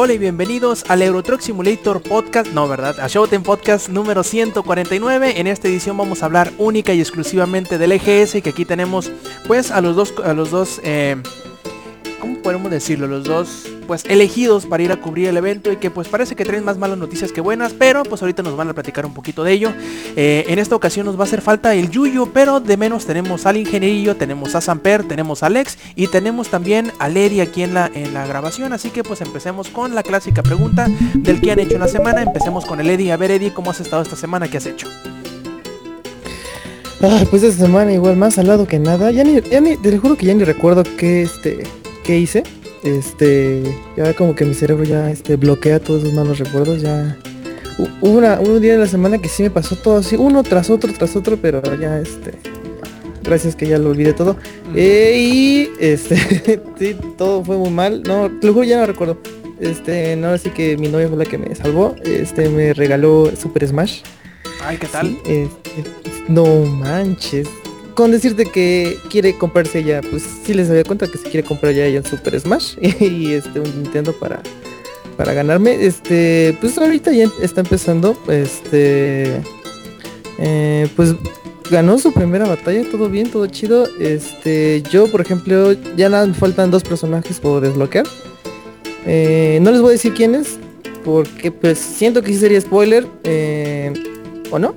Hola y bienvenidos al Euro Truck Simulator Podcast, no verdad, a Showtime Podcast número 149. En esta edición vamos a hablar única y exclusivamente del EGS, que aquí tenemos pues a los dos, a los dos, eh, ¿cómo podemos decirlo? Los dos pues elegidos para ir a cubrir el evento y que pues parece que traen más malas noticias que buenas, pero pues ahorita nos van a platicar un poquito de ello. Eh, en esta ocasión nos va a hacer falta el Yuyo, pero de menos tenemos al ingenierillo, tenemos a Samper, tenemos a Alex y tenemos también a Lady aquí en la, en la grabación, así que pues empecemos con la clásica pregunta del que han hecho en la semana, empecemos con el Eddie, a ver Eddie, ¿cómo has estado esta semana? ¿Qué has hecho? Ay, pues esta semana igual más salado que nada. Ya ni, ya ni, te juro que ya ni recuerdo qué este, qué hice. Este, ya como que mi cerebro ya este, bloquea todos esos malos recuerdos. Ya hubo una, un día de la semana que sí me pasó todo así, uno tras otro, tras otro, pero ya este, gracias que ya lo olvidé todo. Eh, y este, sí, todo fue muy mal. No, juro ya no recuerdo. Este, no, así que mi novia fue la que me salvó. Este, me regaló Super Smash. Ay, ¿qué tal? Sí, este, no manches. Con decirte que quiere comprarse ya, pues sí les había cuenta que se quiere comprar ya un Super Smash y este un Nintendo para para ganarme. Este, pues ahorita ya está empezando, este eh, pues ganó su primera batalla, todo bien, todo chido. Este, yo por ejemplo, ya nada me faltan dos personajes por desbloquear. Eh, no les voy a decir quiénes, porque pues siento que sí sería spoiler, eh, ¿o no?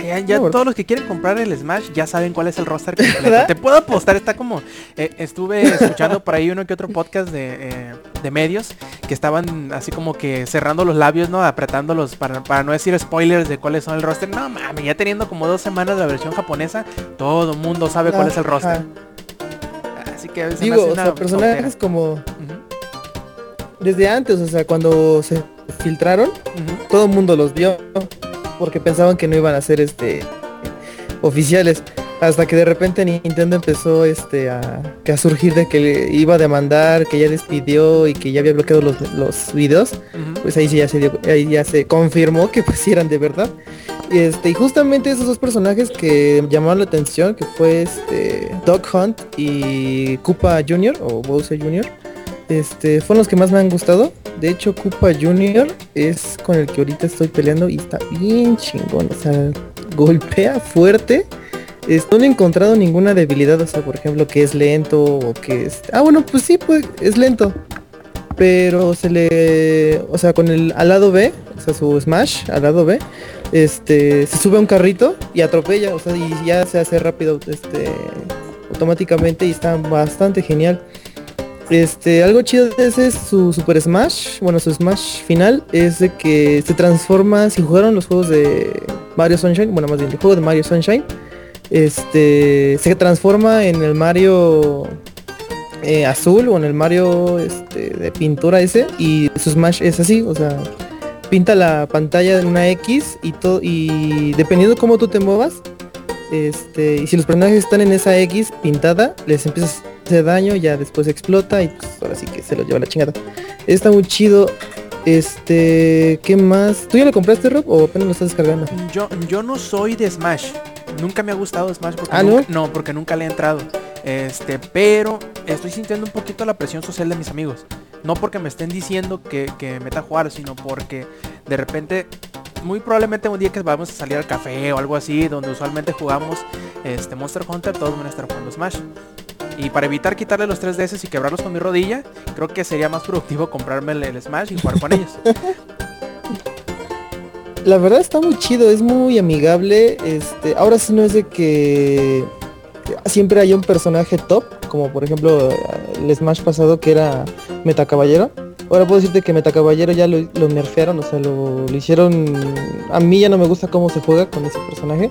Ay, ya, ya No, ¿verdad? todos los que quieren comprar el Smash ya saben cuál es el roster completo. Te puedo apostar, está como... eh, estuve escuchando por ahí uno que otro podcast de, eh, de medios que estaban así como que cerrando los labios, ¿no? Apretándolos para, para no decir spoilers de cuáles son el roster. No mames, ya teniendo como dos semanas la versión japonesa, todo mundo sabe cuál es el roster. Ajá. Así que se me Digo, hace o una sea, personajes como desde antes, o sea, cuando se filtraron, todo el mundo los vio porque pensaban que no iban a ser este oficiales hasta que de repente Nintendo empezó este a, a surgir de que iba a demandar que ya despidió y que ya había bloqueado los, los videos pues ahí sí ya se dio- ahí ya se confirmó que pues eran de verdad y este y justamente esos dos personajes que llamaron la atención que fue este Dog Hunt y Koopa Jr. o Bowser Jr. Este, fueron los que más me han gustado. De hecho, Koopa Jr. es con el que ahorita estoy peleando y está bien chingón. O sea, golpea fuerte. No he encontrado ninguna debilidad. O sea, por ejemplo, que es lento o que es... Ah, bueno, pues sí, pues es lento. Pero se le... O sea, con el al lado B, o sea, su Smash al lado B, este, se sube a un carrito y atropella. O sea, y ya se hace rápido, este, automáticamente y está bastante genial. Este, algo chido de ese es su Super Smash, bueno, su Smash final es de que se transforma, si jugaron los juegos de Mario Sunshine, bueno, más bien el juego de Mario Sunshine, este, se transforma en el Mario eh, azul o en el Mario este, de pintura ese y su Smash es así, o sea, pinta la pantalla en una X y todo y dependiendo cómo tú te muevas, este, y si los personajes están en esa X pintada, les empieza a hacer daño, ya después explota y pues ahora sí que se lo lleva la chingada. Está muy chido. Este, ¿qué más? ¿Tú ya lo compraste, Rob, o apenas lo estás descargando? Yo, yo no soy de Smash. Nunca me ha gustado Smash porque Ah, nunca, ¿no? porque nunca le he entrado. Este, pero estoy sintiendo un poquito la presión social de mis amigos. No porque me estén diciendo que, que me meta a jugar, sino porque de repente, muy probablemente un día que vamos a salir al café o algo así, donde usualmente jugamos este Monster Hunter, todos van a estar jugando Smash. Y para evitar quitarle los 3DS y quebrarlos con mi rodilla, creo que sería más productivo comprarme el, Smash y jugar con ellos. La verdad está muy chido, es muy amigable. Este, ahora sí no es de que siempre hay un personaje top, como por ejemplo el Smash pasado que era Metacaballero. Ahora puedo decirte que Metacaballero ya lo, nerfearon, o sea, lo hicieron... A mí ya no me gusta cómo se juega con ese personaje.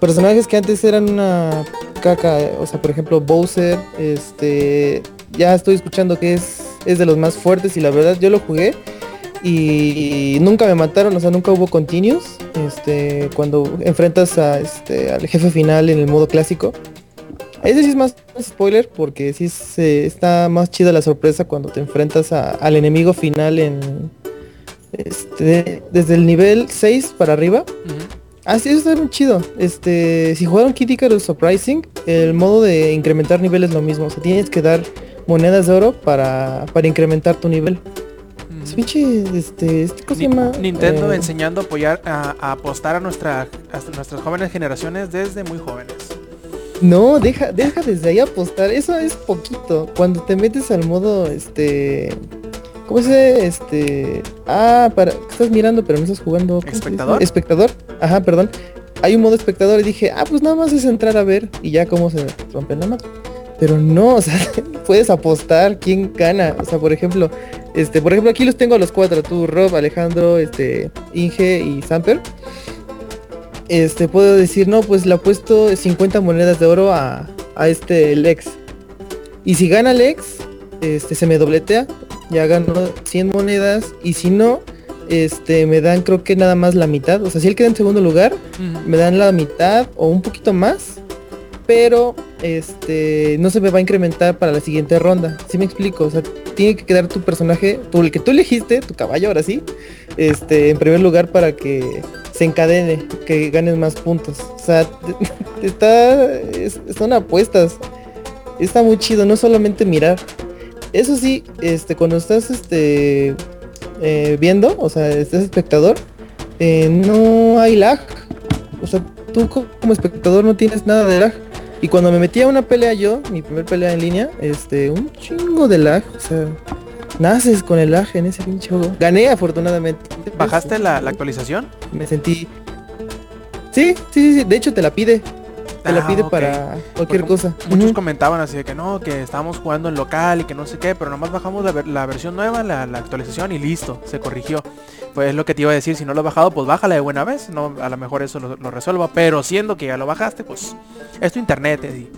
Personajes que antes eran una caca, o sea, por ejemplo Bowser, este... Ya estoy escuchando que es, es de los más fuertes y la verdad yo lo jugué y nunca me mataron, o sea, nunca hubo continuos. Este, cuando enfrentas a este al jefe final en el modo clásico, Ese sí es más spoiler porque sí se, está más chida la sorpresa cuando te enfrentas al enemigo final en este, desde el nivel 6 para arriba. Ujú. Ah, sí, eso está muy chido. Este, si jugaron Kid Icarus Surprising, el modo de incrementar nivel es lo mismo. O sea, tienes que dar monedas de oro para, para incrementar tu nivel. Ujú. pinche, este, este ¿cómo se Ni- llama? Nintendo Eh, enseñando a apoyar a, a apostar a nuestra a nuestras jóvenes generaciones desde muy jóvenes. No, deja, deja desde ahí apostar. Eso es poquito. Cuando te metes al modo, este, ¿cómo se? Este, ah, para, estás mirando pero no estás jugando. ¿Espectador? Espectador. Ajá, perdón. Hay un modo espectador y dije, ah, pues nada más es entrar a ver y ya cómo se rompe la mano. Pero no, o sea, puedes apostar quién gana. O sea, por ejemplo, este, por ejemplo, aquí los tengo a los cuatro, tú, Rob, Alejandro, este, Inge y Samper. Este, puedo decir, no, pues le apuesto 50 monedas de oro a, a este Lex. Y si gana Lex, este, se me dobletea, ya gano 100 monedas. Y si no, este, me dan creo que nada más la mitad. O sea, si él queda en segundo lugar, me dan la mitad o un poquito más. Pero este no se me va a incrementar para la siguiente ronda. ¿Sí me explico? O sea, tiene que quedar tu personaje, tú, el que tú elegiste, tu caballo ahora sí, este, en primer lugar para que se encadene, que ganes más puntos. O sea, está, es- son apuestas. Está muy chido, no solamente mirar. Eso sí, este, cuando estás este eh, viendo, o sea, estás espectador, eh, no hay lag. O sea, tú co- como espectador no tienes nada de lag. Y cuando me metí a una pelea yo, mi primer pelea en línea, este, un chingo de lag. O sea, naces con el lag en ese pinche juego. Gané afortunadamente. ¿Bajaste la, la actualización? Me sentí. Sí, sí, sí, sí. De hecho te la pide. Te la Ah, pide para cualquier Porque cosa. Muchos comentaban así de que no, que estábamos jugando en local y que no sé qué, pero nomás bajamos la, ver- la versión nueva, la, la actualización y listo, se corrigió. Pues es lo que te iba a decir, si no lo has bajado, pues bájala de buena vez, no, a lo mejor eso lo, lo resuelva, pero siendo que ya lo bajaste, pues es tu internet, Eddie.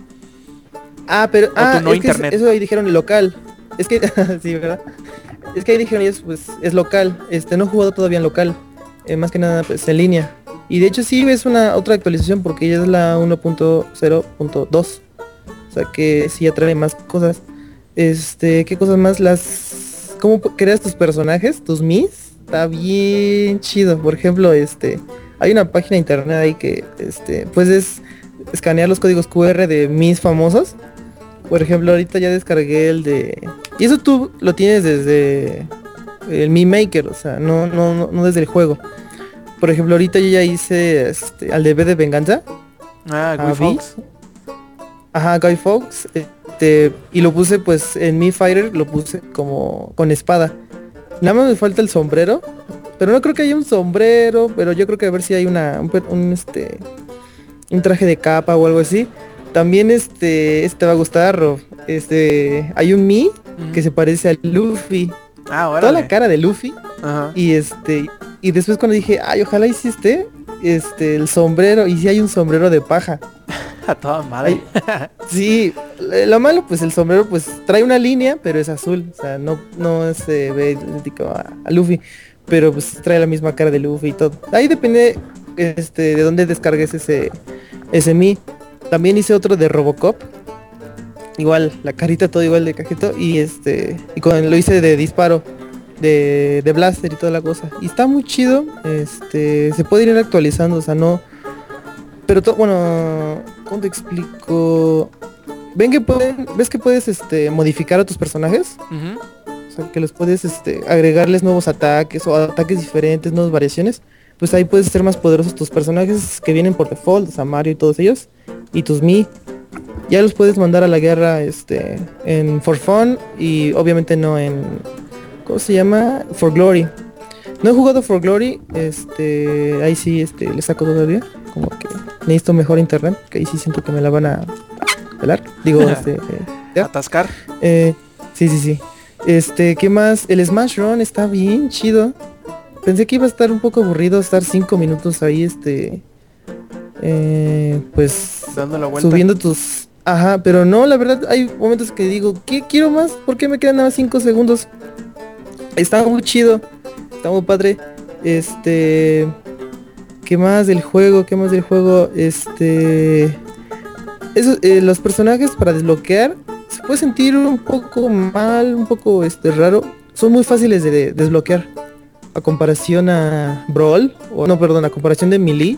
Ah, pero ah, no es que internet. eso ahí dijeron local. Es que sí, ¿verdad? Es que ahí dijeron ellos, pues es local. Este no he jugado todavía en local. Eh, más que nada pues en línea. Y de hecho sí es una otra actualización porque ya es la 1.0.2. O sea que sí atrae más cosas. Este, ¿qué cosas más? Las ¿Cómo creas tus personajes? Tus mis. Está bien chido. Por ejemplo, este hay una página de internet ahí que este puedes escanear los códigos QR de mis famosos. Por ejemplo, ahorita ya descargué el de... Y eso tú lo tienes desde el Mi Maker, o sea, no, no, no desde el juego. Por ejemplo, ahorita yo ya hice este, al de B de Venganza. Ah, Guy. Fawkes. Ajá, Guy Fawkes. Este, y lo puse pues en Mi Fighter, lo puse como con espada. Nada más me falta el sombrero. Pero no creo que haya un sombrero, pero yo creo que a ver si hay una, un, este, un traje de capa o algo así. También este, este te va a gustar, Rob. Este, hay un Mi que se parece a Luffy. Ah, Toda la cara de Luffy. Ajá. Y este, y después cuando dije, ay, ojalá hiciste este, el sombrero. Y si hay un sombrero de paja. A toda madre. Sí, lo malo, pues el sombrero pues trae una línea, pero es azul. O sea, no, no se ve idéntico a, a Luffy. Pero pues trae la misma cara de Luffy y todo. Ahí depende este, de dónde descargues ese, ese Mi. También hice otro de Robocop. Igual, la carita todo igual de cajito. Y este. Y con, lo hice de disparo. De, de blaster y toda la cosa. Y está muy chido. Este. Se puede ir actualizando. O sea, no. Pero to- bueno. ¿Cómo te explico? Ven que pueden. ¿Ves que puedes este modificar a tus personajes? O sea, que los puedes este, agregarles nuevos ataques o ataques diferentes, nuevas variaciones. Pues ahí puedes hacer más poderosos tus personajes que vienen por default, o sea, Mario y todos ellos. Y tus Mi. Ya los puedes mandar a la guerra este, en For Fun y obviamente no en... ¿Cómo se llama? For Glory. No he jugado For Glory, este, ahí sí este, le saco todavía. Como que necesito mejor internet, que ahí sí siento que me la van a pelar. Digo, este... eh, ya. Atascar. Eh, sí, sí, sí. Este, ¿qué más? El Smash Run está bien chido. Pensé que iba a estar un poco aburrido estar cinco minutos ahí, este, eh, pues Dando la vuelta. subiendo tus, ajá, pero no, la verdad hay momentos que digo, ¿qué quiero más? ¿Por qué me quedan nada más cinco segundos? Está muy chido, está muy padre. Este, ¿qué más del juego? ¿Qué más del juego? Este, eso, eh, los personajes para desbloquear se puede sentir un poco mal, un poco este raro. Son muy fáciles de, de desbloquear. A comparación a Brawl, o no, perdón, a comparación de Melee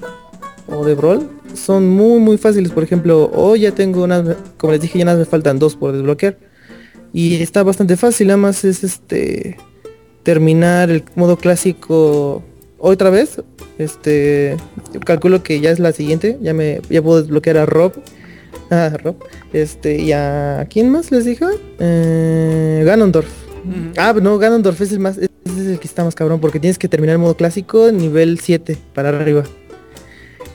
o de Brawl, son muy muy fáciles. Por ejemplo, hoy ya tengo unas, como les dije, ya nada me faltan dos por desbloquear. Y está bastante fácil, nada más es este terminar el modo clásico otra vez. Este calculo que ya es la siguiente, ya me ya puedo desbloquear a Rob. Ah, Rob. Este, y a ¿quién más les dije? Eh, Ganondorf. Ah, no, Ganondorf es el más ese es el que está más cabrón porque tienes que terminar el modo clásico nivel 7 para arriba.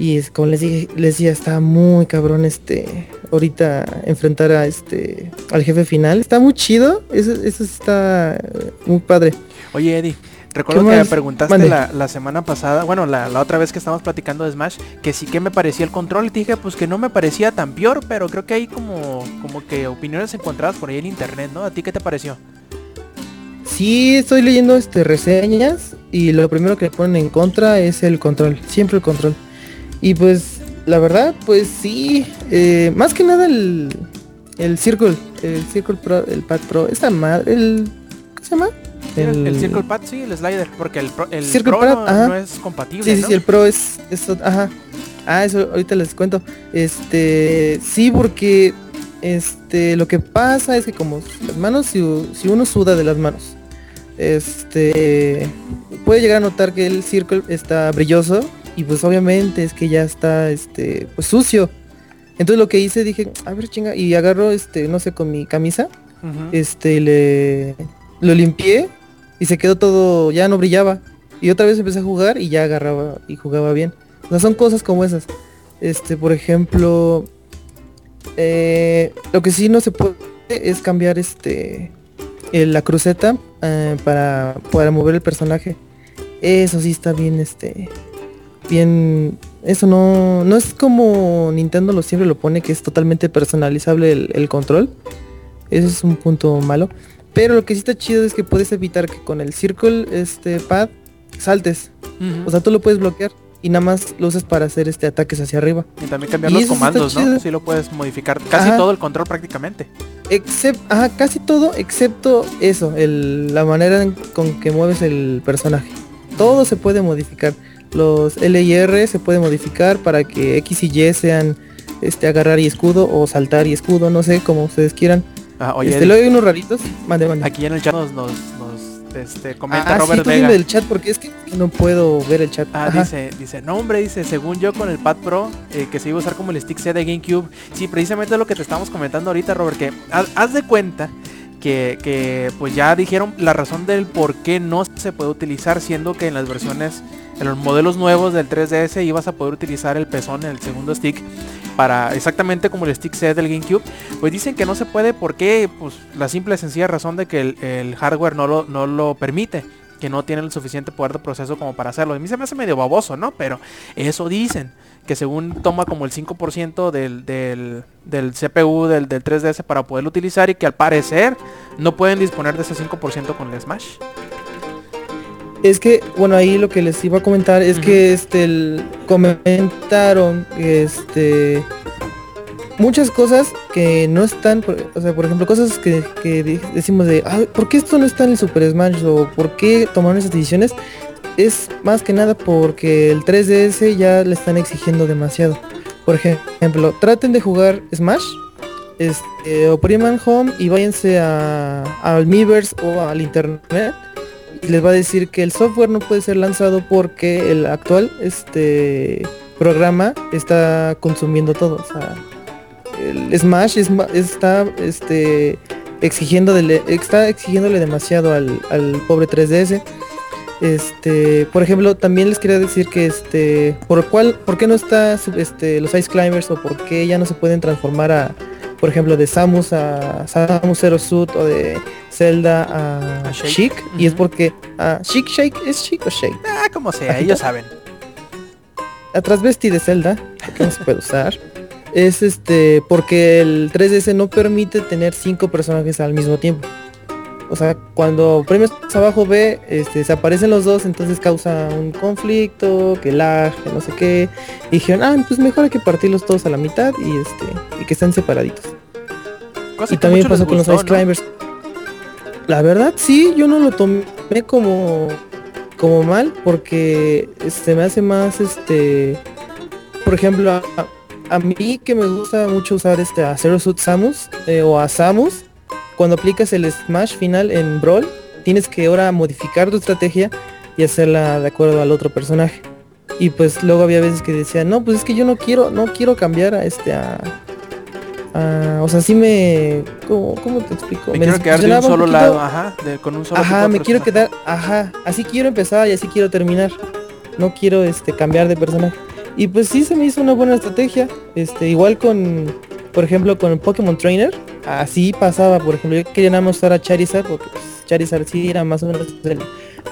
Y es como les dije, les decía, está muy cabrón este ahorita enfrentar a este al jefe final. Está muy chido, eso, eso está muy padre. Oye, Eddie, recuerdo ¿Qué que me preguntaste la, la semana pasada, bueno, la, la otra vez que estábamos platicando de Smash, que sí que me parecía el control y te dije, pues que no me parecía tan peor, pero creo que hay como, como que opiniones encontradas por ahí en internet, ¿no? ¿A ti qué te pareció? Sí, estoy leyendo este reseñas y lo primero que ponen en contra es el control, siempre el control. Y pues la verdad, pues sí, eh, más que nada el el Circle, el Circle Pro, el Pad Pro, esa madre, el ¿qué se llama? El, el Circle Pad, sí, el slider, porque el Pro, el Circle Pro Pad, no, ajá. no es compatible, Sí, sí, ¿no? sí, el Pro es, es ajá. Ah, eso ahorita les cuento. Este, sí, porque este lo que pasa es que como las manos si, si uno suda de las manos, este puede llegar a notar que el Circle está brilloso y pues obviamente es que ya está este pues sucio. Entonces lo que hice dije, a ver, chinga, y agarro este, no sé, con mi camisa, este le lo limpié y se quedó todo ya no brillaba. Y otra vez empecé a jugar y ya agarraba y jugaba bien. O sea son cosas como esas. Este por ejemplo eh, lo que sí no se puede es cambiar este eh, la cruceta eh, para para mover el personaje. Eso sí está bien este bien eso no no es como Nintendo lo siempre lo pone que es totalmente personalizable el, el control ese es un punto malo. Pero lo que sí está chido es que puedes evitar que con el Circle este pad saltes. O sea, tú lo puedes bloquear y nada más lo usas para hacer este ataques hacia arriba. y también cambiar y los eso comandos, ¿no? Sí lo puedes modificar, casi Ajá. todo el control prácticamente. Excepto, ajá, casi todo excepto eso, el, la manera con que mueves el personaje. Todo se puede modificar. Los L y R se puede modificar para que X y Y sean este agarrar y escudo o saltar y escudo, no sé, como ustedes quieran. Ah, oye, este, Eddie, luego hay unos raritos. Mande, mande. aquí en el chat nos, nos, nos, este, comenta Ah, sí, Robert tú Vega. dime del chat porque es que no puedo ver el chat. Ah, Ajá. dice, dice, no hombre, dice, según yo con el Pad Pro, eh, que se iba a usar como el Stick C de GameCube. Sí, precisamente lo que te estábamos comentando ahorita, Robert, que haz, haz de cuenta que, que, pues ya dijeron la razón del por qué no se puede utilizar, siendo que en las versiones, en los modelos nuevos del 3DS ibas a poder utilizar el pezón en el segundo stick para exactamente como el stick C del GameCube, pues dicen que no se puede porque pues la simple y sencilla razón de que el, hardware no lo, no lo permite, que no tiene el suficiente poder de proceso como para hacerlo. A mí se me hace medio baboso, ¿no? Pero eso dicen, que según toma como el 5% del, del, del CPU del, del 3DS para poderlo utilizar y que al parecer no pueden disponer de ese 5% con el Smash. Es que, bueno, ahí lo que les iba a comentar es que este el- comentaron este muchas cosas que no están, por- o sea, por ejemplo, cosas que, que decimos de, "Ah, ¿por qué esto no está en el Super Smash? o ¿por qué tomaron esas decisiones? Es más que nada porque el 3DS ya le están exigiendo demasiado. Por ejemplo, traten de jugar Smash, este, opriman Home y váyanse a, al Miiverse o al Internet les va a decir que el software no puede ser lanzado porque el actual este programa está consumiendo todo. O sea, el Smash es ma- está este exigiéndole, está exigiéndole demasiado al, al pobre 3DS. Este, por ejemplo, también les quería decir que este, por cuál, por qué no está este los Ice Climbers o por qué ya no se pueden transformar a, por ejemplo, de Samus a Samus Zero Suit o de Zelda a, A Shake. Chic y es porque a Chic Shake es Chic o Shake. Ah, como sea, ellos saben. A transvesti de Zelda, que no se puede usar, es este porque el 3DS no permite tener cinco personajes al mismo tiempo. O sea, cuando premios abajo B, este, se aparecen los dos, entonces causa un conflicto, que lag, que no sé qué. Y dijeron, ah, pues mejor hay que partirlos todos a la mitad y este, y que estén separaditos. Cosa Y que también pasó con los Ice ¿no? Climbers. La verdad, sí, yo no lo tomé como como mal porque se me hace más este por ejemplo a, a mí que me gusta mucho usar este a Zero Suit Samus eh, o a Samus cuando aplicas el smash final en Brawl tienes que ahora modificar tu estrategia y hacerla de acuerdo al otro personaje y pues luego había veces que decía no pues es que yo no quiero no quiero cambiar a este a, a- o sea sí me ¿cómo, cómo te explico Me quiero quedar de un solo lado, ajá, de- con un solo Ajá, me quiero personaje. quedar, ajá, así quiero empezar y así quiero terminar. No quiero este cambiar de personaje. Y pues sí se me hizo una buena estrategia. Este, igual con, por ejemplo, con el Pokémon Trainer, así pasaba, por ejemplo, yo quería nada a Charizard porque pues, Charizard sí era más o menos el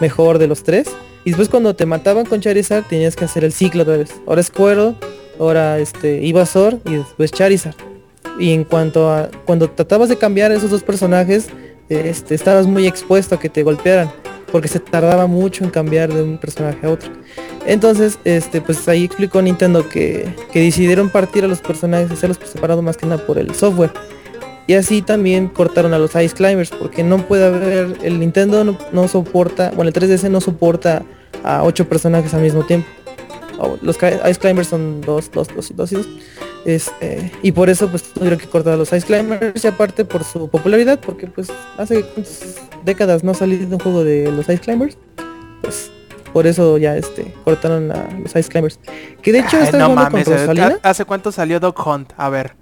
mejor de los tres. Y después cuando te mataban con Charizard tenías que hacer el ciclo otra vez. Ahora Squirtle, ahora este Ivysaur y después Charizard. Y en cuanto a cuando tratabas de cambiar esos dos personajes, este, estabas muy expuesto a que te golpearan, porque se tardaba mucho en cambiar de un personaje a otro. Entonces, este, pues ahí explicó Nintendo que, que decidieron partir a los personajes, hacerlos por separado más que nada por el software. Y así también cortaron a los Ice Climbers, porque no puede haber, el Nintendo no, no soporta, bueno, el 3DS no soporta a ocho personajes al mismo tiempo. Los Ice Climbers son dos, dos, dos y dos y dos. Este, y por eso pues tuvieron que cortar a los Ice Climbers y aparte por su popularidad, porque pues hace décadas no ha salido un juego de los Ice Climbers. Pues por eso ya este cortaron a los Ice Climbers. Que de hecho Ay, está no jugando mames, con ¿ha- Rosalina, ¿hace cuánto salió Dog Hunt? A ver.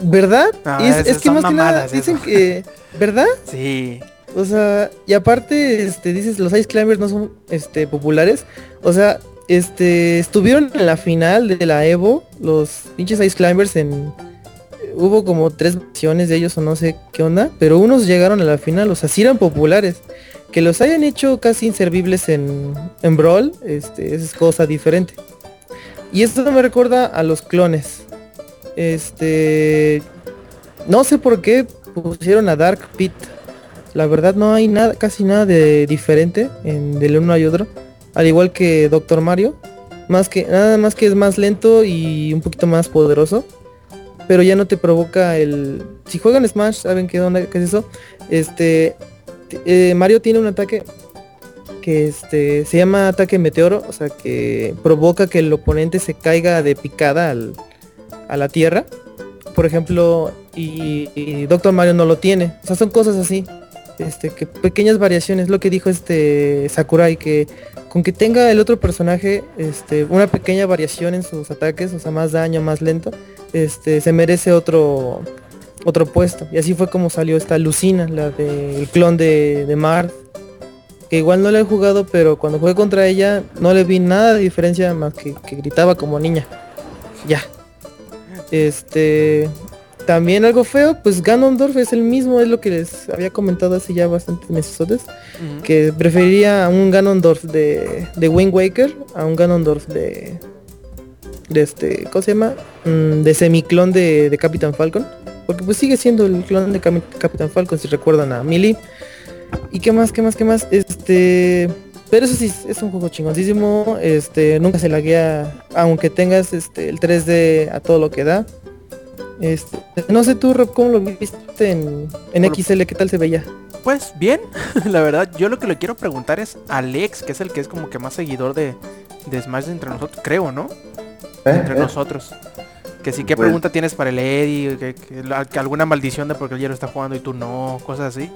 ¿Verdad? Ah, es, que más que nada dicen eso. que, ¿verdad? Sí. O sea, y aparte, este, dices, los Ice Climbers no son, este, populares. O sea, este, estuvieron en la final de la Evo, los pinches Ice Climbers en... Hubo como tres versiones de ellos o no sé qué onda, pero unos llegaron a la final, o sea, sí eran populares. Que los hayan hecho casi inservibles en, en Brawl, este, es cosa diferente. Y esto me recuerda a los clones. Este... No sé por qué pusieron a Dark Pit. La verdad no hay nada, casi nada de diferente en del uno y otro. Al igual que Doctor Mario. Más que, nada más que es más lento y un poquito más poderoso. Pero ya no te provoca el. Si juegan Smash, saben qué onda, es eso. Este. eh, Mario tiene un ataque que este se llama ataque meteoro, o sea que provoca que el oponente se caiga de picada al, a la tierra. Por ejemplo, y, Doctor Mario no lo tiene. O sea, son cosas así. Este, que pequeñas variaciones, lo que dijo este Sakurai, que con que tenga el otro personaje este, una pequeña variación en sus ataques, o sea, más daño, más lento, este, se merece otro otro puesto. Y así fue como salió esta Lucina, la del clon de, de Marth. Que igual no la he jugado, pero cuando jugué contra ella no le vi nada de diferencia más que, que gritaba como niña. Ya. Este. También algo feo, pues Ganondorf es el mismo, es lo que les había comentado hace ya bastantes meses. Ujú. Que preferiría a un Ganondorf de, de Wind Waker a un Ganondorf de. De este. ¿Cómo se llama? Mm, de semiclon de, de Capitán Falcon. Porque pues sigue siendo el clon de Capitán Falcon, si recuerdan a Millie. ¿Y qué más? ¿Qué más? ¿Qué más? Este. Pero eso sí, es un juego chingoncísimo. Este, nunca se laguea, aunque tengas este el 3D a todo lo que da. Este, no sé tú, Rob, ¿cómo lo viste en, en XL? ¿Qué tal se veía? Pues bien, la verdad, yo lo que le quiero preguntar es a Alex, que es el que es como que más seguidor de, de Smash de entre nosotros, creo, ¿no? Entre ¿Eh? nosotros. Que sí, ¿qué Pues- pregunta tienes para el Eddie? Que, que la- que alguna maldición de porque el hierro está jugando y tú no, cosas así.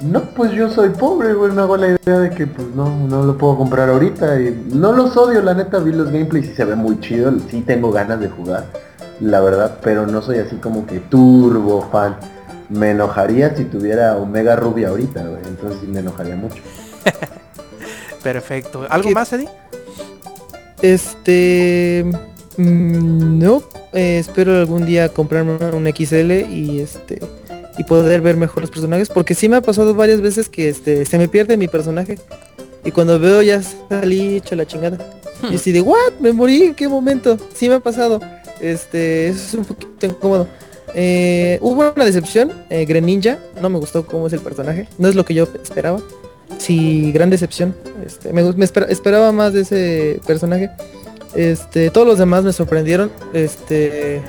No, pues yo soy pobre, güey, me hago la idea de que pues no, no lo puedo comprar ahorita y no los odio, la neta, vi los gameplays y se ve muy chido, sí tengo ganas de jugar, la verdad, pero no soy así como que turbo fan. Me enojaría si tuviera Omega Ruby ahorita, güey, entonces sí me enojaría mucho. Perfecto. ¿Algo ¿Qué- más, Eddie? Este. mm, no. eh, espero algún día comprarme un XL y este. Y poder ver mejor los personajes. Porque sí me ha pasado varias veces que este se me pierde mi personaje. Y cuando veo ya salí hecho la chingada. Y así de what? Me morí, ¿en qué momento? Sí me ha pasado. Este, eso es un poquito incómodo. eh, hubo una decepción, eh, Greninja, no me gustó cómo es el personaje, no es lo que yo esperaba. Sí, gran decepción. Este, me, me espera- esperaba más de ese personaje. Este, todos los demás me sorprendieron. Este,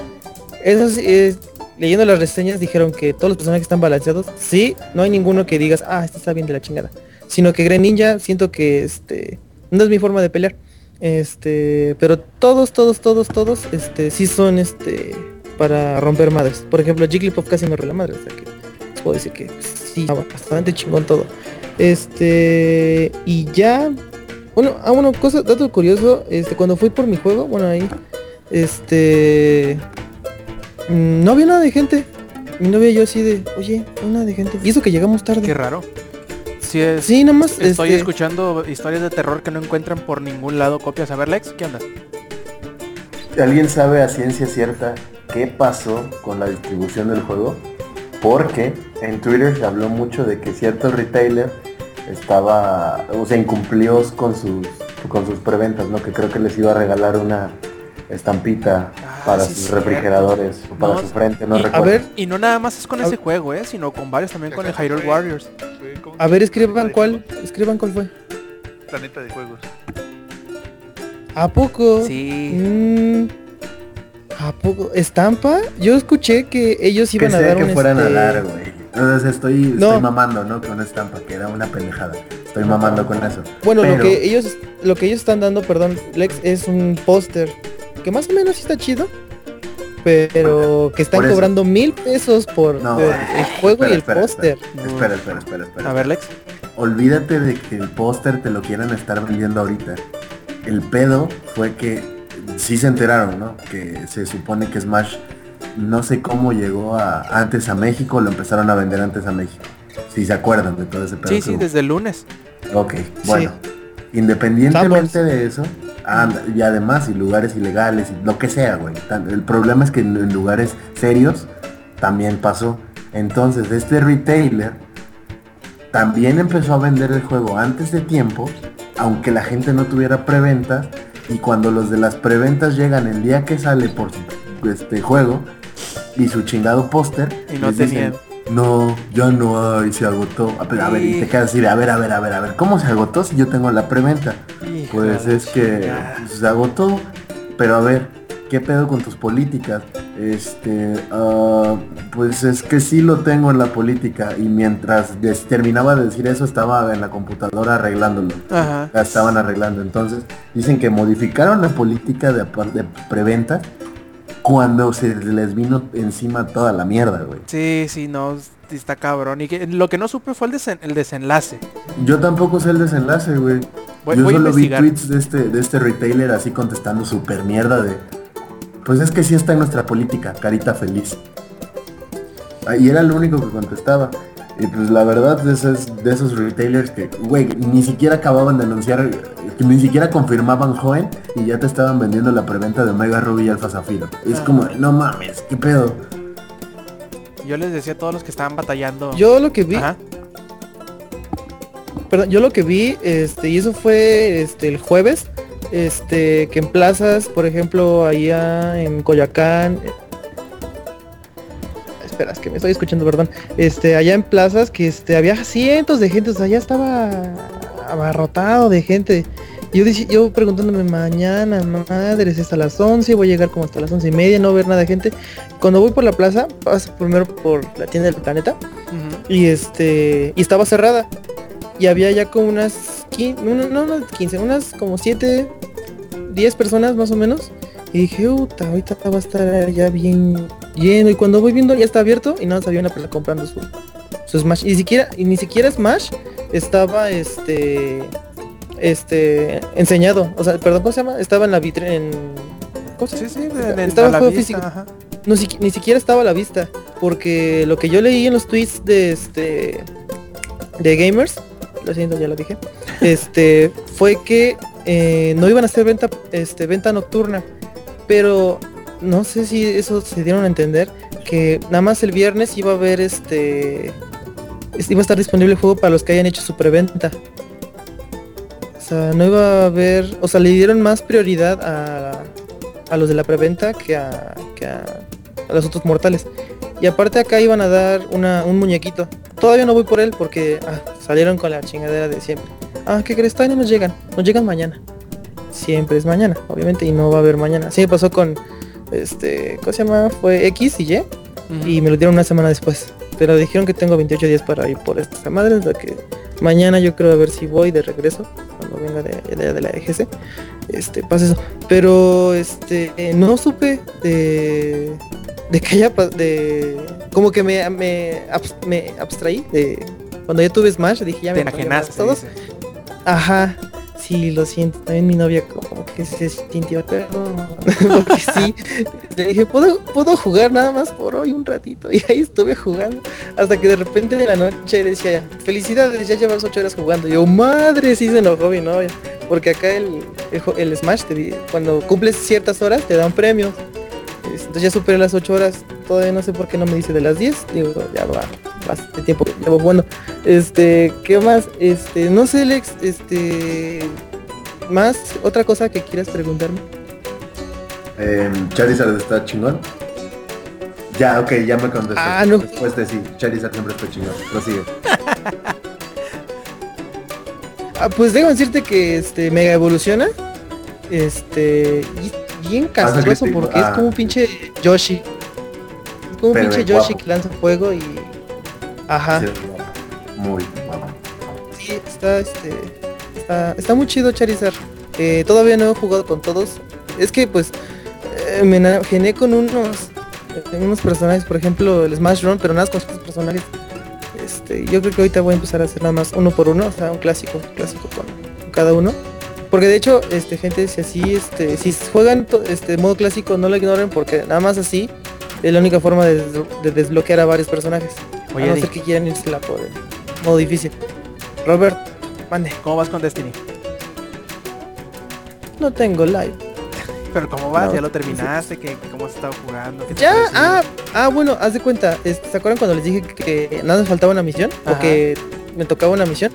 eso sí, es- leyendo las reseñas dijeron que todos los personajes están balanceados. Sí, no hay ninguno que digas, ah, este está bien de la chingada. Sino que Greninja siento que este no es mi forma de pelear. Este, pero todos, todos, todos, todos, este, sí son este para romper madres. Por ejemplo, Jigglypuff casi me la madre, o sea que les puedo decir que sí, bastante chingón todo. Este, y ya, bueno, ah, bueno, cosa, dato curioso, este, cuando fui por mi juego, bueno, ahí, este, no había nada de gente. Mi novia y yo así de, oye, no hay nada de gente. Y eso que llegamos tarde. Qué raro. Sí, es, Sí, nada más, estoy este, escuchando historias de terror que no encuentran por ningún lado copias. A ver, Lex, ¿qué onda? ¿Alguien sabe a ciencia cierta qué pasó con la distribución del juego? Porque en Twitter se habló mucho de que cierto retailer estaba, o sea, incumplió con sus, con sus preventas, ¿no? Que creo que les iba a regalar una estampita Ah, para sí, sus cierto. refrigeradores o para No, su frente, no y- a recuerdo. ver, Y no nada más es con A ese juego, ¿eh? Sino con varios también con el Hyrule fue- Warriors. fue a ver, escriban cuál, escriban cuál fue. Planeta de juegos. ¿A poco? Sí. Mm, ¿A poco? ¿Estampa? Yo escuché que ellos iban a dar que un fueran a este, dar, güey. Sea, estoy, No. estoy mamando, ¿no? Con una estampa, que era una pendejada. Estoy mamando con eso. Bueno, lo que ellos lo que ellos están dando, perdón, Lex, es un póster que más o menos sí está chido, pero que están cobrando mil pesos por No, eh, el juego y el espera, póster. Espera, espera, espera, espera. A ver, Lex. Olvídate de que el póster te lo quieran estar vendiendo ahorita. El pedo fue que sí se enteraron, ¿no? Que se supone que Smash no sé cómo llegó a antes a México, lo empezaron a vender antes a México. Si se acuerdan de todo ese pedo. Sí, sí, hubo. desde el lunes. Ok, bueno. Independientemente de eso, anda, y además, y lugares ilegales, y lo que sea, güey. El problema es que en, lugares serios también pasó. Entonces, este retailer también empezó a vender el juego antes de tiempo, aunque la gente no tuviera preventas. Y cuando los de las preventas llegan el día que sale por este juego y su chingado póster, Y no tenían. No, ya no hay, se agotó. A ver, a ver, y te quedas así de, a ver, a ver, a ver, a ver, ¿cómo se agotó si yo tengo la preventa? Pues es que pues, se agotó, pero a ver, ¿qué pedo con tus políticas? Este, ah, pues es que sí lo tengo en la política y mientras des- terminaba de decir eso estaba en la computadora arreglándolo. Ajá. La estaban arreglando. Entonces dicen que modificaron la política de, de preventa cuando se les vino encima toda la mierda, güey. Sí, sí, no, está cabrón. Y que, lo que no supe fue el, desen- el desenlace. Yo tampoco sé el desenlace, güey. Voy- Yo voy solo vi tweets de este, de este retailer así contestando super mierda de... Pues es que sí está en nuestra política, carita feliz. Ah, Y era el único que contestaba. Y pues la verdad de esos, de esos retailers que, güey, ni siquiera acababan de anunciar, que ni siquiera confirmaban joven y ya te estaban vendiendo la preventa de Omega Ruby y Alpha Zafiro. Y es Ah. como, no mames, qué pedo. Yo les decía a todos los que estaban batallando. Yo lo que vi, Ajá. perdón, yo lo que vi, este, y eso fue este el jueves, este, que en plazas, por ejemplo, allá en Coyacán. eh, Espera, es que me estoy escuchando, perdón. Este, allá en plazas que este había cientos de gente, o sea, ya estaba abarrotado de gente. Yo, yo preguntándome mañana, madres, hasta las 11, voy a llegar como hasta las once y media, no ver nada de gente. Cuando voy por la plaza, paso primero por la tienda del planeta y este y estaba cerrada y había ya como unas 15, no, no, no 15 unas como 7 10 personas más o menos y dije puta ahorita va a estar ya bien lleno y cuando voy viendo ya está abierto y nada había una persona comprando su, su Smash y ni siquiera y ni siquiera Smash estaba este este enseñado o sea perdón cómo se llama estaba en la vitrina en ¿cómo se Sí, sí, estaba la juego vista, físico. ajá. no, si- ni siquiera estaba a la vista. Porque lo que yo leí en los tweets de este de gamers, lo siento, ya lo dije, este fue que eh, no iban a hacer venta, este, venta nocturna. Pero no sé si eso se dieron a entender. Que nada más el viernes iba a haber este. Iba a estar disponible el juego para los que hayan hecho su preventa. O sea, no iba a haber. O sea, le dieron más prioridad a, a los de la preventa que a, que a, a los otros mortales. Y aparte acá iban a dar una, un muñequito. Todavía no voy por él porque ah, salieron con la chingadera de siempre. Ah, ¿qué crees? Todavía no nos llegan. Nos llegan mañana. Siempre es mañana, obviamente, y no va a haber mañana. Así me pasó con, este, ¿cómo se llama? Fue X y Y. Y me lo dieron una semana después. Pero dijeron que tengo 28 días para ir por esta madre. lo que mañana yo creo a ver si voy de regreso. Cuando venga de, de, de la EGC. Este, pasa eso. Pero este no supe de. De que haya de. Como que me, me, abs- me abstraí de. Cuando ya tuve Smash, dije ya me todos. Ajá, sí, lo siento. También mi novia como que se sintió, pero porque sí. Le dije, ¿puedo, puedo jugar nada más por hoy un ratito. Y ahí estuve jugando. Hasta que de repente de la noche decía, felicidades, ya llevas ocho horas jugando. Yo, madre, sí se enojó mi novia. Porque acá el, el, Smash, te cuando cumples ciertas horas, te dan premios. Es- Entonces ya superé las 8 horas. Todavía no sé por qué no me dice de las 10. Digo, ya va bastante tiempo llevo jugando. Este, ¿qué más? Este, no sé, Lex, este. Más, otra cosa que quieras preguntarme. Eh, Charizard está chingón. Ya, ok, ya me contesté. Ah, no. Después de sí, Charizard siempre está chingón. Prosigue. Ah, pues debo decirte que este mega evoluciona. Este. y- Bien castroso que te- porque ah. es como un pinche Yoshi. Es como un pinche Yoshi guapo. que lanza fuego y. Ajá. Sí. Muy guapo. Sí, está este. Está, está muy chido Charizard. Eh, todavía no he jugado con todos. Es que pues eh, me enajené con unos eh, unos personajes, por ejemplo el Smash Run, pero nada con estos personajes. Este, yo creo que ahorita voy a empezar a hacer nada más uno por uno, o sea, un clásico, clásico con, con cada uno. Porque de hecho, este gente, si así, este, si juegan este modo clásico, no lo ignoren porque nada más así es la única forma de, des- de desbloquear a varios personajes. Oye, a no ser que quieran irse la por el modo difícil. Robert, mande. ¿cómo vas con Destiny? No tengo live. Pero ¿cómo vas? No, ¿Ya lo sí. terminaste? ¿Qué, cómo has estado jugando? ¿Qué te Ya, ah, ah, bueno, haz de cuenta. ¿Se acuerdan cuando les dije que, nada me faltaba una misión? Ajá. O que me tocaba una misión.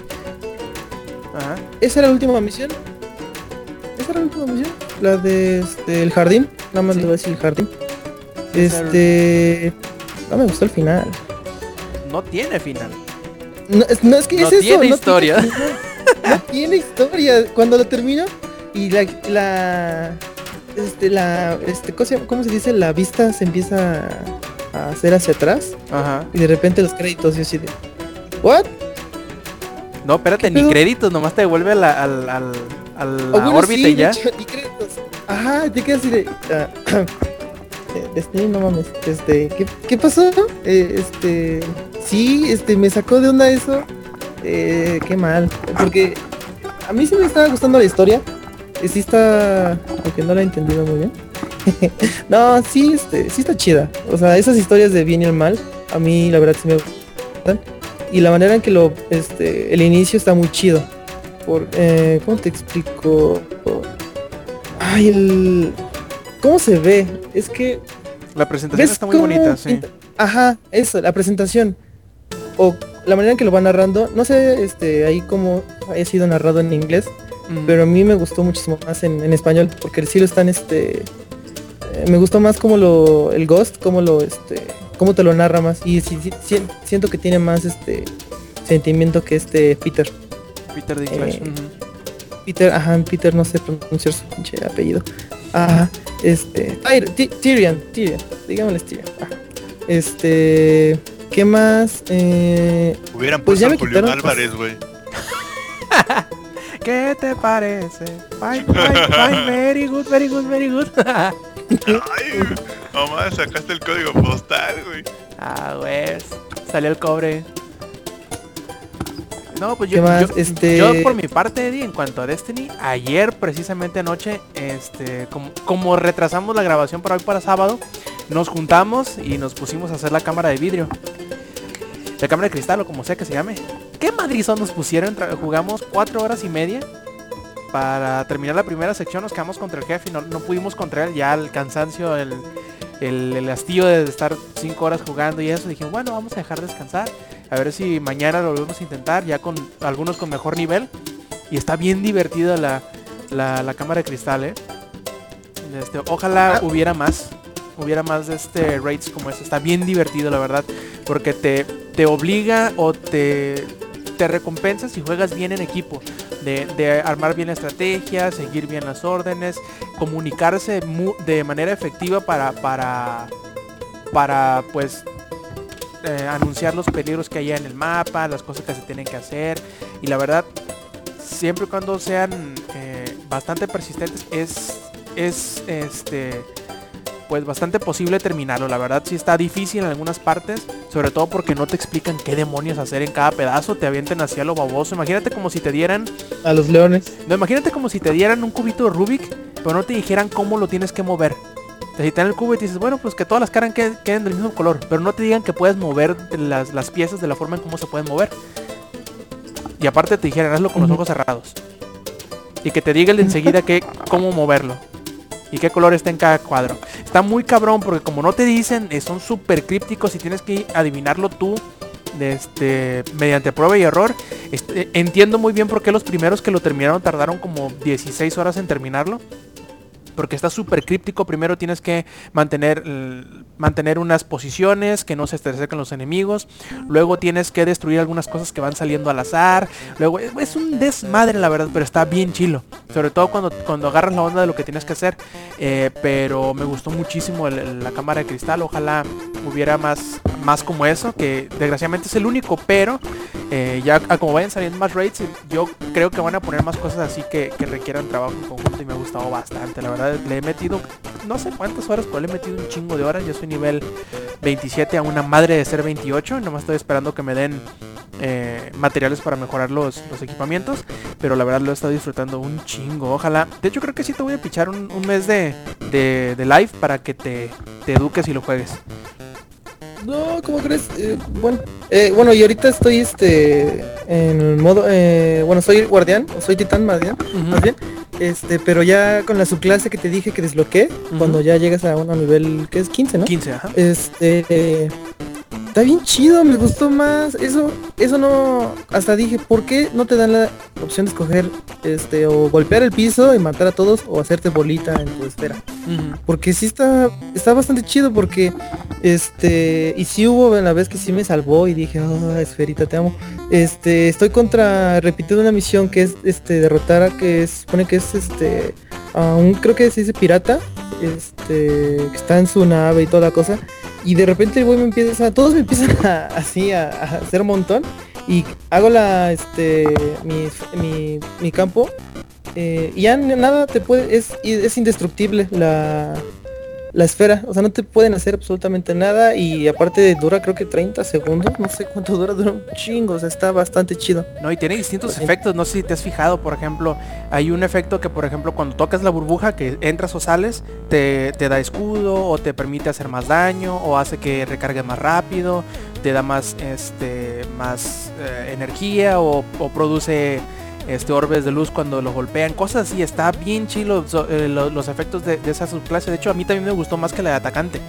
Ajá. Esa era la última misión. Esa era la última misión. La de este, el jardín. Nada más Sí. le voy a decir el jardín. Este. No me gustó el final. No tiene final. No, es, no, es que No es eso. tiene no historia. Tiene, final. no tiene historia. Cuando lo termino y la. la este, la. Este, ¿cómo se, dice? La vista se empieza a, a hacer hacia atrás. Ajá. Y de repente los créditos y así de. ¿What? No, espérate, ¿Qué ni pedo? créditos, nomás te devuelve a la, al, al, a la bueno, órbita sí, y ya. hecho, y créditos. Ajá, te quedas así de. eh, Destiny, no mames. Este, ¿qué, qué pasó? Eh, este. Sí, este, me sacó de onda eso. Eh, qué mal. Porque a mí sí me estaba gustando la historia. Sí está. Aunque no la he entendido muy bien. no, sí, este, sí está chida. O sea, esas historias de bien y el mal, a mí la verdad sí me gustan. Y la manera en que lo, este, el inicio está muy chido. Por, eh, ¿cómo te explico? Ay, el, ¿cómo se ve? Es que La presentación ¿Ves está muy bonita, sí. Ajá, eso, la presentación. O la manera en que lo va narrando. No sé, este, ahí como haya sido narrado en inglés. Mm. Pero a mí me gustó muchísimo más en, en español. Porque sí lo están, este. eh, me gustó más como lo. El Ghost, como lo, este. Cómo te lo narra más. Y siento que tiene más este. Sentimiento que este Peter. Peter Dinklage. eh. Peter, ajá, Peter no sé pronunciar su pinche apellido. Ajá, este. Tyrion, Tyrion, digámosles Tyrion. ajá. Este. ¿Qué más? Eh, Hubieran Pues puesto a Julián quitaron- Álvarez, güey. ¿Qué te parece? Fine, fine, fine, very good, very good, very good. Ay, mamá, sacaste el código postal, güey. ah, güey. Salió el cobre. No, pues ¿Qué yo, más? yo, Este- yo por mi parte, Eddie, en cuanto a Destiny, ayer precisamente anoche, este, como, como retrasamos la grabación para hoy para sábado, nos juntamos y nos pusimos a hacer la cámara de vidrio. La cámara de cristal o como sea que se llame. ¿Qué madrizón nos pusieron? Jugamos cuatro horas y media. Para terminar la primera sección nos quedamos contra el jefe y no, no pudimos contra él. Ya el cansancio, el, el, el hastío de estar cinco horas jugando y eso. Dije, bueno, vamos a dejar descansar. A ver si mañana lo volvemos a intentar. Ya con algunos con mejor nivel. Y está bien divertida la, la, la cámara de cristal, ¿eh? Este, ojalá Ah. hubiera más. Hubiera más de este raids como este. Está bien divertido, la verdad, porque te, te obliga o te, te recompensa si juegas bien en equipo. De, de armar bien la estrategia, seguir bien las órdenes, comunicarse mu- de manera efectiva para, para, para pues eh, anunciar los peligros que haya en el mapa, las cosas que se tienen que hacer. Y la verdad, siempre y cuando sean eh, bastante persistentes, es, es este pues bastante posible terminarlo. La verdad sí está difícil en algunas partes, sobre todo porque no te explican qué demonios hacer en cada pedazo, te avientan hacia lo baboso. Imagínate como si te dieran, A los leones. no, imagínate como si te dieran un cubito de Rubik, pero no te dijeran cómo lo tienes que mover. Te citan el cubo y te dices, bueno, pues que todas las caras queden, queden del mismo color, pero no te digan que puedes mover las, las piezas de la forma en cómo se pueden mover. Y aparte te dijeran, hazlo con los ojos cerrados. Y que te diga el enseguida que, cómo moverlo. Y qué color está en cada cuadro. Está muy cabrón porque como no te dicen, eh, son súper crípticos y tienes que adivinarlo tú este, mediante prueba y error. Este, entiendo muy bien por qué los primeros que lo terminaron tardaron como 16 horas en terminarlo. Porque está súper críptico. Primero tienes que mantener, mantener unas posiciones, que no se acerquen los enemigos. Luego tienes que destruir algunas cosas que van saliendo al azar. Luego es, un desmadre la verdad, pero está bien chilo. Sobre todo cuando, cuando agarras la onda de lo que tienes que hacer. Eh, pero me gustó muchísimo la cámara de cristal. Ojalá hubiera más, más como eso. Que desgraciadamente es el único. Pero eh, ya como vayan saliendo más raids, yo creo que van a poner más cosas así que requieran trabajo en conjunto y me ha gustado bastante. La verdad, le he metido no sé cuántas horas, pero le he metido un chingo de horas. Yo soy nivel 27 a una madre de ser 28. Nomás estoy esperando que me den eh, materiales para mejorar los, los equipamientos. Pero la verdad lo he estado disfrutando un chingo. Ojalá. De hecho creo que sí te voy a pichar un, un mes de, de, de live para que te, te eduques y lo juegues. No, ¿cómo crees? Eh, bueno, eh, bueno, y ahorita estoy este en el modo, eh, bueno, soy guardián, o soy titán más bien, más bien, este, pero ya con la subclase que te dije que desbloqueé, cuando ya llegas a un nivel que es 15, ¿no? 15, ajá. Este, está bien chido, me gustó más, eso, eso no, hasta dije, ¿por qué no te dan la opción de escoger, este, o golpear el piso y matar a todos, o hacerte bolita en tu esfera? Porque sí está, está bastante chido porque este y sí hubo la vez que sí me salvó y dije, oh, esferita, te amo. Este, estoy contra, repitiendo una misión que es este derrotar a que es, supone que es este a un creo que se dice pirata, este, que está en su nave y toda la cosa. Y de repente el güey me empieza, todos me empiezan a, así a, hacer un montón. Y hago la este mi, mi, campo eh, y ya nada te puede, es, es indestructible la, la esfera, o sea, no te pueden hacer absolutamente nada y aparte dura creo que 30 segundos, no sé cuánto dura, dura un chingo, o sea, está bastante chido. No, y tiene distintos efectos, no sé si te has fijado, por ejemplo, hay un efecto que por ejemplo cuando tocas la burbuja que entras o sales, te, te da escudo o te permite hacer más daño o hace que recargue más rápido, te da más este más eh, energía o, o produce este orbes de luz cuando lo golpean, cosas así, está bien chilo so- eh, lo- los efectos de, de esa subclase, de hecho a mí también me gustó más que la de atacante.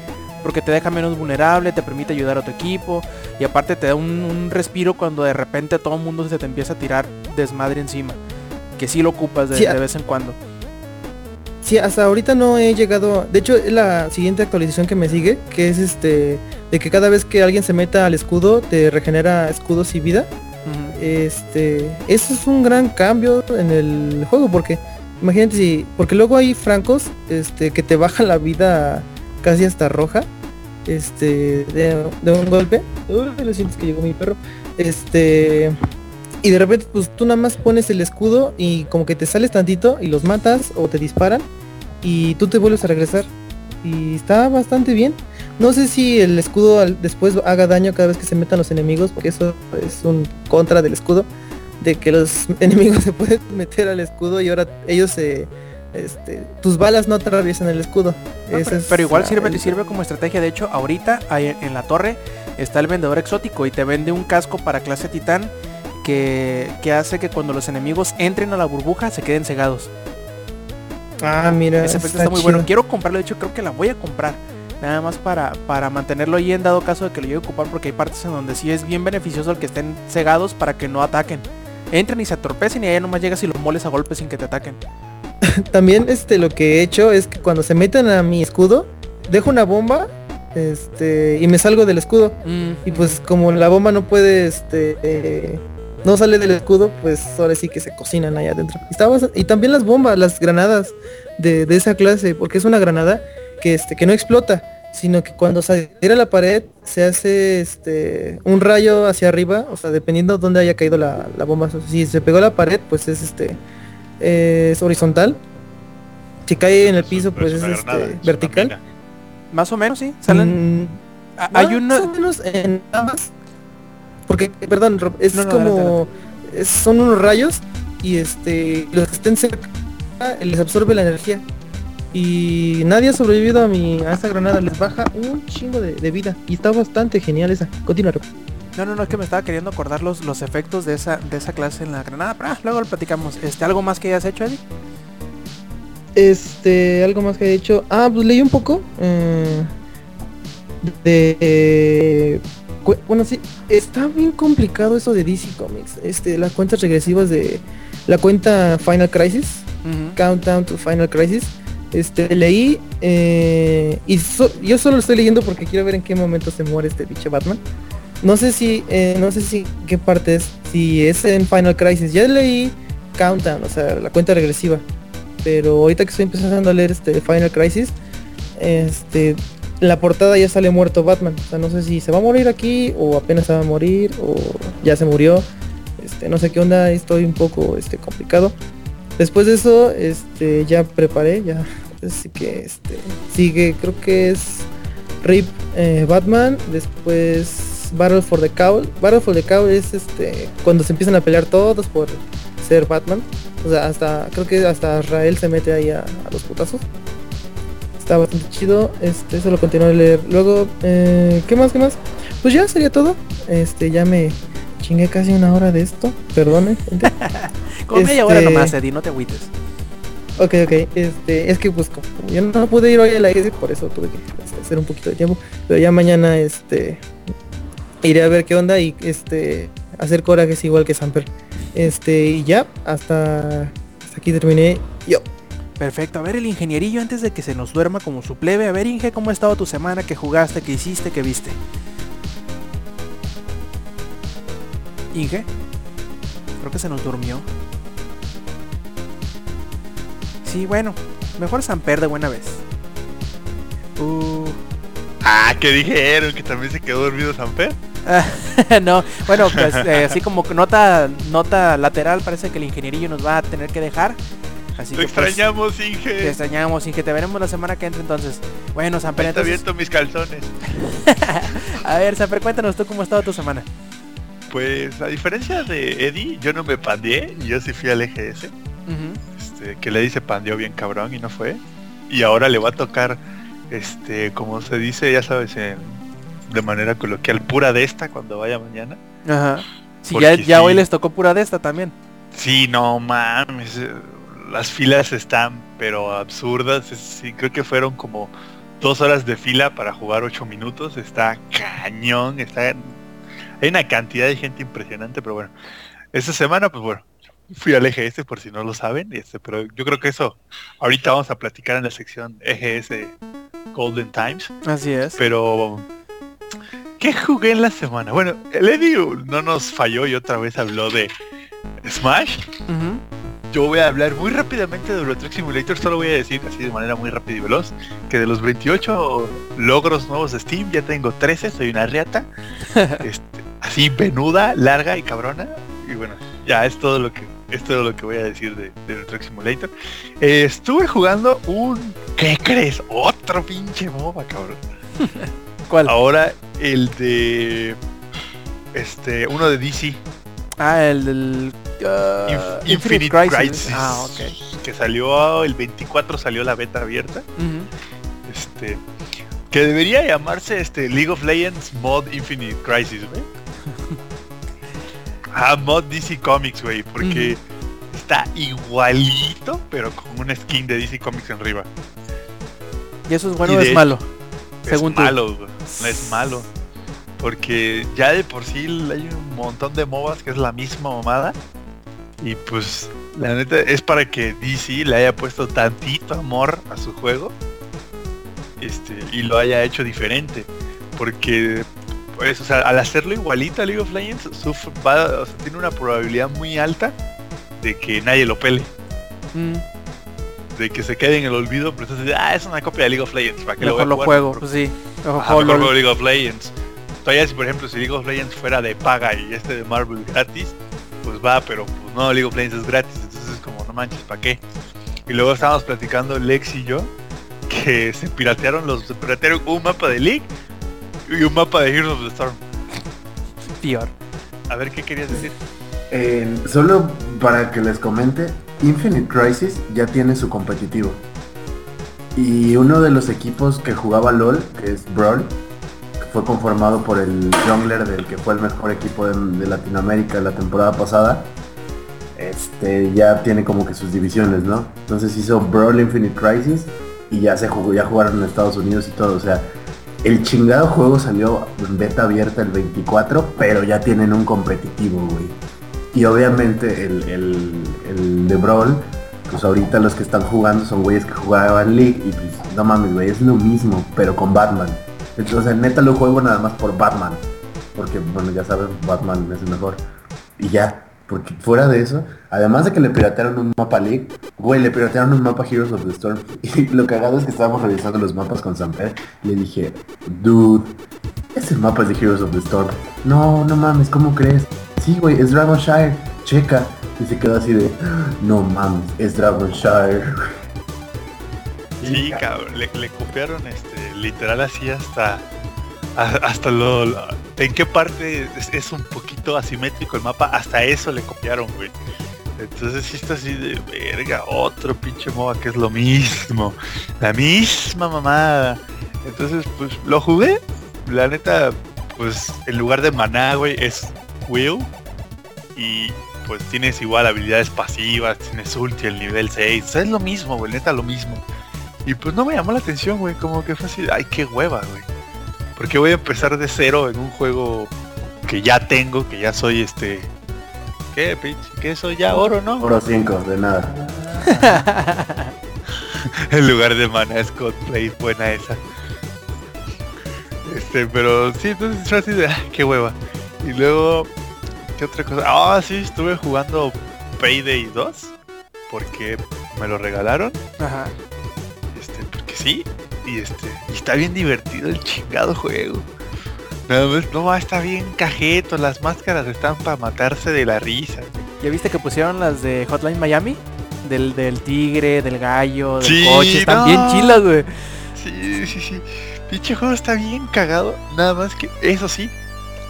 Porque te deja menos vulnerable, te permite ayudar a tu equipo y aparte te da un, un respiro cuando de repente todo el mundo se te empieza a tirar desmadre encima. Que sí lo ocupas de, Sí, de vez en cuando. Sí, hasta ahorita no he llegado, de hecho es la siguiente actualización que me sigue, que es este, de que cada vez que alguien se meta al escudo, te regenera escudos y vida. Este, eso es un gran cambio en el juego porque imagínate si, porque luego hay francos, este, que te bajan la vida casi hasta roja, este, de, de un golpe. Lo sientes que llegó mi perro. Este, y de repente pues tú nada más pones el escudo y como que te sales tantito y los matas o te disparan y tú te vuelves a regresar. Y está bastante bien. No sé si el escudo después haga daño cada vez que se metan los enemigos, porque eso es un contra del escudo, de que los enemigos se pueden meter al escudo y ahora ellos se... Este, tus balas no atraviesan el escudo. No, pero, es pero igual sirve, el- sirve como estrategia. De hecho, ahorita en la torre está el vendedor exótico y te vende un casco para clase titán que, que hace que cuando los enemigos entren a la burbuja se queden cegados. Ah, mira, Ese efecto está está muy chido. bueno. Quiero comprarlo, de hecho creo que la voy a comprar. Nada más para, para mantenerlo ahí en dado caso de que lo llegue a ocupar porque hay partes en donde sí es bien beneficioso el que estén cegados para que no ataquen. Entren y se atorpecen y allá nomás llegas y los moles a golpes sin que te ataquen. También este lo que he hecho es que cuando se meten a mi escudo, dejo una bomba este y me salgo del escudo. Mm, Y pues como la bomba no puede, este, eh, no sale del escudo, pues ahora sí que se cocinan allá adentro. Y, estaba y también las bombas, las granadas de, de esa clase, porque es una granada que, este, que no explota, sino que cuando se a la pared se hace este, un rayo hacia arriba, o sea, dependiendo de dónde haya caído la, la bomba. Si se pegó a la pared, pues es este, es horizontal. Si cae en el piso, pues es una este, granada, es una vertical. Más o menos, sí. Salen. Mm, Ah, Hay más una. o menos en ambas. Porque, perdón, es No, no, como. son unos rayos y este. Los que estén cerca les absorbe la energía. Y nadie ha sobrevivido a mi a esta granada. Les baja un chingo de, de vida. Y está bastante genial esa. Continúa. No, no, no, es que me estaba queriendo acordar los, los efectos de esa, de esa clase en la granada. Pero ah, luego lo platicamos. Este, ¿Algo más que hayas hecho, Eddie? Este, algo más que he hecho. Ah, pues leí un poco. eh, de. eh, bueno, sí, está bien complicado eso de DC Comics. Este, las cuentas regresivas de la cuenta Final Crisis. Ujú. Countdown to Final Crisis. Este, leí eh, y yo solo lo estoy leyendo porque quiero ver en qué momento se muere este pinche Batman. No sé si, eh, no sé si qué parte es, si es en Final Crisis. Ya leí Countdown, o sea, la cuenta regresiva. Pero ahorita que estoy empezando a leer este Final Crisis, este, la portada ya sale muerto Batman. No sé si se va a morir aquí o apenas se va a morir o ya se murió. Este, no sé qué onda, estoy un poco este complicado. Después de eso, este, ya preparé, ya, así que, este, sigue, creo que es Rip eh, Batman, después Battle for the Cowl. Battle for the Cowl es, este, cuando se empiezan a pelear todos por ser Batman. O sea, hasta, creo que hasta Israel se mete ahí a, los putazos. Está bastante chido, este, eso lo continuaré a leer. Luego, eh, ¿qué más, qué más? Pues ya sería todo. Este, ya me chingué casi una hora de esto, perdone. Como media hora Este- nomás, Eddie, no te agüites. Ok, ok, este, es que pues como yo no pude ir hoy a la ESE, por eso tuve que hacer un poquito de tiempo, pero ya mañana este iré a ver qué onda y este hacer corajes igual que Samper. Este, y ya, hasta, hasta aquí terminé yo. Perfecto, a ver el ingenierillo antes de que se nos duerma como su plebe. A ver Inge, ¿cómo ha estado tu semana? ¿Qué jugaste? ¿Qué hiciste? ¿Qué viste? Inge, creo que se nos durmió. Sí, bueno, mejor Samper de buena vez. Uh, Ah, que dijeron que también se quedó dormido Sanfer. no, bueno, pues eh, así como que nota, nota lateral parece que el ingenierillo nos va a tener que dejar. Así Te que pues, extrañamos, te Inge. extrañamos y que te veremos la semana que entra entonces. Bueno, Samper, entonces, abierto mis calzones. a ver, Samper, cuéntanos tú cómo ha estado tu semana. Pues a diferencia de Eddie, yo no me pandeé, yo sí fui al EGS, este, que le dice pandeó bien cabrón y no fue. Y ahora le va a tocar, este, como se dice, ya sabes, en- de manera coloquial, pura de esta cuando vaya mañana. Ajá. Sí, ya, ya sí. hoy les tocó pura de esta también. Sí, no mames, eh, las filas están pero absurdas. Sí, creo que fueron como dos horas de fila para jugar ocho minutos. Está cañón, está hay una cantidad de gente impresionante, pero bueno. Esta semana, pues bueno, fui al EGS por si no lo saben, este, pero yo creo que eso ahorita vamos a platicar en la sección EGS Golden Times. Así es. Pero ¿qué jugué en la semana? Bueno, el Eddie no nos falló y otra vez habló de Smash. Yo voy a hablar muy rápidamente de Euro Truck Simulator, solo voy a decir así de manera muy rápida y veloz, que de los 28 logros nuevos de Steam ya tengo 13, soy una riata, este, así venuda, larga y cabrona, y bueno, ya es todo lo que es todo lo que voy a decir de, de Truck Simulator. Eh, estuve jugando un, ¿qué crees? Otro pinche MOBA, cabrón. ¿Cuál? Ahora el de, este, uno de DC, Ah, el del... ah, Inf- Infinite, Crisis, Ah, ok. que salió el 24 salió la beta abierta. Este que debería llamarse este League of Legends Mod Infinite Crisis, güey. Ah, Mod DC Comics, güey, porque está igualito, pero con una skin de DC Comics en arriba. ¿Y eso es bueno Y o es malo? Según es tú. malo, güey, no es malo. Porque ya de por sí hay un montón de MOBAs que es la misma mamada. Y pues la neta es para que DC le haya puesto tantito amor a su juego. este, y lo haya hecho diferente. Porque, pues, o sea, al hacerlo igualito a League of Legends, sufre- va- o sea, tiene una probabilidad muy alta de que nadie lo pele. Mm, De que se quede en el olvido, pero entonces, ah, es una copia de League of Legends. ¿Para qué mejor voy a lo juego, pues sí. Mejor Ajá, juego League of Legends. Todavía si por ejemplo si League of Legends fuera de paga y este de Marvel gratis, pues va, pero pues no, League of Legends es gratis, entonces es como no manches, ¿para qué? Y luego estábamos platicando Lex y yo que se piratearon los se piratearon un mapa de League y un mapa de Heroes of the Storm. Peor. A ver qué querías decir. Eh, solo para que les comente, Infinite Crisis ya tiene su competitivo. Y uno de los equipos que jugaba LOL, que es Brawl, que fue conformado por el jungler del que fue el mejor equipo de, de Latinoamérica la temporada pasada, este ya tiene como que sus divisiones, ¿no? Entonces hizo Brawl Infinite Crisis y ya se jugó, ya jugaron en Estados Unidos y todo, o sea, el chingado juego salió en beta abierta el 24, pero ya tienen un competitivo, güey. Y obviamente el, el, el de Brawl, pues ahorita los que están jugando son güeyes que jugaban League y pues no mames, güey, es lo mismo, pero con Batman. Entonces, neta lo juego nada más por Batman. Porque, bueno, ya saben, Batman es el mejor. Y ya, porque fuera de eso, además de que le piratearon un mapa League, güey, le piratearon un mapa Heroes of the Storm. Y lo cagado es que estábamos revisando los mapas con Samper y le dije, dude, ese mapa es de Heroes of the Storm. No, no mames, ¿cómo crees? Sí, güey, es Dragonshire, checa. Y se quedó así de, no mames, es Dragonshire. Sí, cabrón, le, le copiaron este literal así hasta hasta lo, en qué parte es, un poquito asimétrico el mapa, hasta eso le copiaron, güey. Entonces sí está así de verga, otro pinche MOBA que es lo mismo, la misma mamada. Entonces pues lo jugué, la neta, pues en lugar de maná, güey, es Will y pues tienes igual habilidades pasivas, tienes ulti el nivel 6, o sea, es lo mismo, güey, neta lo mismo. Y pues no me llamó la atención, güey, como que fue así, ay, qué hueva. Porque voy a empezar de cero en un juego que ya tengo, que ya soy este... ¿Qué, pinche? ¿Qué soy ya? Oro, ¿no? Oro 5, de nada. en lugar de mana es cosplay, buena esa. Este, pero sí, entonces fue así de, ah, qué hueva. Y luego, ¿qué otra cosa? Ah, sí, estuve jugando Payday 2, porque me lo regalaron. Ajá. Este, porque sí, y este, y está bien divertido el chingado juego. Nada más, no, está bien cajeto, las máscaras están para matarse de la risa. ¿Ya viste que pusieron las de Hotline Miami? Del, del tigre, del gallo, del Sí, coche. Están bien chilas, güey. Sí, sí, sí. Pinche juego está bien cagado. Nada más que, eso sí,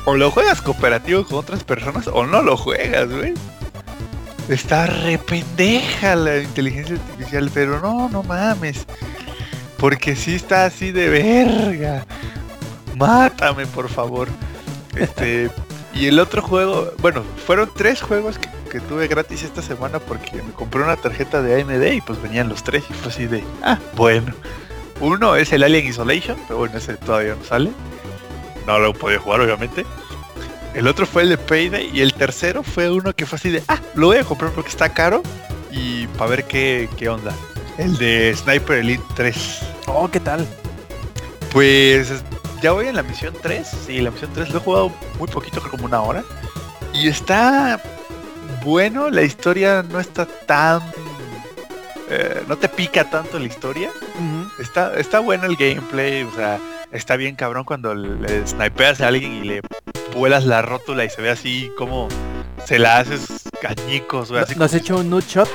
o lo juegas cooperativo con otras personas o no lo juegas, güey. Está re pendeja la inteligencia artificial, pero no, no mames. Porque sí está así de verga. Mátame, por favor. Este. y el otro juego, bueno, fueron tres juegos que, que tuve gratis esta semana porque me compré una tarjeta de AMD y pues venían los tres y fue así de, ah, bueno. Uno es el Alien Isolation, pero bueno, ese todavía no sale. No lo podía jugar, obviamente. El otro fue el de Payday y el tercero fue uno que fue así de, ah, lo voy a comprar porque está caro y para ver qué, qué onda. El de Sniper Elite 3. Oh, ¿qué tal? Pues ya voy en la misión 3. Sí, la misión 3 lo he jugado muy poquito, creo como una hora. Y está bueno, la historia no está tan... eh, no te pica tanto la historia. Está, está bueno el gameplay, o sea, está bien cabrón cuando le snipeas a alguien y le vuelas la rótula y se ve así como se la haces cañicos, ¿No, así ¿no has hecho un nude shot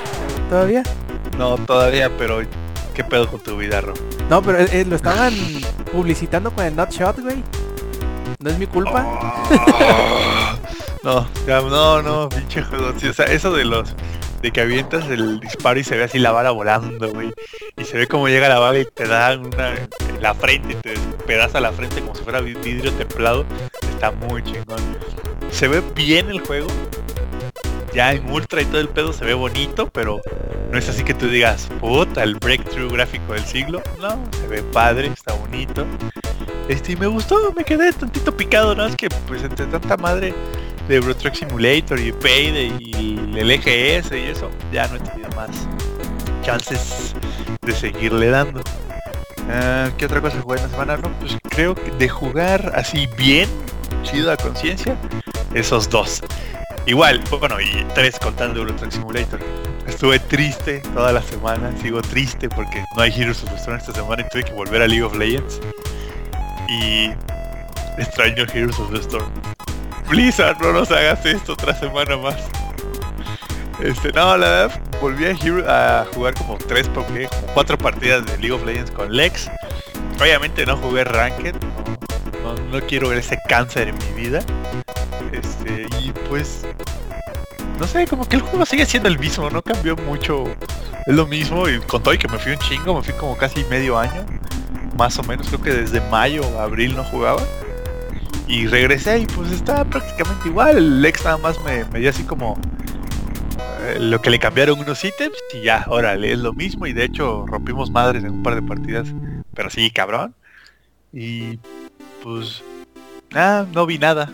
todavía? No, todavía, pero ¿qué pedo con tu vida, Ro? No, pero eh, eh, lo estaban publicitando con el nut shot, güey. ¿No es mi culpa? No, ya, no, no, pinche juego. sí, o sea, eso de los de que avientas el disparo y se ve así la bala volando, güey. Y se ve como llega la bala y te da una en la frente, te pedaza la frente como si fuera vi- vidrio templado. Está muy chingón. Se ve bien el juego. Ya en ultra y todo el pedo se ve bonito, pero no es así que tú digas, puta, el breakthrough gráfico del siglo. No, se ve padre, está bonito. Este, y me gustó, me quedé tantito picado, ¿no? Es que pues entre tanta madre de Euro Truck Simulator y Payday y el EGS y eso, ya no he tenido más chances de seguirle dando. Ah, ¿Qué otra cosa jugué en la semana? No, pues creo que de jugar así bien, chido a conciencia, esos dos. Igual, bueno, y tres contando Euro Truck Simulator. Estuve triste toda la semana, sigo triste porque no hay Heroes of the Storm esta semana y tuve que volver a League of Legends. Y extraño Heroes of the Storm. Blizzard, no nos hagas esto otra semana más. Este, no, la verdad, volví a, Hero- a jugar como tres, porque como cuatro partidas de League of Legends con Lex. Obviamente no jugué Ranked, no, no, no ese cáncer en mi vida. Este, y pues, no sé, como que el juego sigue siendo el mismo, no cambió mucho. Es lo mismo, y con todo y que me fui un chingo, me fui como casi medio año, más o menos, creo que desde mayo o abril no jugaba. Y regresé y pues estaba prácticamente igual. El Lex nada más me, dio así como eh, lo que le cambiaron unos ítems y ya, órale, es lo mismo. Y de hecho rompimos madres en un par de partidas. Pero sí, cabrón. Y pues no vi nada.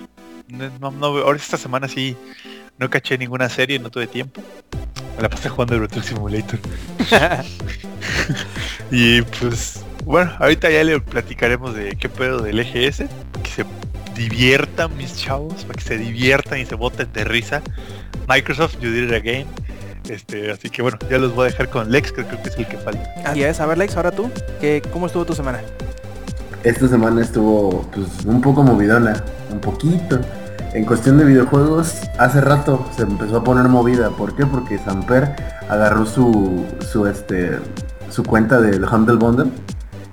No, no, ahora esta semana sí no caché ninguna serie, no tuve tiempo. Me la pasé jugando Euro Truck Simulator. y pues bueno, ahorita ya le platicaremos de qué pedo del EGS. Que se diviertan mis chavos, para que se diviertan y se boten de risa. Microsoft, you did it again. Este, así que bueno, ya los voy a dejar con Lex, que creo que es el que falta. Así es, a ver Lex, ahora tú, ¿qué, ¿cómo estuvo tu semana? Esta semana estuvo pues un poco movidona, un poquito. En cuestión de videojuegos, hace rato se empezó a poner movida. ¿Por qué? Porque Samper agarró su, su, este, su cuenta del Humble Bundle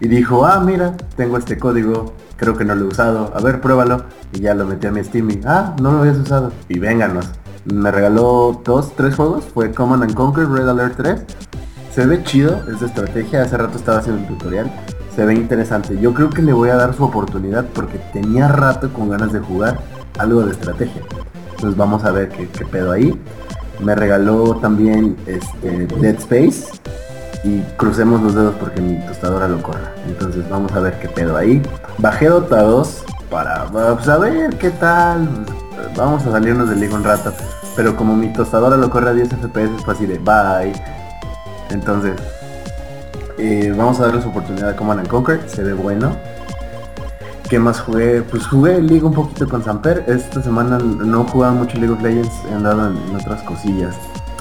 y dijo, ah, mira, tengo este código, creo que no lo he usado, a ver, pruébalo. Y ya lo metí a mi Steam y, ah, no lo habías usado. Y vénganos. Me regaló dos, tres juegos, fue Command and Conquer, Red Alert 3. Se ve chido, es de estrategia, hace rato estaba haciendo un tutorial. Se ve interesante. Yo creo que le voy a dar su oportunidad porque tenía rato con ganas de jugar algo de estrategia. Entonces vamos a ver qué, pedo ahí. Me regaló también este, Dead Space. Y crucemos los dedos porque mi tostadora lo corra. Entonces vamos a ver qué pedo ahí. Bajé Dota 2 para pues, a ver qué tal. Pues, Vamos a salirnos del liga un rato. Pero como mi tostadora lo corre a 10 FPS, fue así de bye. Entonces, eh, vamos a darle su oportunidad a Command and Conquer, se ve bueno. ¿Qué más jugué? Pues jugué League un poquito con Samper. Esta semana no jugaba mucho League of Legends, he andado en, en otras cosillas.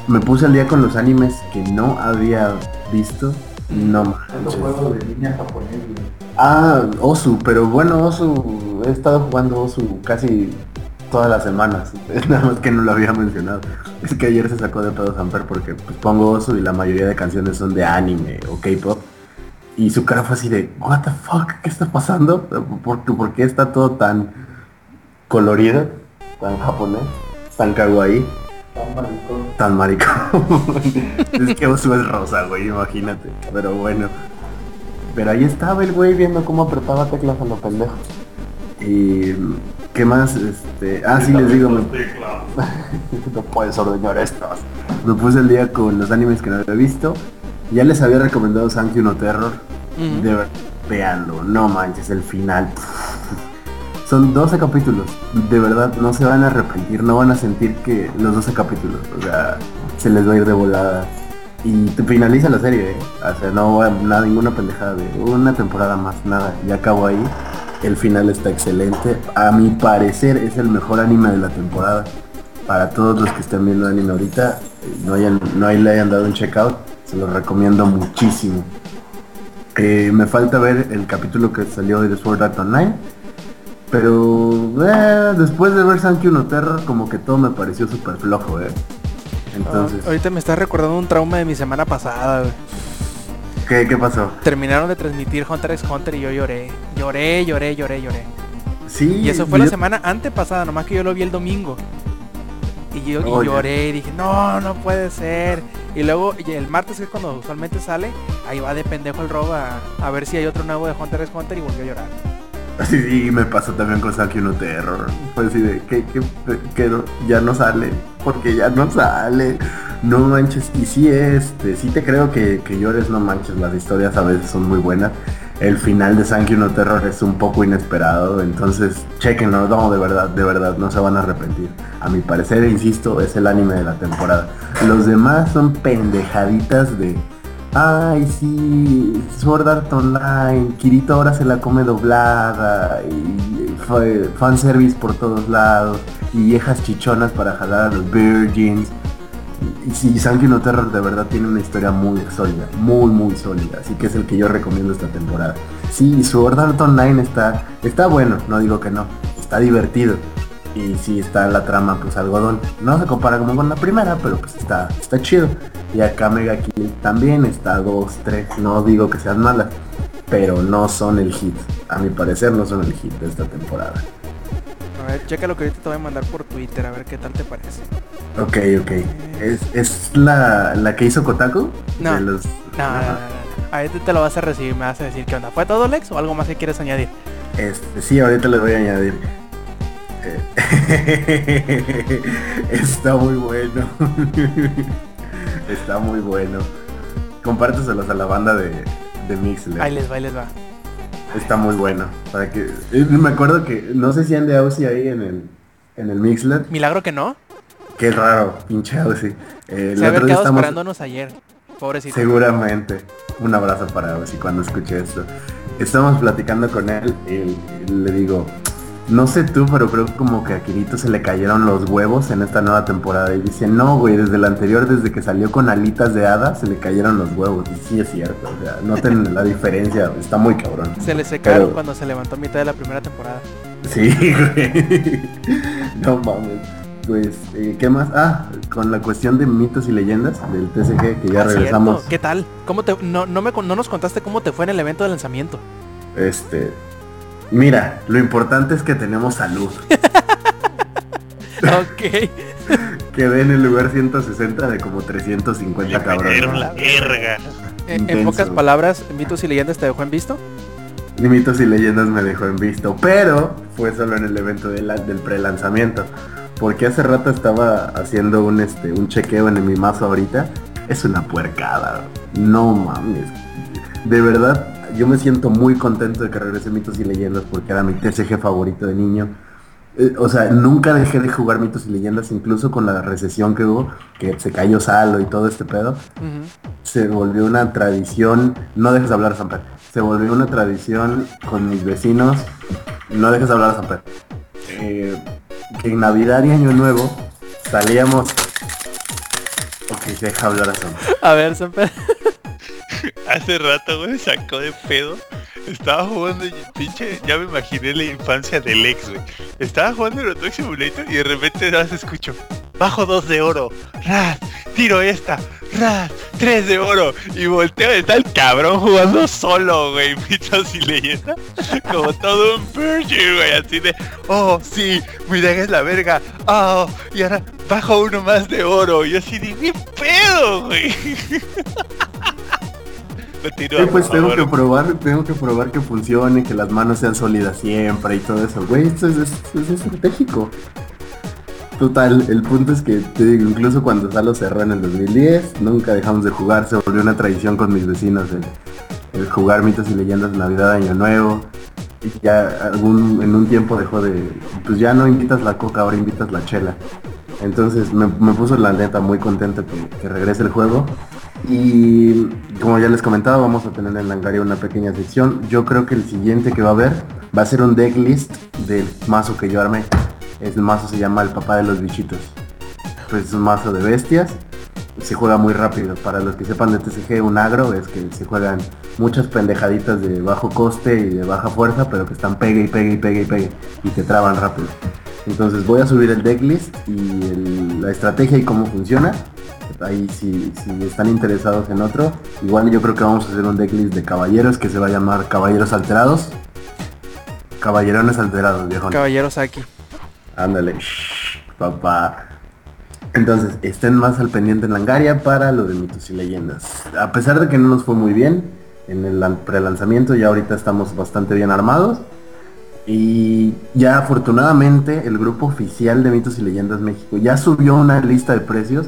Me puse al día con los animes que no había visto. No manches. de línea japonés, Ah, Osu, pero bueno, Osu, he estado jugando Osu casi todas las semanas. Nada más que no lo había mencionado. Es que ayer se sacó de pedo Samper porque pues, pongo Osu y la mayoría de canciones son de anime o K-pop. Y su cara fue así de, what the fuck, ¿qué está pasando? ¿Por, por qué está todo tan colorido, tan japonés, tan kawaii, tan maricón? es que Osu es rosa, güey, imagínate. Pero bueno. Pero ahí estaba el güey viendo cómo apretaba teclas a lo pendejo. Y qué más, este. Ah, sí les digo, me... no puedes ordeñar estas. Me puse el día con los animes que no había visto. Ya les había recomendado Sankey no Terror. De verdad, véanlo, no manches, el final. Son 12 capítulos. De verdad, no se van a arrepentir, no van a sentir que los 12 capítulos, o sea, se les va a ir de volada. Y te finaliza la serie, ¿eh? O sea, no va nada, ninguna pendejada de una temporada más, nada. Ya acabo ahí. El final está excelente. A mi parecer es el mejor anime de la temporada. Para todos los que estén viendo anime ahorita, eh, no, hayan, no hay- le hayan dado un checkout, se los recomiendo muchísimo. Eh, me falta ver el capítulo que salió de Sword Art Online. Pero eh, después de ver Sankey no Terror, como que todo me pareció súper flojo, eh. Entonces, Ah, ahorita me estás recordando un trauma de mi semana pasada, güey. ¿Qué, qué pasó? Terminaron de transmitir Hunter x Hunter y yo lloré. Lloré, lloré, lloré, lloré. Sí, Y eso fue la semana antepasada, nomás que yo lo vi el domingo. Y yo y Oh, lloré y dije, no, no puede ser. Y luego y el martes, que es cuando usualmente sale, ahí va de pendejo el robo a, a ver si hay otro nuevo de Hunter x Hunter y volvió a llorar. Sí, sí, me pasó también con Sankey no Terror. Fue así de que, que, que ya no sale, porque ya no sale. No manches, y sí este, sí te creo que, que llores, no manches, las historias a veces son muy buenas. El final de Sankey no Terror es un poco inesperado, entonces chequenlo, no, de verdad, de verdad, no se van a arrepentir. A mi parecer, insisto, es el anime de la temporada. Los demás son pendejaditas de... ay sí, Sword Art Online, Kirito ahora se la come doblada y fue fanservice por todos lados y viejas chichonas para jalar a los virgins. Y sí, Sankey no Terror de verdad tiene una historia muy sólida, muy muy sólida, así que es el que yo recomiendo esta temporada. Sí, Sword Art Online está, está bueno, no digo que no, está divertido. Y sí está la trama pues algodón. No se compara como con la primera, pero pues está, está chido. Y acá Mega Kill también está 2, 3. No digo que sean malas, pero no son el hit. A mi parecer no son el hit de esta temporada. A ver, checa lo que ahorita te voy a mandar por Twitter, a ver qué tal te parece. Ok, ok. ¿Es, es la, la que hizo Kotaku? No. Los- No, no, no, no, no. Ahorita te lo vas a recibir, me vas a decir qué onda. ¿Fue todo, Lex, o algo más que quieres añadir? Este, sí, ahorita les voy a añadir. Está muy bueno. Está muy bueno. Compárteselos a la banda de, de Mixler. Ahí les va, ahí les va. Está muy bueno. Para que. eh, Me acuerdo que. No sé si ande Aussie ahí en el. En el Mixler. Milagro que no. Qué raro, pinche Aussie. Eh, Se había quedado estamos- esperándonos ayer. Pobrecito. Seguramente. Un abrazo para Aussie cuando escuche esto. Estamos platicando con él y le digo, no sé tú, pero creo que como que a Kirito se le cayeron los huevos en esta nueva temporada. Y dice, no, güey, desde la anterior, desde que salió con alitas de hada, se le cayeron los huevos. Y sí es cierto. O sea, noten la diferencia, está muy cabrón. Se le secaron Pero- cuando se levantó a mitad de la primera temporada. Sí, güey. No mames. Pues, eh, ¿qué más? Ah, con la cuestión de mitos y leyendas del TCG, que ya Ah, regresamos. cierto. ¿Qué tal? ¿Cómo te, no, no, me, no nos contaste cómo te fue en el evento de lanzamiento? Este, mira, lo importante es que tenemos salud. ok. Quedé en el lugar 160 de como 350 Le cabrones. verga. En, pocas palabras, mitos y leyendas te dejó en visto. Ni mitos y leyendas me dejó en visto, pero fue solo en el evento de la- del pre-lanzamiento. Porque hace rato estaba haciendo un este un chequeo en mi mazo ahorita. Es una puercada. No mames. De verdad, yo me siento muy contento de que regrese mitos y leyendas porque era mi TCG favorito de niño. Eh, o sea, nunca dejé de jugar mitos y leyendas, incluso con la recesión que hubo, que se cayó Salo y todo este pedo. Se volvió una tradición, no dejes de hablar Samper, se volvió una tradición con mis vecinos, no dejes de hablar Samper, eh, que en Navidad y Año Nuevo salíamos, ok, deja hablar a Samper, A ver, Samper. Hace rato, güey, sacó de pedo. Estaba jugando pinche, ya me imaginé la infancia del ex, güey. Estaba jugando Euro Truck Simulator y de repente nada más escucho, bajo dos de oro, ras, tiro esta, ras, tres de oro. Y volteo está el cabrón jugando solo, güey, mitos y leyendas. Como todo un virgin, güey, así de, oh, sí, mi deck es la verga, oh, y ahora bajo uno más de oro. Y así de, ¿qué pedo, güey? Continúa, Sí, pues tengo que probar, tengo que probar que funcione, que las manos sean sólidas siempre y todo eso, güey, esto es, es estratégico. Total, el punto es que te digo, incluso cuando Salo cerró en el 2010, nunca dejamos de jugar, se volvió una tradición con mis vecinos el, el jugar mitos y leyendas de Navidad, Año Nuevo. Y ya algún, en un tiempo dejó de, pues ya no invitas la coca, ahora invitas la chela. Entonces me, me puso la neta muy contento que, que regrese el juego. Y como ya les comentaba, vamos a tener en Langaria una pequeña sección. Yo creo que el siguiente que va a haber va a ser un decklist del mazo que yo armé. El mazo se llama el papá de los bichitos. Pues es un mazo de bestias. Se juega muy rápido. Para los que sepan de TCG, un agro es que se juegan muchas pendejaditas de bajo coste y de baja fuerza, pero que están pegue y pegue y pegue y pegue y te traban rápido. Entonces voy a subir el decklist y el- la estrategia y cómo funciona. Ahí si, si están interesados en otro, igual yo creo que vamos a hacer un decklist de caballeros que se va a llamar Caballeros Alterados. Caballerones Alterados, viejo. Caballeros aquí. Ándale, papá. Entonces, estén más al pendiente en Langaria para lo de mitos y leyendas. A pesar de que no nos fue muy bien en el lan- prelanzamiento, ya ahorita estamos bastante bien armados. Y ya afortunadamente el grupo oficial de mitos y leyendas México ya subió una lista de precios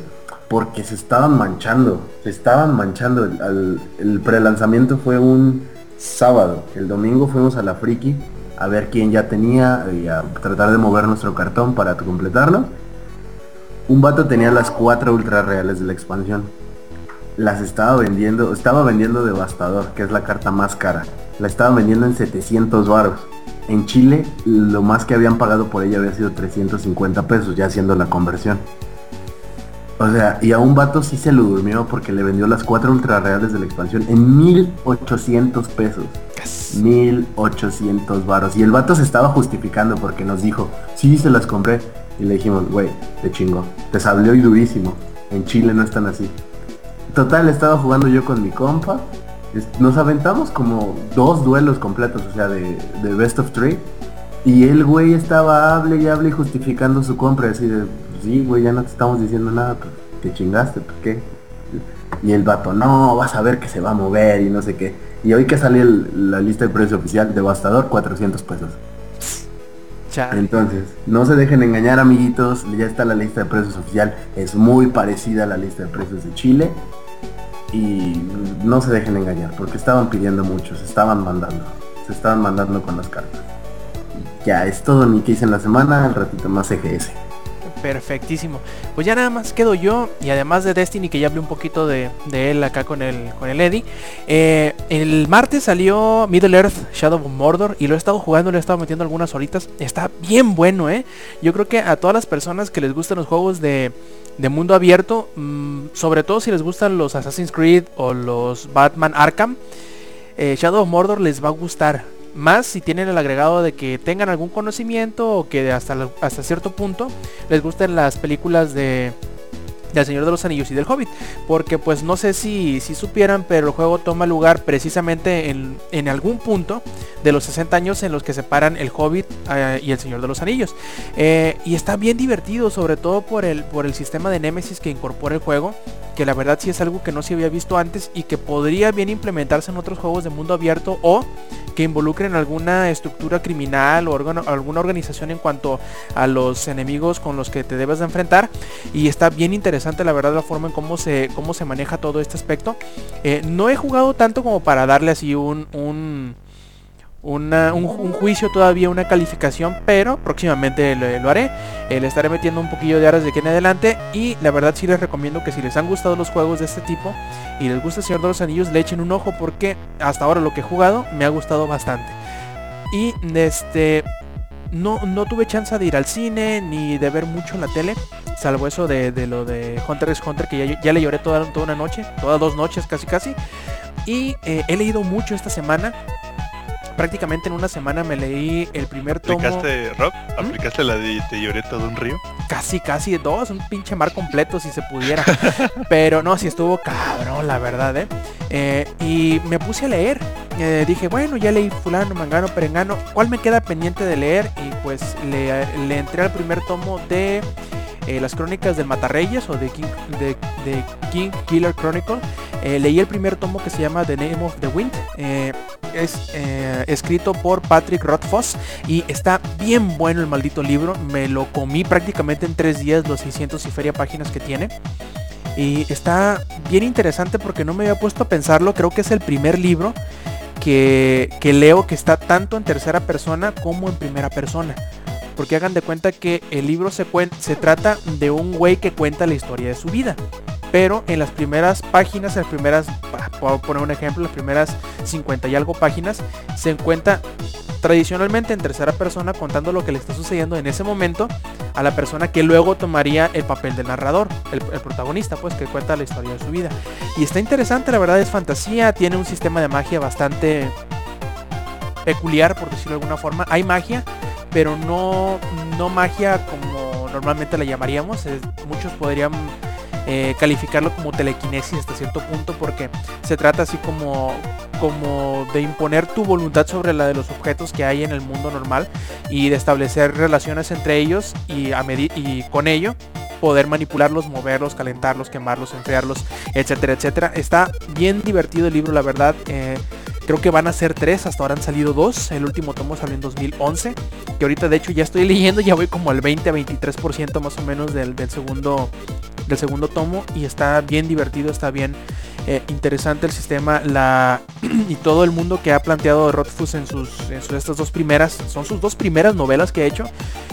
porque se estaban manchando. Se estaban manchando. El, el prelanzamiento fue un sábado. El domingo fuimos a la Friki a ver quién ya tenía y a tratar de mover nuestro cartón para completarlo. Un vato tenía las cuatro ultra reales de la expansión. las estaba vendiendo, estaba vendiendo Devastador, que es la carta más cara. La estaba vendiendo en 700 varos. En Chile, lo más que habían pagado por ella había sido 350 pesos, ya haciendo la conversión. O sea, y a un vato sí se lo durmió porque le vendió las cuatro ultra reales de la expansión en 1800 pesos. 1800 varos. Y el vato se estaba justificando porque nos dijo, sí, se las compré. Y le dijimos, güey, te chingo. Te salió y durísimo. En Chile no están así. Total, estaba jugando yo con mi compa. Nos aventamos como dos duelos completos, o sea, de, de Best of Three. Y el güey estaba hable y hable y justificando su compra. Así de, sí, güey, ya no te estamos diciendo nada, pues te chingaste, ¿por qué? Y el vato, no, vas a ver que se va a mover y no sé qué. Y hoy que sale el- la lista de precio oficial, Devastador, 400 pesos. Chale. Entonces, no se dejen engañar amiguitos, ya está la lista de precios oficial, es muy parecida a la lista de precios de Chile. Y no se dejen engañar, porque estaban pidiendo mucho, se estaban mandando, se estaban mandando con las cartas. Ya, es todo mi que hice en la semana, al ratito más EGS. Perfectísimo. Pues ya nada más quedo yo y además de Destiny que ya hablé un poquito de, él acá con el, con el Eddie. eh, el martes salió Middle Earth Shadow of Mordor y lo he estado jugando, le he estado metiendo algunas horitas. Está bien bueno, ¿eh? Yo creo que a todas las personas que les gustan los juegos de, de mundo abierto, mm, sobre todo si les gustan los Assassin's Creed o los Batman Arkham, eh, Shadow of Mordor les va a gustar. Más si tienen el agregado de que tengan algún conocimiento o que hasta, hasta cierto punto les gusten las películas de del Señor de los Anillos y del Hobbit. Porque pues no sé si, si supieran, pero el juego toma lugar precisamente en, en algún punto de los 60 años en los que separan el Hobbit eh, y el Señor de los Anillos. Eh, y está bien divertido, sobre todo por el, por el sistema de Nemesis que incorpora el juego. Que la verdad sí es algo que no se había visto antes y que podría bien implementarse en otros juegos de mundo abierto o que involucren alguna estructura criminal o alguna organización en cuanto a los enemigos con los que te debes de enfrentar y está bien interesante la verdad la forma en cómo se cómo se maneja todo este aspecto. Eh, no he jugado tanto como para darle así un un, un, juicio todavía una calificación pero próximamente lo, lo haré. Eh, le estaré metiendo un poquillo de aras de aquí en adelante y la verdad sí les recomiendo que si les han gustado los juegos de este tipo y les gusta el Señor de los Anillos le echen un ojo porque hasta ahora lo que he jugado me ha gustado bastante. Y este no, no tuve chance de ir al cine ni de ver mucho la tele, salvo eso de, de lo de Hunter x Hunter que ya, ya le lloré toda, toda una noche, todas dos noches casi casi. Y eh, he leído mucho esta semana. Prácticamente en una semana me leí el primer tomo. ¿Aplicaste, Rob? ¿Aplicaste la de Te lloré todo un río? Casi, casi dos, un pinche mar completo si se pudiera. Pero no, si estuvo cabrón, la verdad, ¿eh? Eh, y me puse a leer. Eh, dije, bueno, ya leí fulano, mangano, perengano. ¿Cuál me queda pendiente de leer? Y pues le, le entré al primer tomo de eh, las crónicas del Matarreyes o de King, Killer Chronicle. Eh, leí el primer tomo que se llama The Name of the Wind. Eh, es escrito por Patrick Rothfuss y está bien bueno el maldito libro. Me lo comí prácticamente en tres días los 600 y feria páginas que tiene. Y está bien interesante porque no me había puesto a pensarlo. Creo que es el primer libro que, que leo que está tanto en tercera persona como en primera persona. Porque hagan de cuenta que el libro se, se trata de un güey que cuenta la historia de su vida. Pero en las primeras páginas, en las primeras, puedo poner un ejemplo, las primeras 50 y algo páginas, se encuentra tradicionalmente en tercera persona contando lo que le está sucediendo en ese momento a la persona que luego tomaría el papel del narrador, el, el protagonista, pues que cuenta la historia de su vida. Y está interesante, la verdad es fantasía, tiene un sistema de magia bastante peculiar, por decirlo de alguna forma. Hay magia, pero no, no magia como normalmente la llamaríamos. Muchos podrían eh, calificarlo como telequinesis hasta cierto punto porque se trata así como como de imponer tu voluntad sobre la de los objetos que hay en el mundo normal y de establecer relaciones entre ellos y a y con ello poder manipularlos, moverlos, calentarlos, quemarlos, enfriarlos, etcétera, etcétera. Está bien divertido el libro, la verdad. eh, creo que van a ser tres, hasta ahora han salido dos. El último tomo salió en 2011, que ahorita de hecho ya estoy leyendo, ya voy como al 20 a 23% más o menos del, segundo del segundo tomo y está bien divertido, está bien eh, interesante el sistema y todo el mundo que ha planteado Rothfuss en sus, en sus estas dos primeras, son sus dos primeras novelas que ha hecho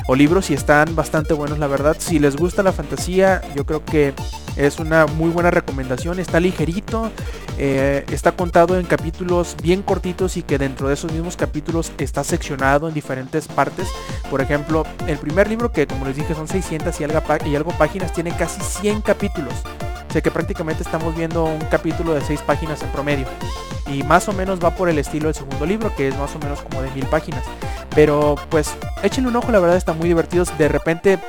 o libros y están bastante buenos la verdad. Si les gusta la fantasía, yo creo que Es una muy buena recomendación, está ligerito, eh, está contado en capítulos bien cortitos y que dentro de esos mismos capítulos está seccionado en diferentes partes. Por ejemplo, el primer libro que como les dije son 600 y algo, páginas, tiene casi 100 capítulos. O sea que prácticamente estamos viendo un capítulo de 6 páginas en promedio. Y más o menos va por el estilo del segundo libro, que es más o menos como de mil páginas. Pero pues échenle un ojo, la verdad está muy divertido. De repente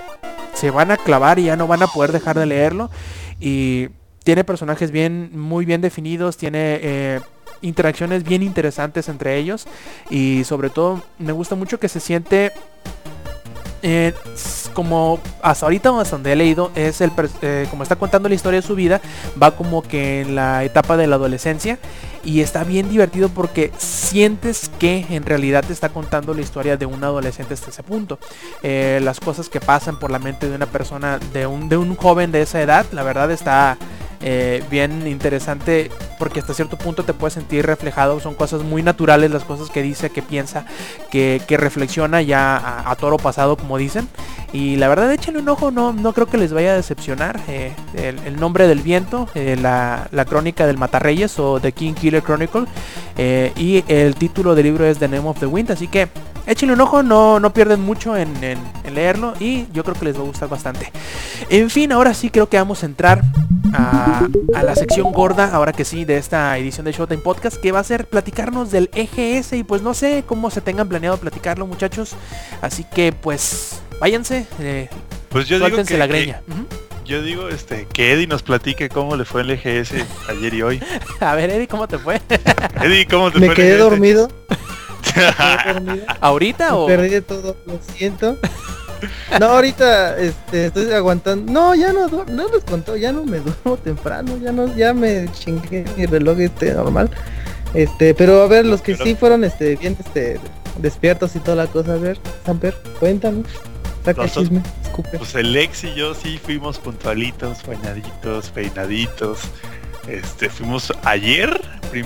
se van a clavar y ya no van a poder dejar de leerlo. Y tiene personajes bien, muy bien definidos, tiene eh, interacciones bien interesantes entre ellos. Y sobre todo me gusta mucho que se siente eh, como hasta ahorita hasta donde he leído es el eh, como está contando la historia de su vida va como que en la etapa de la adolescencia y está bien divertido porque sientes que en realidad te está contando la historia de un adolescente hasta ese punto las cosas que pasan por la mente de una persona de un de un joven de esa edad la verdad está eh, bien interesante porque hasta cierto punto te puedes sentir reflejado. Son cosas muy naturales las cosas que dice, que piensa, que, reflexiona ya a, toro pasado como dicen. Y la verdad échenle un ojo, no, no creo que les vaya a decepcionar. Eh, el, nombre del viento, eh, la, crónica del Matarreyes o The King Killer Chronicle. y el título del libro es The Name of the Wind. Así que échenle un ojo, no, no pierden mucho en, en leerlo y yo creo que les va a gustar bastante. En fin, ahora sí creo que vamos a entrar a, la sección gorda, ahora que sí, de esta edición de Showtime Podcast, que va a ser platicarnos del EGS y pues no sé cómo se tengan planeado platicarlo muchachos, así que pues váyanse, eh, pues yo digo que, la greña. Yo digo este que Eddie nos platique cómo le fue el EGS ayer y hoy. a ver Eddie, ¿cómo te fue? Eddie, ¿cómo te Me fue? Quedé. Me quedé dormido. ¿Ahorita o? Perdí de todo, lo siento. No, ahorita este, estoy aguantando. No, ya no, no les contó, ya no me duermo temprano, ya no, ya me chingué mi reloj este normal. Este, pero a ver, los que sí fueron este bien este despiertos y toda la cosa, a ver, Samper, cuéntanos. Saca chisme, escupe. Pues el ex y yo sí fuimos puntualitos, bañaditos, peinaditos. Este, fuimos ayer,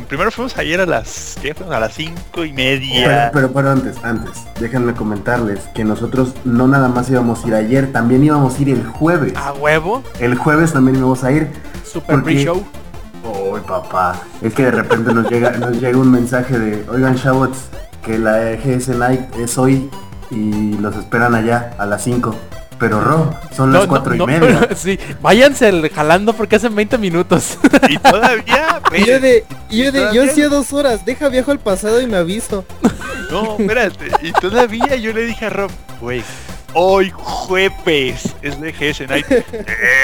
primero fuimos ayer a las, ¿qué? a las cinco y media. Pero, pero, antes, antes, déjenme comentarles que nosotros no nada más íbamos a ir ayer, también íbamos a ir el jueves. ¿A huevo? El jueves también íbamos a ir. Super pre-show. Uy, papá. Es que de repente nos llega, nos llega un mensaje de, oigan, chavos, que la GS Night es hoy y los esperan allá a las 5. Pero Ro, son las cuatro y media. sí, váyanse jalando porque hacen 20 minutos. y todavía. y yo de, y yo de, yo hacía dos horas, deja viajo al pasado y me aviso. No, espérate. Y todavía yo le dije a Rob, güey, hoy jueves es el EGS Night. eh,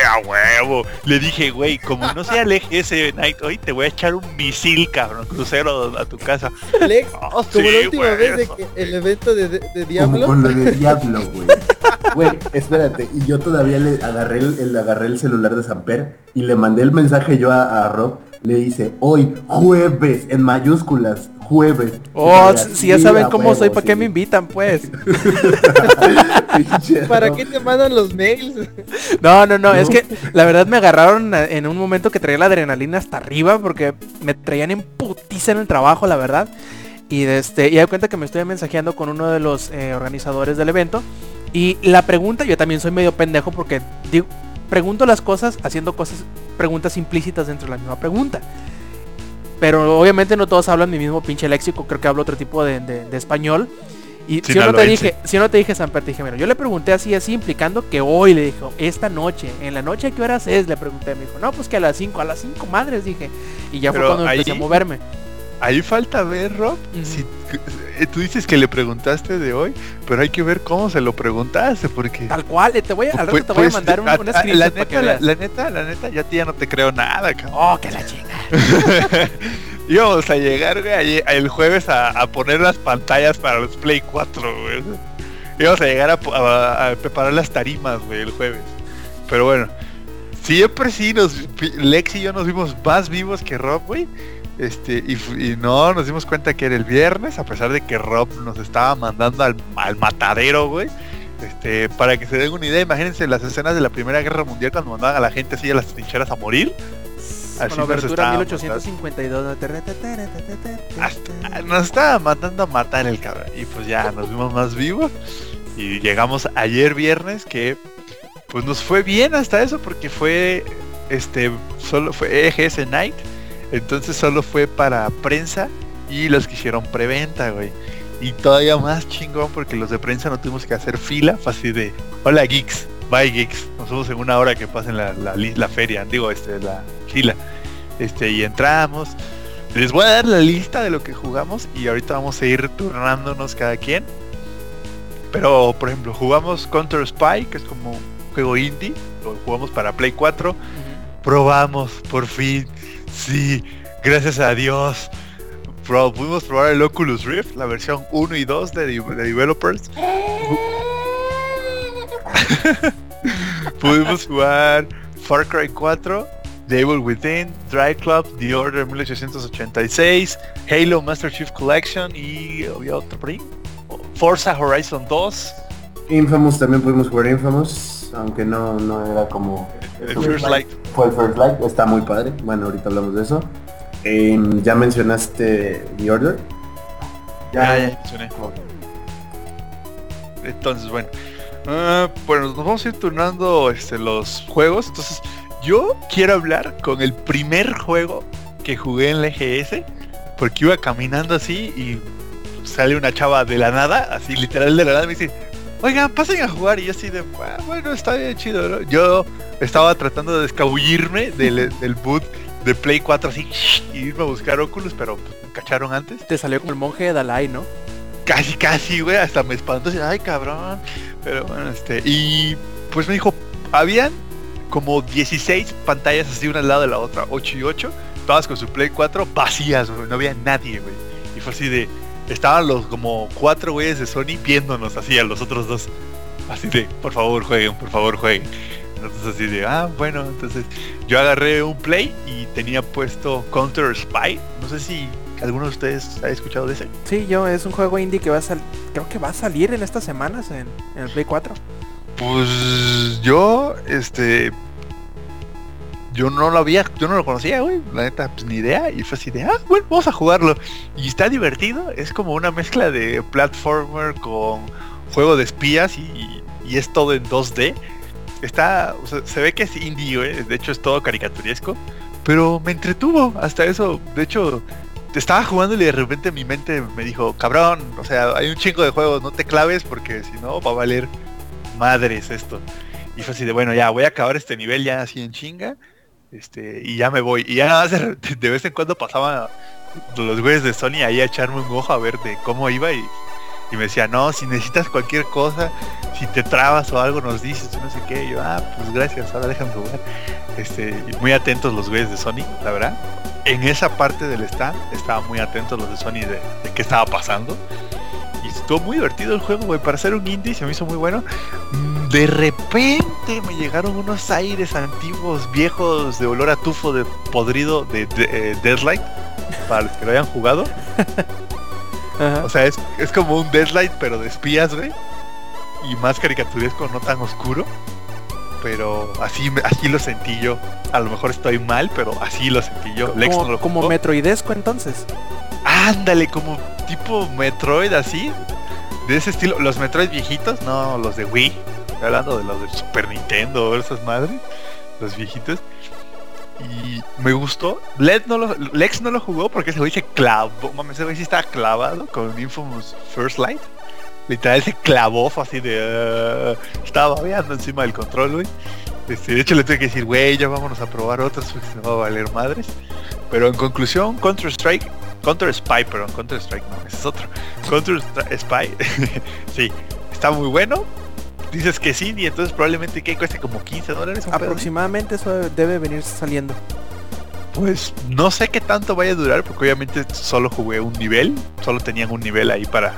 a huevo. Le dije, güey, como no sea el EGS Night hoy, te voy a echar un misil, cabrón, crucero a tu casa. Lex, oh, como la última vez de que el evento de, de, Diablo. Como con lo de Diablo, güey. Güey, espérate, y yo todavía le agarré el, agarré el celular de Samper y le mandé el mensaje yo a, a Rob, le dice, hoy, jueves, en mayúsculas, jueves. Oh, si ya saben cómo soy, ¿para qué me invitan, pues? ¿Para qué te mandan los mails? No, no, no, es que la verdad me agarraron en un momento que traía la adrenalina hasta arriba porque me traían en putiza en el trabajo, la verdad. Y este, y de cuenta que me estoy mensajeando con uno de los eh, organizadores del evento. Y la pregunta, yo también soy medio pendejo porque digo, pregunto las cosas haciendo cosas, preguntas implícitas dentro de la misma pregunta. Pero obviamente no todos hablan mi mismo pinche léxico, creo que hablo otro tipo de, español. Y si, yo no te dije, si no te dije Samper, te dije, mira, yo le pregunté así, así, implicando que hoy le dijo, esta noche, en la noche, ¿qué horas es? Le pregunté, me dijo, no, pues que a las 5, a las 5 madres, dije. Y ya fue cuando empecé a moverme. Ahí falta ver, Rob, si eh, tú dices que le preguntaste de hoy, pero hay que ver cómo se lo preguntaste, porque... Tal cual, eh, te voy a, al rato te voy a pues, mandar un, una la, neta, la, neta, la neta, yo a ti ya no te creo nada, cabrón. Oh, que la chinga. Íbamos a llegar, güey, el jueves a, poner las pantallas para los Play 4, güey. Íbamos a llegar a, preparar las tarimas, güey, el jueves. Pero bueno, siempre sí nos... Lex y yo nos vimos más vivos que Rob, güey este, y, no nos dimos cuenta que era el viernes, a pesar de que Rob nos estaba mandando al, matadero, güey. Este, para que se den una idea, imagínense las escenas de la Primera Guerra Mundial cuando mandaban a la gente así a las trincheras a morir. Así Con abertura 1852. nos estaba mandando a matar el cabrón. Y pues ya nos vimos más vivos. Y llegamos ayer viernes que pues nos fue bien hasta eso porque fue este, solo fue EGS Night, entonces solo fue para prensa y los que hicieron preventa, güey. Y todavía más chingón porque los de prensa no tuvimos que hacer fila, fue así de, hola geeks, bye geeks, nos vemos en una hora que pasen la, la, la feria, digo, este, la fila. Este, y entramos. Les voy a dar la lista de lo que jugamos y ahorita vamos a ir turnándonos cada quien. Pero, por ejemplo, jugamos Counter Spy, que es como un juego indie, lo jugamos para Play 4. Probamos, por fin. Sí, gracias a Dios. Pro- pudimos probar el Oculus Rift, la versión 1 y 2 de, de developers. Pudimos jugar Far Cry 4, The Evil Within, Drive Club, The Order 1886, Halo Master Chief Collection y había otro por ahí. Forza Horizon 2, Infamous también pudimos jugar Infamous, aunque no, no era como... el First Light. El First Light, está muy padre. Bueno, ahorita hablamos de eso. Em, ya mencionaste The Order. Ya, mencioné. Entonces, bueno. Ah, bueno, nos vamos a ir turnando este, los juegos. Entonces, yo quiero hablar con el primer juego que jugué en la EGS. Porque iba caminando así y sale una chava de la nada, así literal de la nada, me dice, oigan, pasen a jugar. Y yo así de, "Ah, bueno, está bien chido. ¿no?". Yo estaba tratando de escabullirme del, del boot de Play 4 así y irme a buscar Oculus, pero pues, me cacharon antes. Te salió como el monje de Dalai, ¿no? Casi, casi, güey, hasta me espantó. así, Ay, cabrón. Pero bueno, este. Y pues me dijo, habían como 16 pantallas así una al lado de la otra, 8 y 8, todas con su Play 4 vacías, güey. No había nadie, güey. Y fue así de. Estaban los como cuatro güeyes de Sony viéndonos así a los otros dos. Así de, por favor jueguen, por favor jueguen. Entonces así de, ah, bueno, entonces yo agarré un Play y tenía puesto Counter Spy. No sé si alguno de ustedes ha escuchado de ese. Sí, yo es un juego indie que va a salir, creo que va a salir en estas semanas en, en el Play 4. Pues yo, este, yo no lo había, yo no lo conocía, güey, la neta, pues ni idea, y fue así de, ah, bueno, vamos a jugarlo. Y está divertido, es como una mezcla de platformer con juego de espías y, y es todo en 2D. Está, o sea, se ve que es indie, de hecho es todo caricaturesco, pero me entretuvo hasta eso, de hecho... Estaba jugando y de repente mi mente me dijo, cabrón, o sea, hay un chingo de juegos, no te claves porque si no va a valer madres esto. Y fue así de, bueno, ya voy a acabar este nivel ya así en chinga. Este, y ya me voy. Y ya nada más de, vez en cuando pasaban los güeyes de Sony ahí a echarme un ojo a ver de cómo iba y, y me decía, no, si necesitas cualquier cosa, si te trabas o algo nos dices, no sé qué. Y yo, ah, pues gracias, ahora déjame jugar. Este, muy atentos los güeyes de Sony, la verdad. En esa parte del stand estaban muy atentos los de Sony de, de qué estaba pasando. Y estuvo muy divertido el juego, güey. Para ser un indie se me hizo muy bueno. De repente me llegaron unos aires antiguos, viejos, de olor a tufo, de podrido, de, de eh, Deadlight. Para los que lo hayan jugado. Ajá. O sea, es, es como un Deadlight, pero de espías, güey. Y más caricaturesco, no tan oscuro. Pero así, así lo sentí yo. A lo mejor estoy mal, pero así lo sentí yo. Lex no como, lo como jugó. Metroidesco entonces. Ándale, como tipo Metroid así. De ese estilo. Los Metroid viejitos, no los de Wii. Estoy hablando de los de Super Nintendo, esas madres. Los viejitos. Y me gustó. Lex no lo, jugó porque ese güey se clavó. Mames, ese güey sí estaba clavado con Infamous First Light. Literal se clavó así de... "Ah", estaba babeando encima del control, güey. Este, de hecho le tuve que decir, güey, ya vámonos a probar otros porque se va a valer madres. Pero en conclusión, Counter Strike, Counter Spy, perdón, Counter Strike no, ese es otro. Counter Spy, sí, está muy bueno. Dices que sí, y entonces probablemente que cueste como 15 dólares. pedo. Aproximadamente eso debe venir saliendo. Pues no sé qué tanto vaya a durar, porque obviamente solo jugué un nivel, solo tenían un nivel ahí para,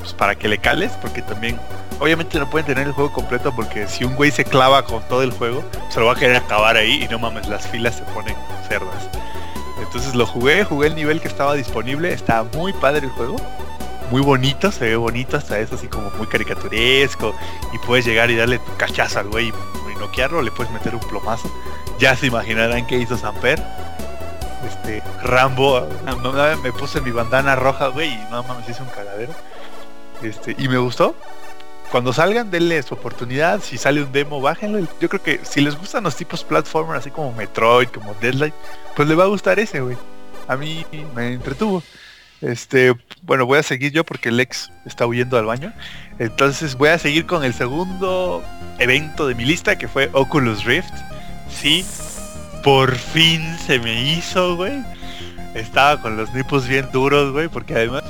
pues, para que le cales, porque también, obviamente no pueden tener el juego completo, porque si un güey se clava con todo el juego, se lo va a querer acabar ahí y no mames, las filas se ponen cerdas. Entonces lo jugué, jugué el nivel que estaba disponible, estaba muy padre el juego, muy bonito, se ve bonito hasta eso, así como muy caricaturesco, y puedes llegar y darle tu cachazo al güey y, y noquearlo, le puedes meter un plomazo. Ya se imaginarán qué hizo Samper. Este, Rambo, no, no, me puse mi bandana roja, güey, y no mames, hice un cagadero. Este, y me gustó. cuando salgan, denle su oportunidad. Si sale un demo, bájenlo. Yo creo que si les gustan los tipos platformer, así como Metroid, como Deadlight, pues le va a gustar ese, güey. A mí me entretuvo. Este, bueno, voy a seguir yo porque Lex está huyendo al baño. Entonces voy a seguir con el segundo evento de mi lista que fue Oculus Rift. Sí, por fin se me hizo, güey. Estaba con los nipos bien duros, güey, porque además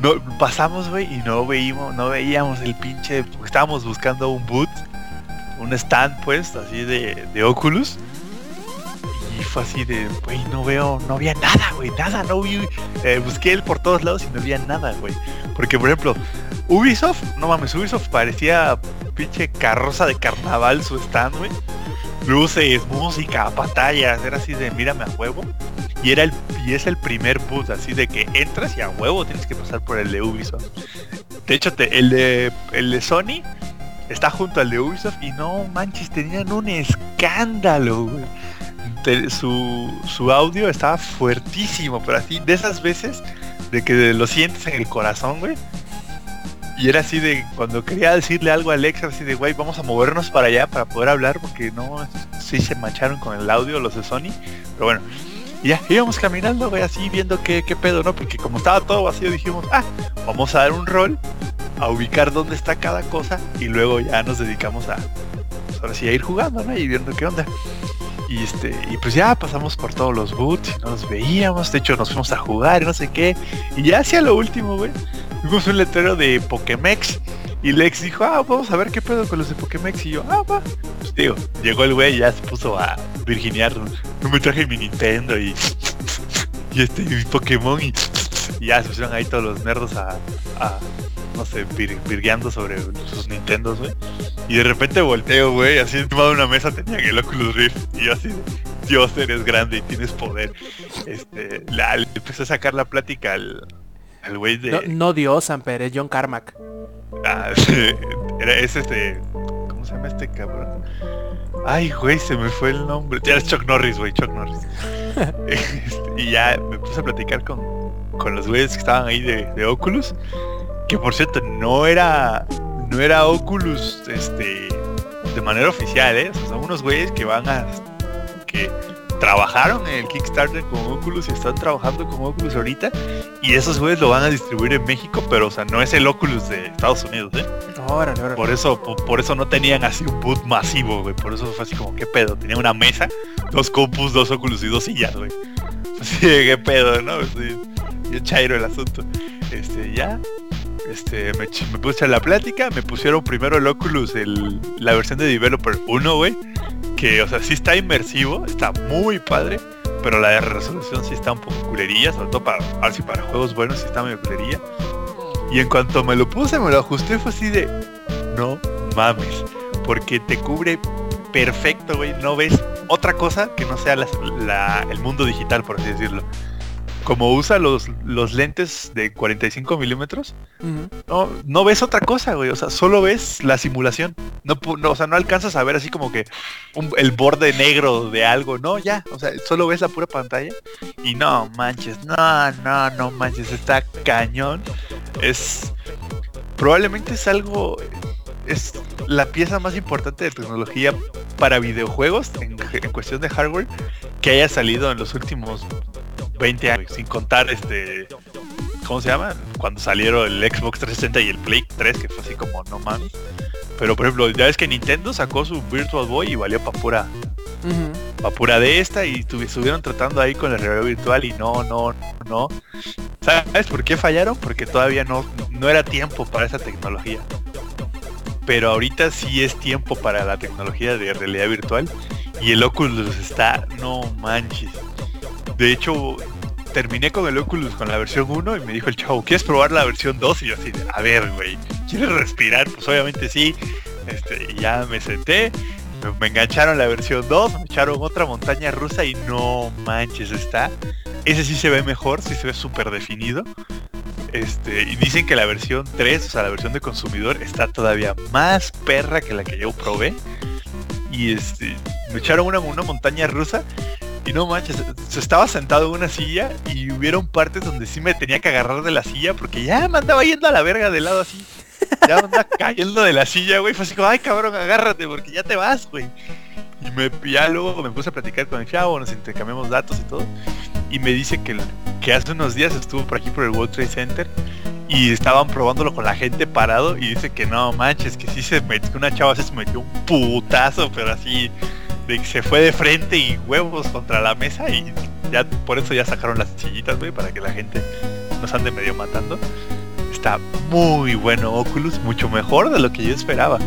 no pasamos, güey, y no veíamos, no veíamos el pinche, estábamos buscando un boot, un stand, pues, así de, de Oculus. Y fue así de, güey, no veo, no había nada, güey, nada, no vi, eh, busqué él por todos lados y no había nada, güey. Porque, por ejemplo, Ubisoft, no mames, Ubisoft parecía pinche carroza de carnaval su stand, güey. Luces, música, batallas, era así de mírame a huevo. Y era el y es el primer boot, así de que entras y a huevo tienes que pasar por el de Ubisoft. De hecho, el de el de Sony está junto al de Ubisoft y no manches, tenían un escándalo, güey. Su, su audio estaba fuertísimo, pero así, de esas veces de que lo sientes en el corazón, güey. Y era así de cuando quería decirle algo a Alexa, así de, güey, vamos a movernos para allá para poder hablar, porque no, sí se mancharon con el audio los de Sony. Pero bueno, y ya íbamos caminando, güey, así viendo qué, qué pedo, ¿no? Porque como estaba todo vacío, dijimos, ah, vamos a dar un rol, a ubicar dónde está cada cosa, y luego ya nos dedicamos a, pues, ahora sí, a ir jugando, ¿no? Y viendo qué onda. Y este, y pues ya pasamos por todos los boots no nos veíamos, de hecho nos fuimos a jugar y no sé qué. Y ya hacia lo último, güey, vimos un letrero de Pokémex. Y Lex dijo, ah, vamos a ver qué pedo con los de Pokémex. Y yo, ah, va. Pues digo, llegó el güey y ya se puso a virginiar. No me traje mi Nintendo y, y este, mi Pokémon. Y, y ya se pusieron ahí todos los nerdos a, a, no sé, vir- virgueando sobre sus Nintendos, güey. Y de repente volteo, güey, así encima de una mesa tenían el Oculus Rift. Y yo así, Dios, eres grande y tienes poder. Este, la, le empecé a sacar la plática al, al güey de... No, no Dios, Amper, es John Carmack. Ah, era, es este. ¿Cómo se llama este cabrón? Ay, güey, se me fue el nombre. Ya es Chuck Norris, güey, Chuck Norris. Este, y ya me puse a platicar con, con los güeyes que estaban ahí de, de Oculus. Que por cierto, no era. No era Oculus este. de manera oficial, ¿eh? Son unos güeyes que van a. que trabajaron en el Kickstarter con Oculus y están trabajando con Oculus ahorita. Y esos güeyes lo van a distribuir en México, pero o sea, no es el Oculus de Estados Unidos, ¿eh? Órale, órale. Por eso, po- por, eso no tenían así un boot masivo, güey. Por eso fue así como, ¿qué pedo? Tenía una mesa, dos compus, dos Oculus y dos sillas, güey. Así de, ¿qué pedo, no? Bien chairo el asunto. Este, ya. Este, me, puse a la plática, me pusieron primero el Oculus, el, la versión de Developer 1, güey. Que, o sea, sí está inmersivo, está muy padre. Pero la resolución sí está un poco culerilla, sobre todo para, ahora sí para juegos buenos sí está medio culerilla. Y en cuanto me lo puse, me lo ajusté, fue así de, no mames, porque te cubre perfecto, güey, no ves otra cosa que no sea la- el mundo digital, por así decirlo. Como usa los, los lentes de 45 milímetros, Ujú. no, no ves otra cosa, güey. O sea, solo ves la simulación. No, o sea, no alcanzas a ver así como que un- el borde negro de algo. No, ya. O sea, solo ves la pura pantalla. Y no manches, no, no, no manches. Está cañón. Es. Probablemente es algo. Es la pieza más importante de tecnología para videojuegos en, en cuestión de hardware que haya salido en los últimos 20 años. Sin contar este. ¿Cómo se llama? Cuando salieron el Xbox 360 y el Play 3, que fue así como no mames. Pero por ejemplo, ya ves que Nintendo sacó su Virtual Boy y valió pa' pura, pa' pura de esta y tuvi- estuvieron tratando ahí con la realidad virtual y no, no, no. ¿Sabes por qué fallaron? Porque todavía no, no era tiempo para esa tecnología. Pero ahorita sí es tiempo para la tecnología de realidad virtual y el Oculus está, no manches. De hecho, terminé con el Oculus con la versión 1 y me dijo el chavo, ¿quieres probar la versión 2? Y yo así, a ver, güey, ¿quieres respirar? Pues obviamente sí. Este, ya me senté, me, me engancharon la versión 2, me echaron otra montaña rusa y no manches, está. Ese sí se ve mejor, sí se ve súper definido. Este, y dicen que la versión 3, o sea, la versión de consumidor, está todavía más perra que la que yo probé. Y este, me echaron una, una montaña rusa y no manches, se estaba sentado en una silla y hubieron partes donde sí me tenía que agarrar de la silla porque ya me andaba yendo a la verga de lado así. ya anda cayendo de la silla, güey. Fue así como, ay cabrón, agárrate porque ya te vas, güey. Y me, ya luego me puse a platicar con el chavo, nos intercambiamos datos y todo. Y me dice que, que hace unos días estuvo por aquí por el World Trade Center y estaban probándolo con la gente parado y dice que no manches, que sí se metió, que una chava se metió un putazo, pero así de que se fue de frente y huevos contra la mesa y ya por eso ya sacaron las sillitas, güey, para que la gente nos ande medio matando. Está muy bueno Oculus, mucho mejor de lo que yo esperaba.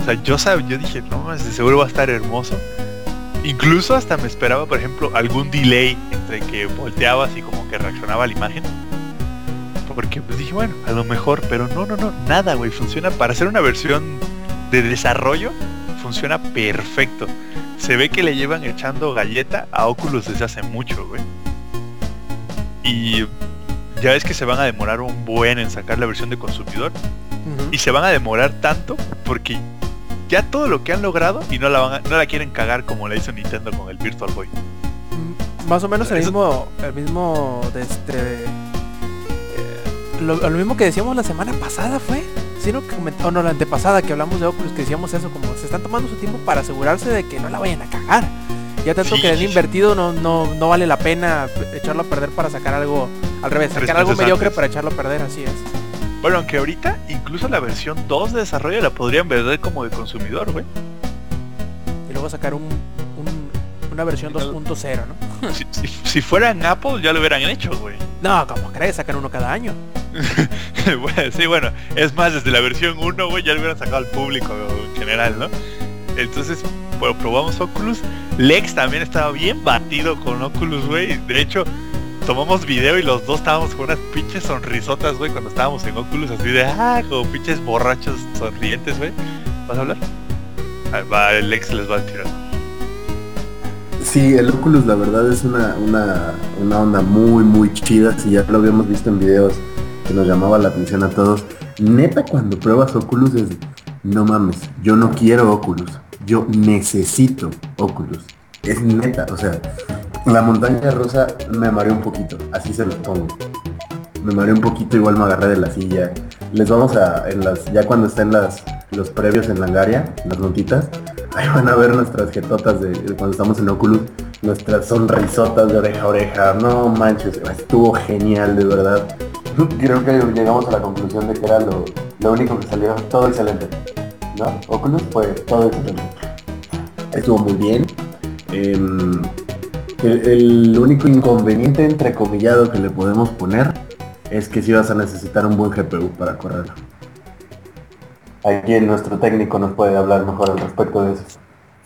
O sea, yo sabía, yo dije, no, más seguro va a estar hermoso. Incluso hasta me esperaba, por ejemplo, algún delay entre que volteabas y como que reaccionaba la imagen. Porque pues dije, bueno, a lo mejor, pero no, no, no, nada, güey, funciona para hacer una versión de desarrollo, funciona perfecto. Se ve que le llevan echando galleta a Oculus desde hace mucho, güey. Y ya ves que se van a demorar un buen en sacar la versión de consumidor. Y se van a demorar tanto porque ya todo lo que han logrado y no la van a- no la quieren cagar como la hizo Nintendo con el Virtual Boy. Mm, Más o menos el Eso- mismo, el mismo de este eh, lo, lo mismo que decíamos la semana pasada fue, sí no, que coment- o no la antepasada que hablamos de Oculus que decíamos eso como se están tomando su tiempo para asegurarse de que no la vayan a cagar. Ya tanto Sí, que han sí, invertido no, no, no vale la pena echarlo a perder para sacar algo al revés, sacar algo mediocre antes. para echarlo a perder, así es. Bueno, aunque ahorita incluso la versión 2 de desarrollo la podrían vender como de consumidor, güey. Y luego sacar un, un- una versión 2.0, ¿no? Si, si- si fuera en Apple ya lo hubieran hecho, güey. No, como crees, sacan uno cada año. Sí, bueno, es más, desde la versión 1, güey, ya lo hubieran sacado al público en general, ¿no? Entonces, bueno, probamos Oculus. Lex también estaba bien batido con Oculus, güey. De hecho, tomamos video y los dos estábamos con unas pinches sonrisotas, güey, cuando estábamos en Oculus, así de, ah, como pinches borrachos sonrientes, güey. ¿Vas a hablar? Ah, Va, el les va a tirar. Sí, el Oculus la verdad es una, una, una onda muy muy chida, si ya lo habíamos visto en videos que nos llamaba la atención a todos. Neta cuando pruebas Oculus es, no mames, yo no quiero Oculus, yo necesito Oculus. Es neta, o sea, la montaña rusa me mareó un poquito, así se los pongo. Me mareé un poquito, igual me agarré de la silla. Les vamos a, en las, ya cuando estén las, los previos en Langaria, las notitas, ahí van a ver nuestras jetotas de, de cuando estamos en Oculus, nuestras sonrisotas de oreja a oreja. No manches, estuvo genial, de verdad. Creo que llegamos a la conclusión de que era lo, lo único que salió todo excelente. ¿No? Oculus fue todo excelente. Estuvo muy bien. Em, el, el único inconveniente entrecomillado que le podemos poner es que si vas a necesitar un buen GPU para correrlo. Aquí nuestro técnico nos puede hablar mejor al respecto de eso.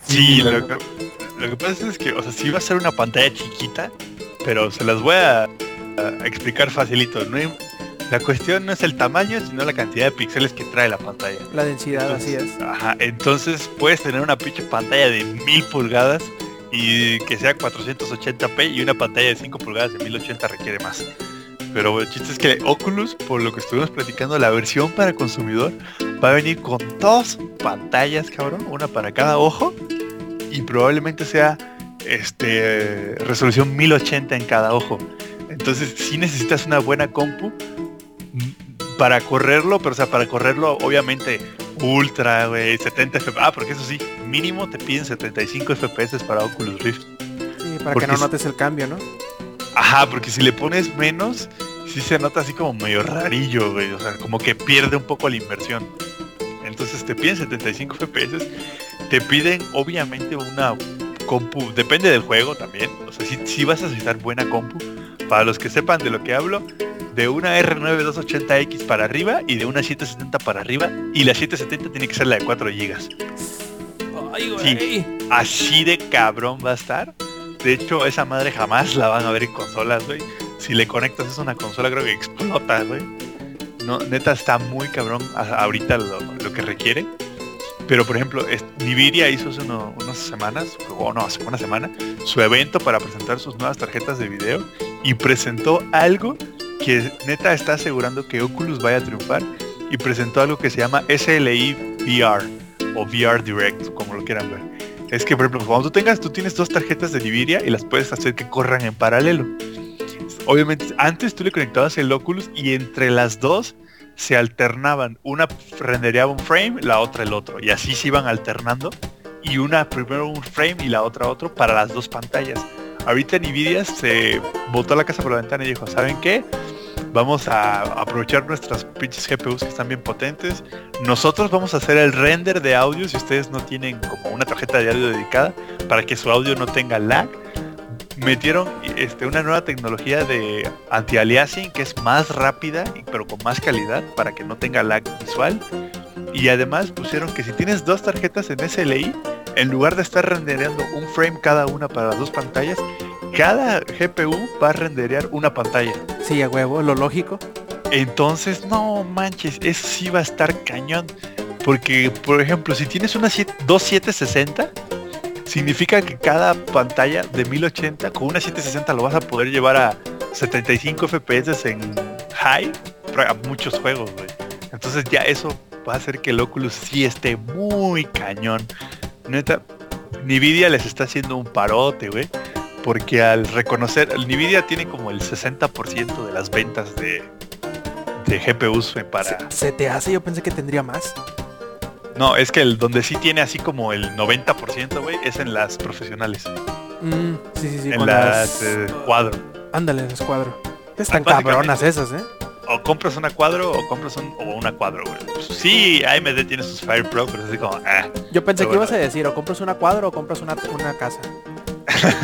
Sí, lo que, lo que pasa es que, o sea, sí va a ser una pantalla chiquita, pero se las voy a, a explicar facilito. No hay- la cuestión no es el tamaño, sino la cantidad de píxeles que trae la pantalla. La densidad, así es. Ajá, entonces puedes tener una pinche pantalla de 1000 pulgadas y que sea 480p y una pantalla de 5 pulgadas de 1080 requiere más. Pero el chiste es que Oculus, por lo que estuvimos platicando, la versión para consumidor va a venir con dos pantallas, cabrón, una para cada ojo y probablemente sea este resolución 1080 en cada ojo. Entonces, si necesitas una buena compu para correrlo, pero o sea, para correrlo obviamente ultra, güey, 70 FPS. Ah, porque eso sí, mínimo te piden 75 FPS para Oculus Rift. Sí, para Porque que no es- notes el cambio, ¿no? Ajá, porque si le pones menos, sí se nota así como medio rarillo, güey. O sea, como que pierde un poco la inversión. Entonces te piden 75 FPS. Te piden obviamente una compu. Depende del juego también. O sea, si sí vas a necesitar buena compu. Para los que sepan de lo que hablo, de una R9 280X para arriba y de una 770 para arriba. Y la 770 tiene que ser la de 4 GB. Ay, güey. Así de cabrón va a estar. De hecho, esa madre jamás la van a ver en consolas, güey. Si le conectas es una consola, creo que explota, güey. No, neta está muy cabrón ahorita lo, lo que requiere. Pero por ejemplo, Nvidia hizo hace unas semanas, o no, hace una semana, su evento para presentar sus nuevas tarjetas de video y presentó algo que neta está asegurando que Oculus vaya a triunfar y presentó algo que se llama SLI VR o VR Direct, como lo quieran ver. Es que, por ejemplo, cuando tú tengas, tú tienes dos tarjetas de Nvidia y las puedes hacer que corran en paralelo. Obviamente, antes tú le conectabas el Oculus y entre las dos se alternaban. Una rendereaba un frame, la otra el otro. Y así se iban alternando. Y una primero un frame y la otra otro para las dos pantallas. Ahorita Nvidia se botó la casa por la ventana y dijo, ¿saben qué? Vamos a aprovechar nuestras pinches GPUs que están bien potentes. Nosotros vamos a hacer el render de audio si ustedes no tienen como una tarjeta de audio dedicada para que su audio no tenga lag metieron este, una nueva tecnología de anti-aliasing que es más rápida pero con más calidad para que no tenga lag visual. Y además pusieron que si tienes dos tarjetas en SLI, en lugar de estar rendereando un frame cada una para las dos pantallas, cada GPU va a renderear una pantalla. Sí, a huevo, lo lógico. Entonces, no manches, eso sí va a estar cañón. Porque, por ejemplo, si tienes una 2760, significa que cada pantalla de 1080 con una 760 lo vas a poder llevar a 75 FPS en high para muchos juegos, güey. Entonces ya eso va a hacer que el Oculus sí esté muy cañón. Neta, Nvidia les está haciendo un parote, güey. Porque al reconocer, Nvidia tiene como el 60% de las ventas de, de GPUs para... ¿Se, se te hace? Yo pensé que tendría más. No, es que el donde sí tiene así como el 90%, güey, es en las profesionales. Mm, sí, sí, sí. en con las eh, cuadro. Ándale, las cuadro. Están básicamente- cabronas esas, ¿eh? O compras una cuadro o compras un, o una cuadro, güey. Pues sí, AMD tiene sus Fire Pro, pero es así como, ah. Yo pensé que ibas a decir, o compras una cuadro o compras una, una casa.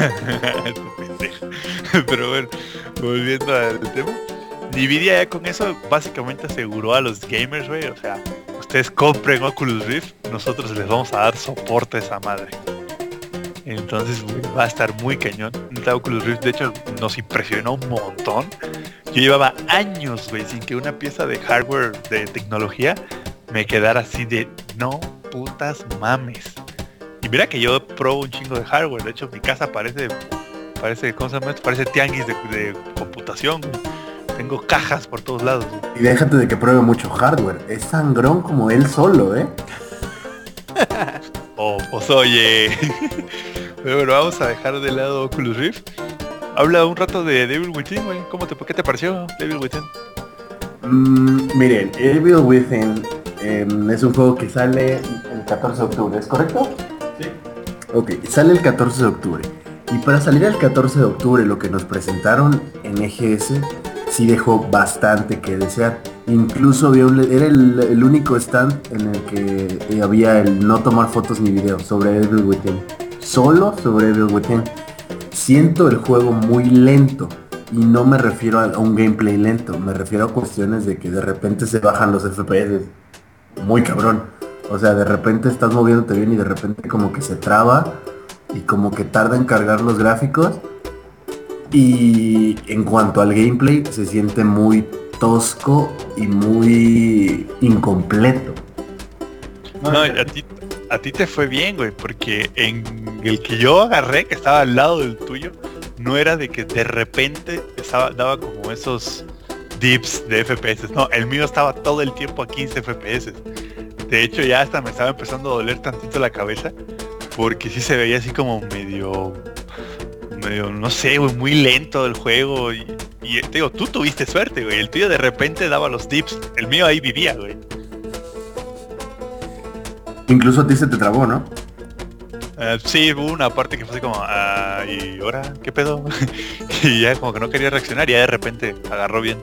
Pendejo. Pero bueno, volviendo al tema. Nvidia ya con eso básicamente aseguró a los gamers, güey. O sea, ustedes compren Oculus Rift, nosotros les vamos a dar soporte a esa madre. Entonces va a estar muy cañón. Neta, Oculus Rift de hecho nos impresionó un montón. Yo llevaba años, güey, sin que una pieza de hardware de tecnología me quedara así de no putas mames. Y mira que yo probo un chingo de hardware. De hecho, mi casa parece, parece, ¿cómo se llama? Parece tianguis de, computación. Tengo cajas por todos lados. Y déjate de que pruebe mucho hardware. Es sangrón como él solo, ¿eh? O, pues oye. Pero bueno, vamos a dejar de lado Oculus Rift. Habla un rato de Devil Within, güey. ¿Cómo te, ¿Qué te pareció Devil Within? Mm, miren, Evil Within em, es un juego que sale el 14 de octubre, ¿es correcto? Sí. Ok, sale el 14 de octubre. Y para salir el 14 de octubre lo que nos presentaron en EGS sí dejó bastante que desear. Incluso había un- era el, único stand en el que eh, había el no tomar fotos ni videos sobre Evil Within. Solo sobre Evil Within. Siento el juego muy lento. Y no me refiero a un gameplay lento, me refiero a cuestiones de que de repente se bajan los FPS. Muy cabrón. O sea, de repente estás moviéndote bien y de repente como que se traba y como que tarda en cargar los gráficos. Y en cuanto al gameplay, se siente muy tosco y muy incompleto. No, a ti, a ti te fue bien, güey, porque en el que yo agarré, que estaba al lado del tuyo, no era de que de repente estaba, daba como esos dips de FPS. No, el mío estaba todo el tiempo a 15 FPS. De hecho, ya hasta me estaba empezando a doler tantito la cabeza, porque sí se veía así como medio, medio, no sé, güey, muy lento el juego. Y, y te digo, tú tuviste suerte, güey. El tuyo de repente daba los dips. El mío ahí vivía, güey. Incluso a ti se te trabó, ¿no? Eh, sí, hubo una parte que fue así como, ah, ¿y ahora qué pedo? y ya como que no quería reaccionar y ya de repente agarró bien.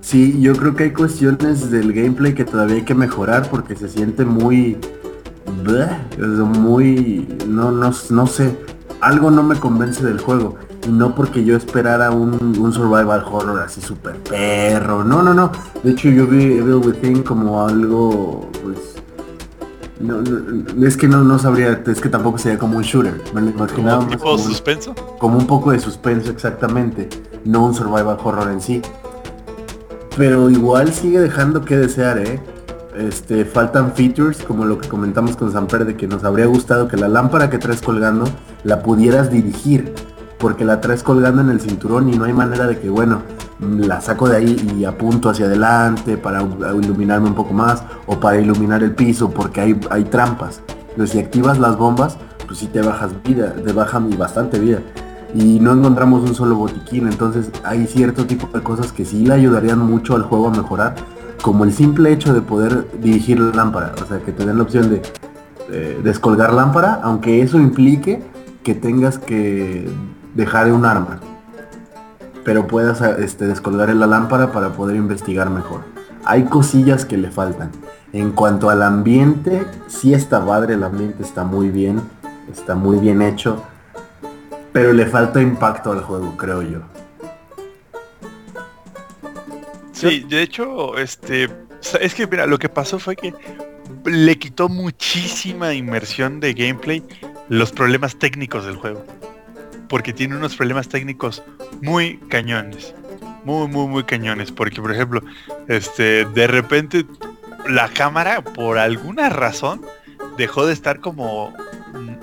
Sí, yo creo que hay cuestiones del gameplay que todavía hay que mejorar porque se siente muy... bleh, muy... No, no, no sé. Algo no me convence del juego. Y no porque yo esperara un, un survival horror así super perro. No, no, no. De hecho yo vi Evil Within como algo... Pues... No, no, es que no, no sabría, es que tampoco sería como un shooter. Me lo imaginaba Como más tipo como un- suspenso. como un poco de suspenso exactamente, no un survival horror en sí. Pero igual sigue dejando que desear, ¿eh? Este, faltan features como lo que comentamos con Samper de que nos habría gustado que la lámpara que traes colgando la pudieras dirigir, porque la traes colgando en el cinturón y no hay manera de que, bueno, la saco de ahí y apunto hacia adelante para iluminarme un poco más o para iluminar el piso porque hay, hay trampas. Pero si activas las bombas, pues sí te bajas vida, te bajan bastante vida. y no encontramos un solo botiquín. Entonces hay cierto tipo de cosas que sí le ayudarían mucho al juego a mejorar, como el simple hecho de poder dirigir la lámpara, o sea, que te den la opción de eh, descolgar lámpara, aunque eso implique que tengas que dejar un arma, pero puedas este, descolgar la lámpara para poder investigar mejor. Hay cosillas que le faltan. En cuanto al ambiente, sí está padre, el ambiente está muy bien, está muy bien hecho, pero le falta impacto al juego, creo yo. Sí, de hecho, este, es que mira, lo que pasó fue que le quitó muchísima inmersión de gameplay los problemas técnicos del juego. Porque tiene unos problemas técnicos muy cañones. Muy, muy, muy cañones. Porque, por ejemplo, este, de repente la cámara, por alguna razón, dejó de estar como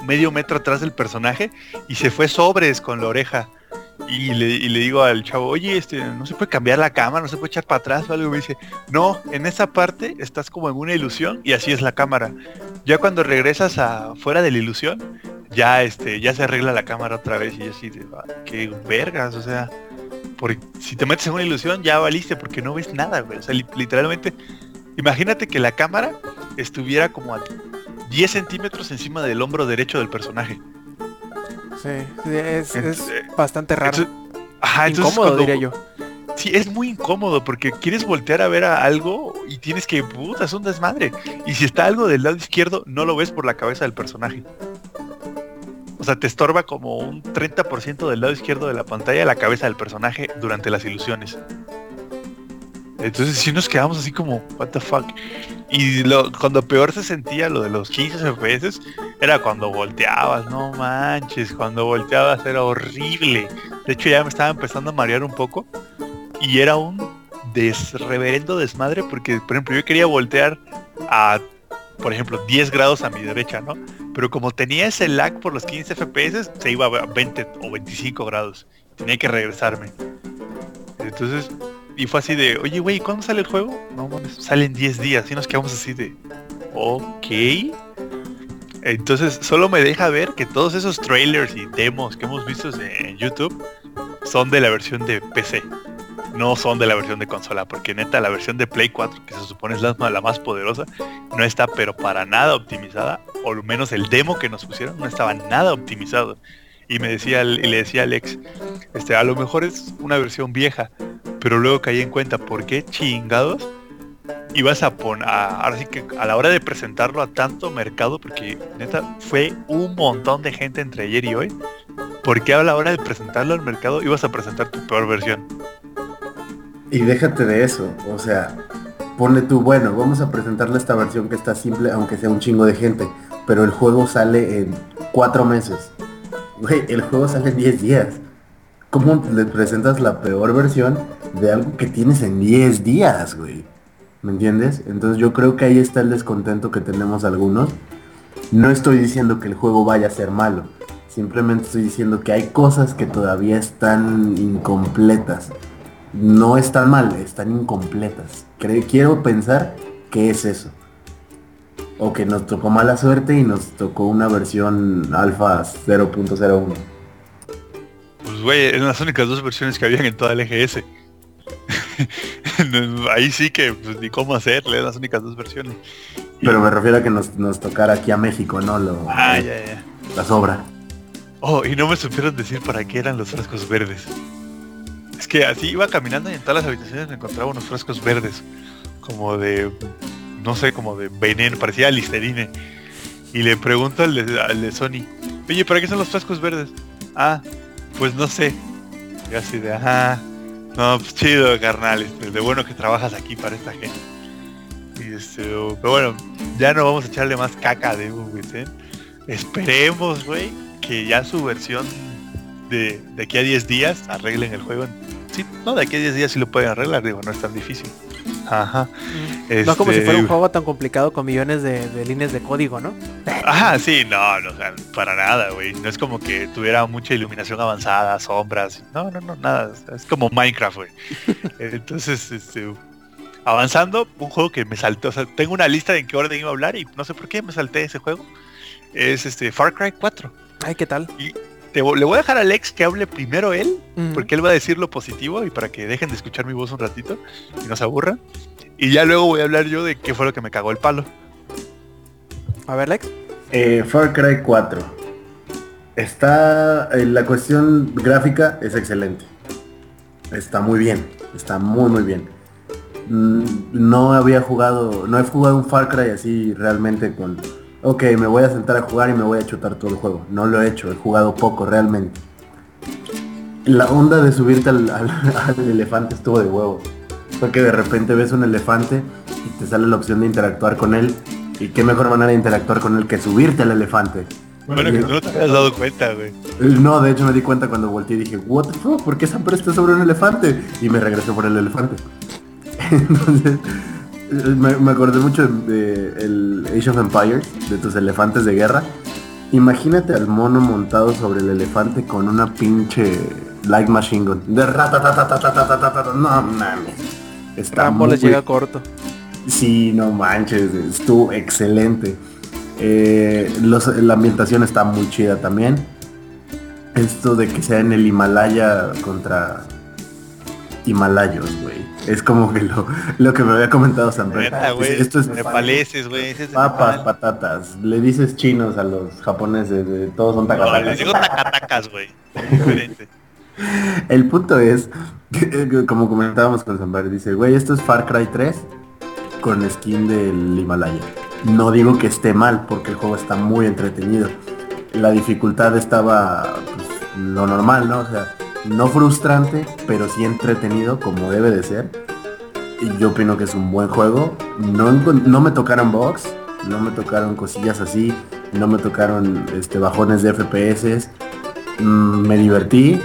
medio metro atrás del personaje y se fue sobres con la oreja. Y le, digo al chavo, oye, este, no se puede cambiar la cámara, no se puede echar para atrás o algo. Me dice, no, en esa parte estás como en una ilusión y así es la cámara. Ya cuando regresas a fuera de la ilusión, ya este, ya se arregla la cámara otra vez y así qué vergas, o sea, porque si te metes en una ilusión ya valiste porque no ves nada, güey. O sea, literalmente, imagínate que la cámara estuviera como a 10 centímetros encima del hombro derecho del personaje. Sí, es, bastante raro. ajá, incómodo, diría yo. Sí, es muy incómodo porque quieres voltear a ver a algo y tienes que, puta, es un desmadre. Y si está algo del lado izquierdo, no lo ves por la cabeza del personaje. O sea, te estorba como un 30% del lado izquierdo de la pantalla la cabeza del personaje durante las ilusiones. Entonces si nos quedamos así como, what the fuck. Y lo, cuando peor se sentía lo de los 15 FPS era cuando volteabas, no manches, cuando volteabas era horrible. De hecho ya me estaba empezando a marear un poco y era un desreverendo desmadre porque, por ejemplo, yo quería voltear a, por ejemplo, 10 grados a mi derecha, ¿no? Pero como tenía ese lag por los 15 FPS, se iba a 20 o 25 grados. Tenía que regresarme. Entonces, y fue así de, oye, güey, ¿cuándo sale el juego? No mames, salen 10 días. Y nos quedamos así de, ok. Entonces, solo me deja ver que todos esos trailers y demos que hemos visto en YouTube son de la versión de PC. No son de la versión de consola, porque neta la versión de Play 4, que se supone es la, la más poderosa, no está pero para nada optimizada, o al menos el demo que nos pusieron no estaba nada optimizado. Y me decía, y le decía a Alex, este, a lo mejor es una versión vieja, pero luego caí en cuenta por qué chingados ibas a poner, ahora sí que a la hora de presentarlo a tanto mercado, porque neta fue un montón de gente entre ayer y hoy, ¿por qué a la hora de presentarlo al mercado ibas a presentar tu peor versión? Y déjate de eso, o sea, pone tú, bueno, vamos a presentarle esta versión que está simple, aunque sea un chingo de gente, pero el juego sale en cuatro meses. Güey, el juego sale en 10 días. ¿Cómo le presentas la peor versión de algo que tienes en 10 días, güey? ¿Me entiendes? Entonces yo creo que ahí está el descontento que tenemos algunos. No estoy diciendo que el juego vaya a ser malo. Simplemente estoy diciendo que hay cosas que todavía están incompletas. No están mal, están incompletas. quiero pensar que es eso. O que nos tocó mala suerte y nos tocó una versión alfa 0.01 güey, eran las únicas dos versiones que habían en toda el EGS. Ahí sí que pues, ni cómo hacerle, eran las únicas dos versiones. Pero me refiero a que nos, nos tocara aquí a México, ¿no? Lo, ah, ya, ya. La sobra. Oh, y no me supieron decir para qué eran los frascos verdes. Es que así iba caminando y en todas las habitaciones me encontraba unos frascos verdes. Como de, no sé, como de veneno, parecía listerine. Y le pregunto al de, Sony, oye, ¿para qué son los frascos verdes? Ah, pues no sé. Y así de, ajá. No, pues chido, carnal. Este, de bueno que trabajas aquí para esta gente. Y este, pero bueno, ya no vamos a echarle más caca de ¿eh? Esperemos, güey, que ya su versión de, de aquí a 10 días arreglen el juego. Sí, no, de aquí a 10 días sí lo pueden arreglar, digo, no es tan difícil. Ajá. No como si fuera un este, juego tan complicado con millones de, líneas de código, ¿no? Ajá, sí, no, no, para nada, güey. No es como que tuviera mucha iluminación avanzada, sombras. No, no, no, nada. Es como Minecraft, güey. Entonces, este, avanzando, un juego que me saltó. O sea, tengo una lista de en qué orden iba a hablar y no sé por qué me salté ese juego. Es este Far Cry 4. Ay, ¿qué tal? Y te le voy a dejar a Alex que hable primero él, porque él va a decir lo positivo y para que dejen de escuchar mi voz un ratito y no se aburran. Y ya luego voy a hablar yo de qué fue lo que me cagó el palo. A ver, Lex. Eh, Far Cry 4. Está. eh, la cuestión gráfica es excelente. Está muy bien. Está muy muy bien. Mm, No había jugado. No he jugado un Far Cry así realmente con. Ok, me voy a sentar a jugar y me voy a chutar todo el juego. No lo he hecho, he jugado poco realmente. La onda de subirte al, al- al elefante estuvo de huevo. Porque de repente ves un elefante y te sale la opción de interactuar con él. Y qué mejor manera de interactuar con él que subirte al elefante. Bueno, que tú no te has dado cuenta, güey. No, de hecho me di cuenta cuando volteé y dije, what the fuck, ¿por qué Samper está sobre un elefante? Y me regresé por el elefante. Entonces, eh, me, me acordé mucho de, de el Age of Empires, de tus elefantes de guerra. Imagínate al mono montado sobre el elefante con una pinche light machine gun. De ratatatatatatatata. No mames. Está Rambo muy les llega corto. Sí, no manches, estuvo excelente. Eh, los- la ambientación está muy chida también. Esto de que sea en el Himalaya contra Himalayos, güey. Es como que lo, lo que me había comentado Neta, güey. Esto es nepaleses, güey. papas, patatas. Le dices chinos a los japoneses, de, todos son No, les tacatacas. digo tacatacas, güey. El punto es, que, como comentábamos con Zambar, dice, güey, esto es Far Cry 3 con skin del Himalaya. No digo que esté mal, porque el juego está muy entretenido. La dificultad estaba pues, lo normal, ¿no? O sea, no frustrante, pero sí entretenido, como debe de ser. Y yo opino que es un buen juego. No, no me tocaron bugs, no me tocaron cosillas así, no me tocaron este, bajones de FPS. Mm, me divertí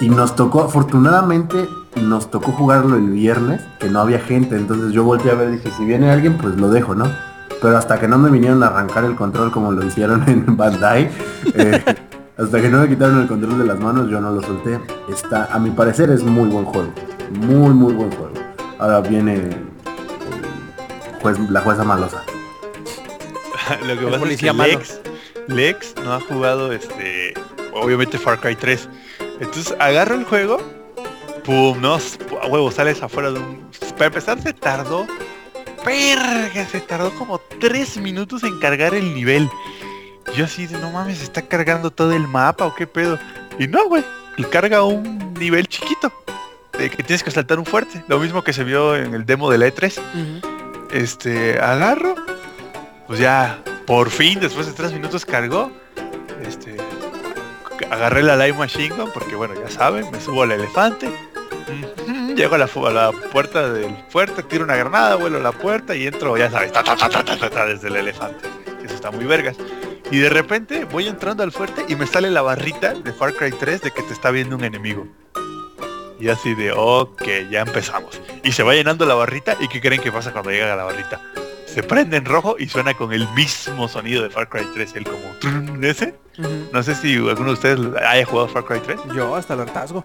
y nos tocó, afortunadamente, nos tocó jugarlo el viernes, que no había gente, entonces yo volteé a ver, dije, si viene alguien, pues lo dejo, ¿no? Pero hasta que no me vinieron a arrancar el control como lo hicieron en Bandai, eh, hasta que no me quitaron el control de las manos, yo no lo solté. Está, a mi parecer es muy buen juego, muy, muy buen juego. Ahora viene el juez- la jueza malosa. Lo que El pasa policía es que malo. Lex, Lex no ha jugado este, obviamente Far Cry 3. Entonces agarro el juego, pum, no, a huevo, sales afuera de un. Para empezar se tardó, perga, se tardó como 3 minutos en cargar el nivel. Yo así de no mames, está cargando todo el mapa o qué pedo. Y no, güey, y carga un nivel chiquito. De que tienes que saltar un fuerte. Lo mismo que se vio en el demo de la E3 Ujú. este, agarro, pues ya, por fin, después de tres minutos cargó, este, agarré la Live Machine Gun, porque bueno, ya saben, me subo al elefante, llego a la, fu- a la puerta del fuerte, tiro una granada, vuelo a la puerta y entro, ya sabes, ta, ta, ta, ta, ta, ta, ta, desde el elefante, eso está muy vergas. Y de repente voy entrando al fuerte y me sale la barrita de Far Cry 3 de que te está viendo un enemigo. Y así de, ok, ya empezamos. Y se va llenando la barrita y ¿qué creen que pasa cuando llega a la barrita? Se prende en rojo y suena con el mismo sonido de Far Cry 3, el como ese. No sé si alguno de ustedes haya jugado Far Cry 3. Yo hasta el hartazgo.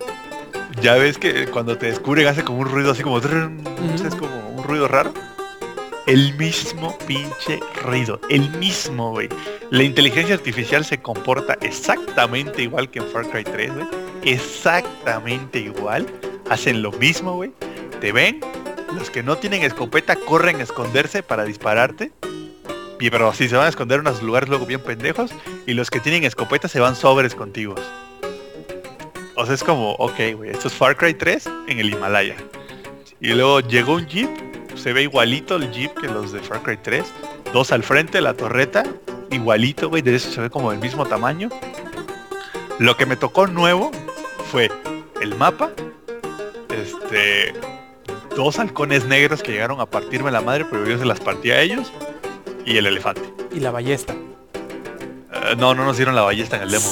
Ya ves que cuando te descubren hace como un ruido así como es como un ruido raro. El mismo pinche ruido, el mismo, güey. La inteligencia artificial se comporta exactamente igual que en Far Cry 3, güey. Exactamente igual. Hacen lo mismo, güey. Te ven. Los que no tienen escopeta corren a esconderse para dispararte. Pero si se van a esconder en unos lugares luego bien pendejos. Y los que tienen escopeta se van sobres contigo. O sea, es como, ok, güey, esto es Far Cry 3 en el Himalaya. Y luego llegó un jeep, se ve igualito el jeep que los de Far Cry 3. Dos al frente, la torreta, igualito, güey, de eso se ve como del mismo tamaño. Lo que me tocó nuevo fue el mapa, este, dos halcones negros que llegaron a partirme la madre, pero yo se las partí a ellos, y el elefante. Y la ballesta. Eh, no, no nos dieron la ballesta en el demo.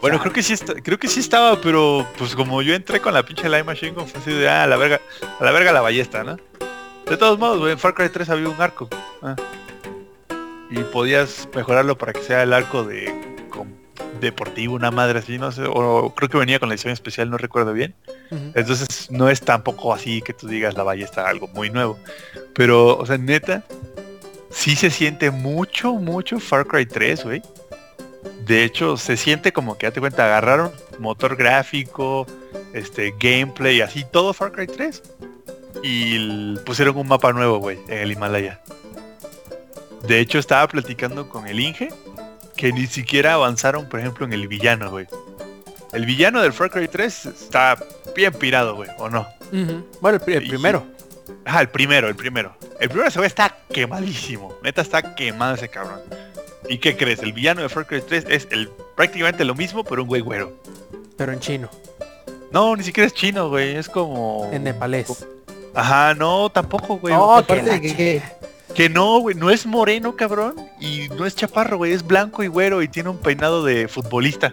Bueno, creo que sí está- creo que sí estaba, pero pues como yo entré con la pinche Live Machine Gun, fue así de ah, a la verga, a la verga la ballesta, ¿no? De todos modos, en Far Cry 3 había un arco. ah. Y podías mejorarlo para que sea el arco de con- deportivo, una madre así, no sé, o creo que venía con la edición especial, no recuerdo bien. Entonces no es tampoco así que tú digas la ballesta algo muy nuevo. Pero, o sea, neta, sí se siente mucho, mucho Far Cry 3, güey. De hecho, se siente como que, date cuenta, agarraron motor gráfico, este, gameplay, así, todo Far Cry 3. Y pusieron un mapa nuevo, güey, en el Himalaya. De hecho, estaba platicando con el Inge que ni siquiera avanzaron, por ejemplo, en el villano, güey. El villano del Far Cry 3 está bien pirado, güey, ¿o no? Bueno, el, Y- primero. Ah, el primero, el primero. El primero ese güey está quemadísimo. Neta está quemado ese cabrón. ¿Y qué crees? El villano de Far Cry 3 es el, prácticamente lo mismo, pero un güey güero. Pero en chino. No, ni siquiera es chino, güey. Es como... En nepalés. Ajá, no, tampoco, güey. Oh, que Aparte la de que, que- Que no, güey. No es moreno, cabrón. Y no es chaparro, güey. Es blanco y güero y tiene un peinado de futbolista.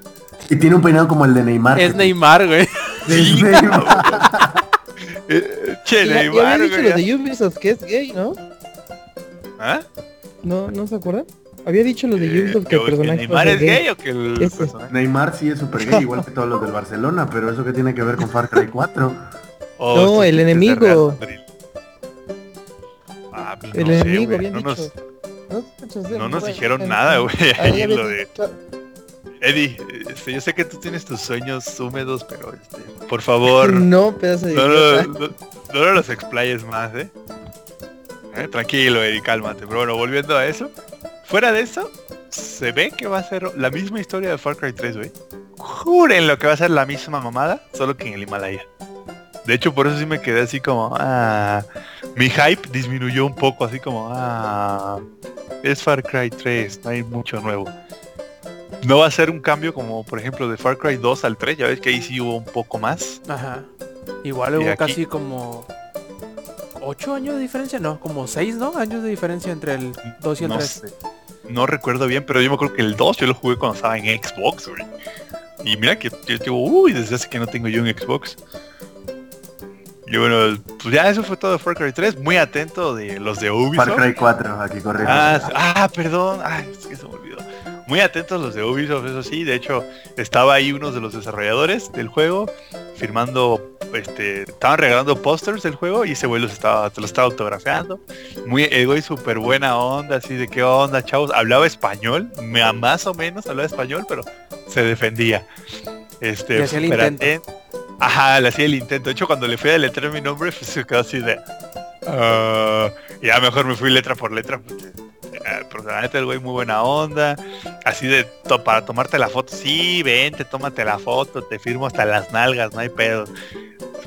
Y tiene un peinado como el de Neymar. Es Neymar, güey. Sí, Eh, che, ya, ya Neymar, había dicho güey. lo de Ubisoft que es gay, ¿no? ¿Ah? No, ¿no se acuerdan? Había dicho lo de Eh, Ubisoft que el ¿que personaje Neymar es gay o que el personaje? Neymar sí es super gay, igual que todos los del Barcelona, pero eso que tiene que ver con Far Cry 4. Oh, No, sí, el enemigo. Ah, pues El no enemigo, güey, habían no dicho. nos- No, nos dijeron nada, güey. ahí lo de... Eddie, este, yo sé que tú tienes tus sueños húmedos, pero este, por favor, no, No, pedazo de no, no- no los explayes más, ¿eh? Eh, Tranquilo, Eddie, cálmate. Pero bueno, volviendo a eso, fuera de eso, se ve que va a ser la misma historia de Far Cry 3, güey. Juren lo que va a ser la misma mamada, solo que en el Himalaya. De hecho, por eso sí me quedé así como, ah, mi hype disminuyó un poco, así como, ah, es Far Cry 3, no hay mucho nuevo. No va a ser un cambio como, por ejemplo, de Far Cry 2 al 3, ya ves que ahí sí hubo un poco más. Ajá. Igual Y hubo aquí- casi como 8 años de diferencia, no, como 6, ¿no? Años de diferencia entre el 2 y el No 3. sé. No recuerdo bien, pero yo me acuerdo que el 2 yo lo jugué cuando estaba en Xbox, güey. Y mira que yo digo, uy, desde hace que no tengo yo un Xbox. Y bueno, pues ya eso fue todo de Far Cry 3. Muy atento de los de Ubisoft. Far Cry 4, aquí corriendo. Ah, ah, perdón. Ah, es que se me olvidó. Muy atentos los de Ubisoft, eso sí. De hecho, estaba ahí uno de los desarrolladores del juego firmando, este, estaban regalando pósters del juego y ese güey los estaba, te lo estaba autografiando. Muy, el güey súper buena onda, así de qué onda, chavos. Hablaba español, me, más o menos hablaba español, pero se defendía. Este, Y hacía el súper intento. aten- Ajá, le hacía el intento. De hecho, cuando le fui a letrar mi nombre, pues, se quedó así de... "Ah", ya mejor me fui letra por letra porque eh, la neta el güey muy buena onda, así de para tomarte la foto, sí, vente, tómate la foto, te firmo hasta las nalgas, no hay pedo.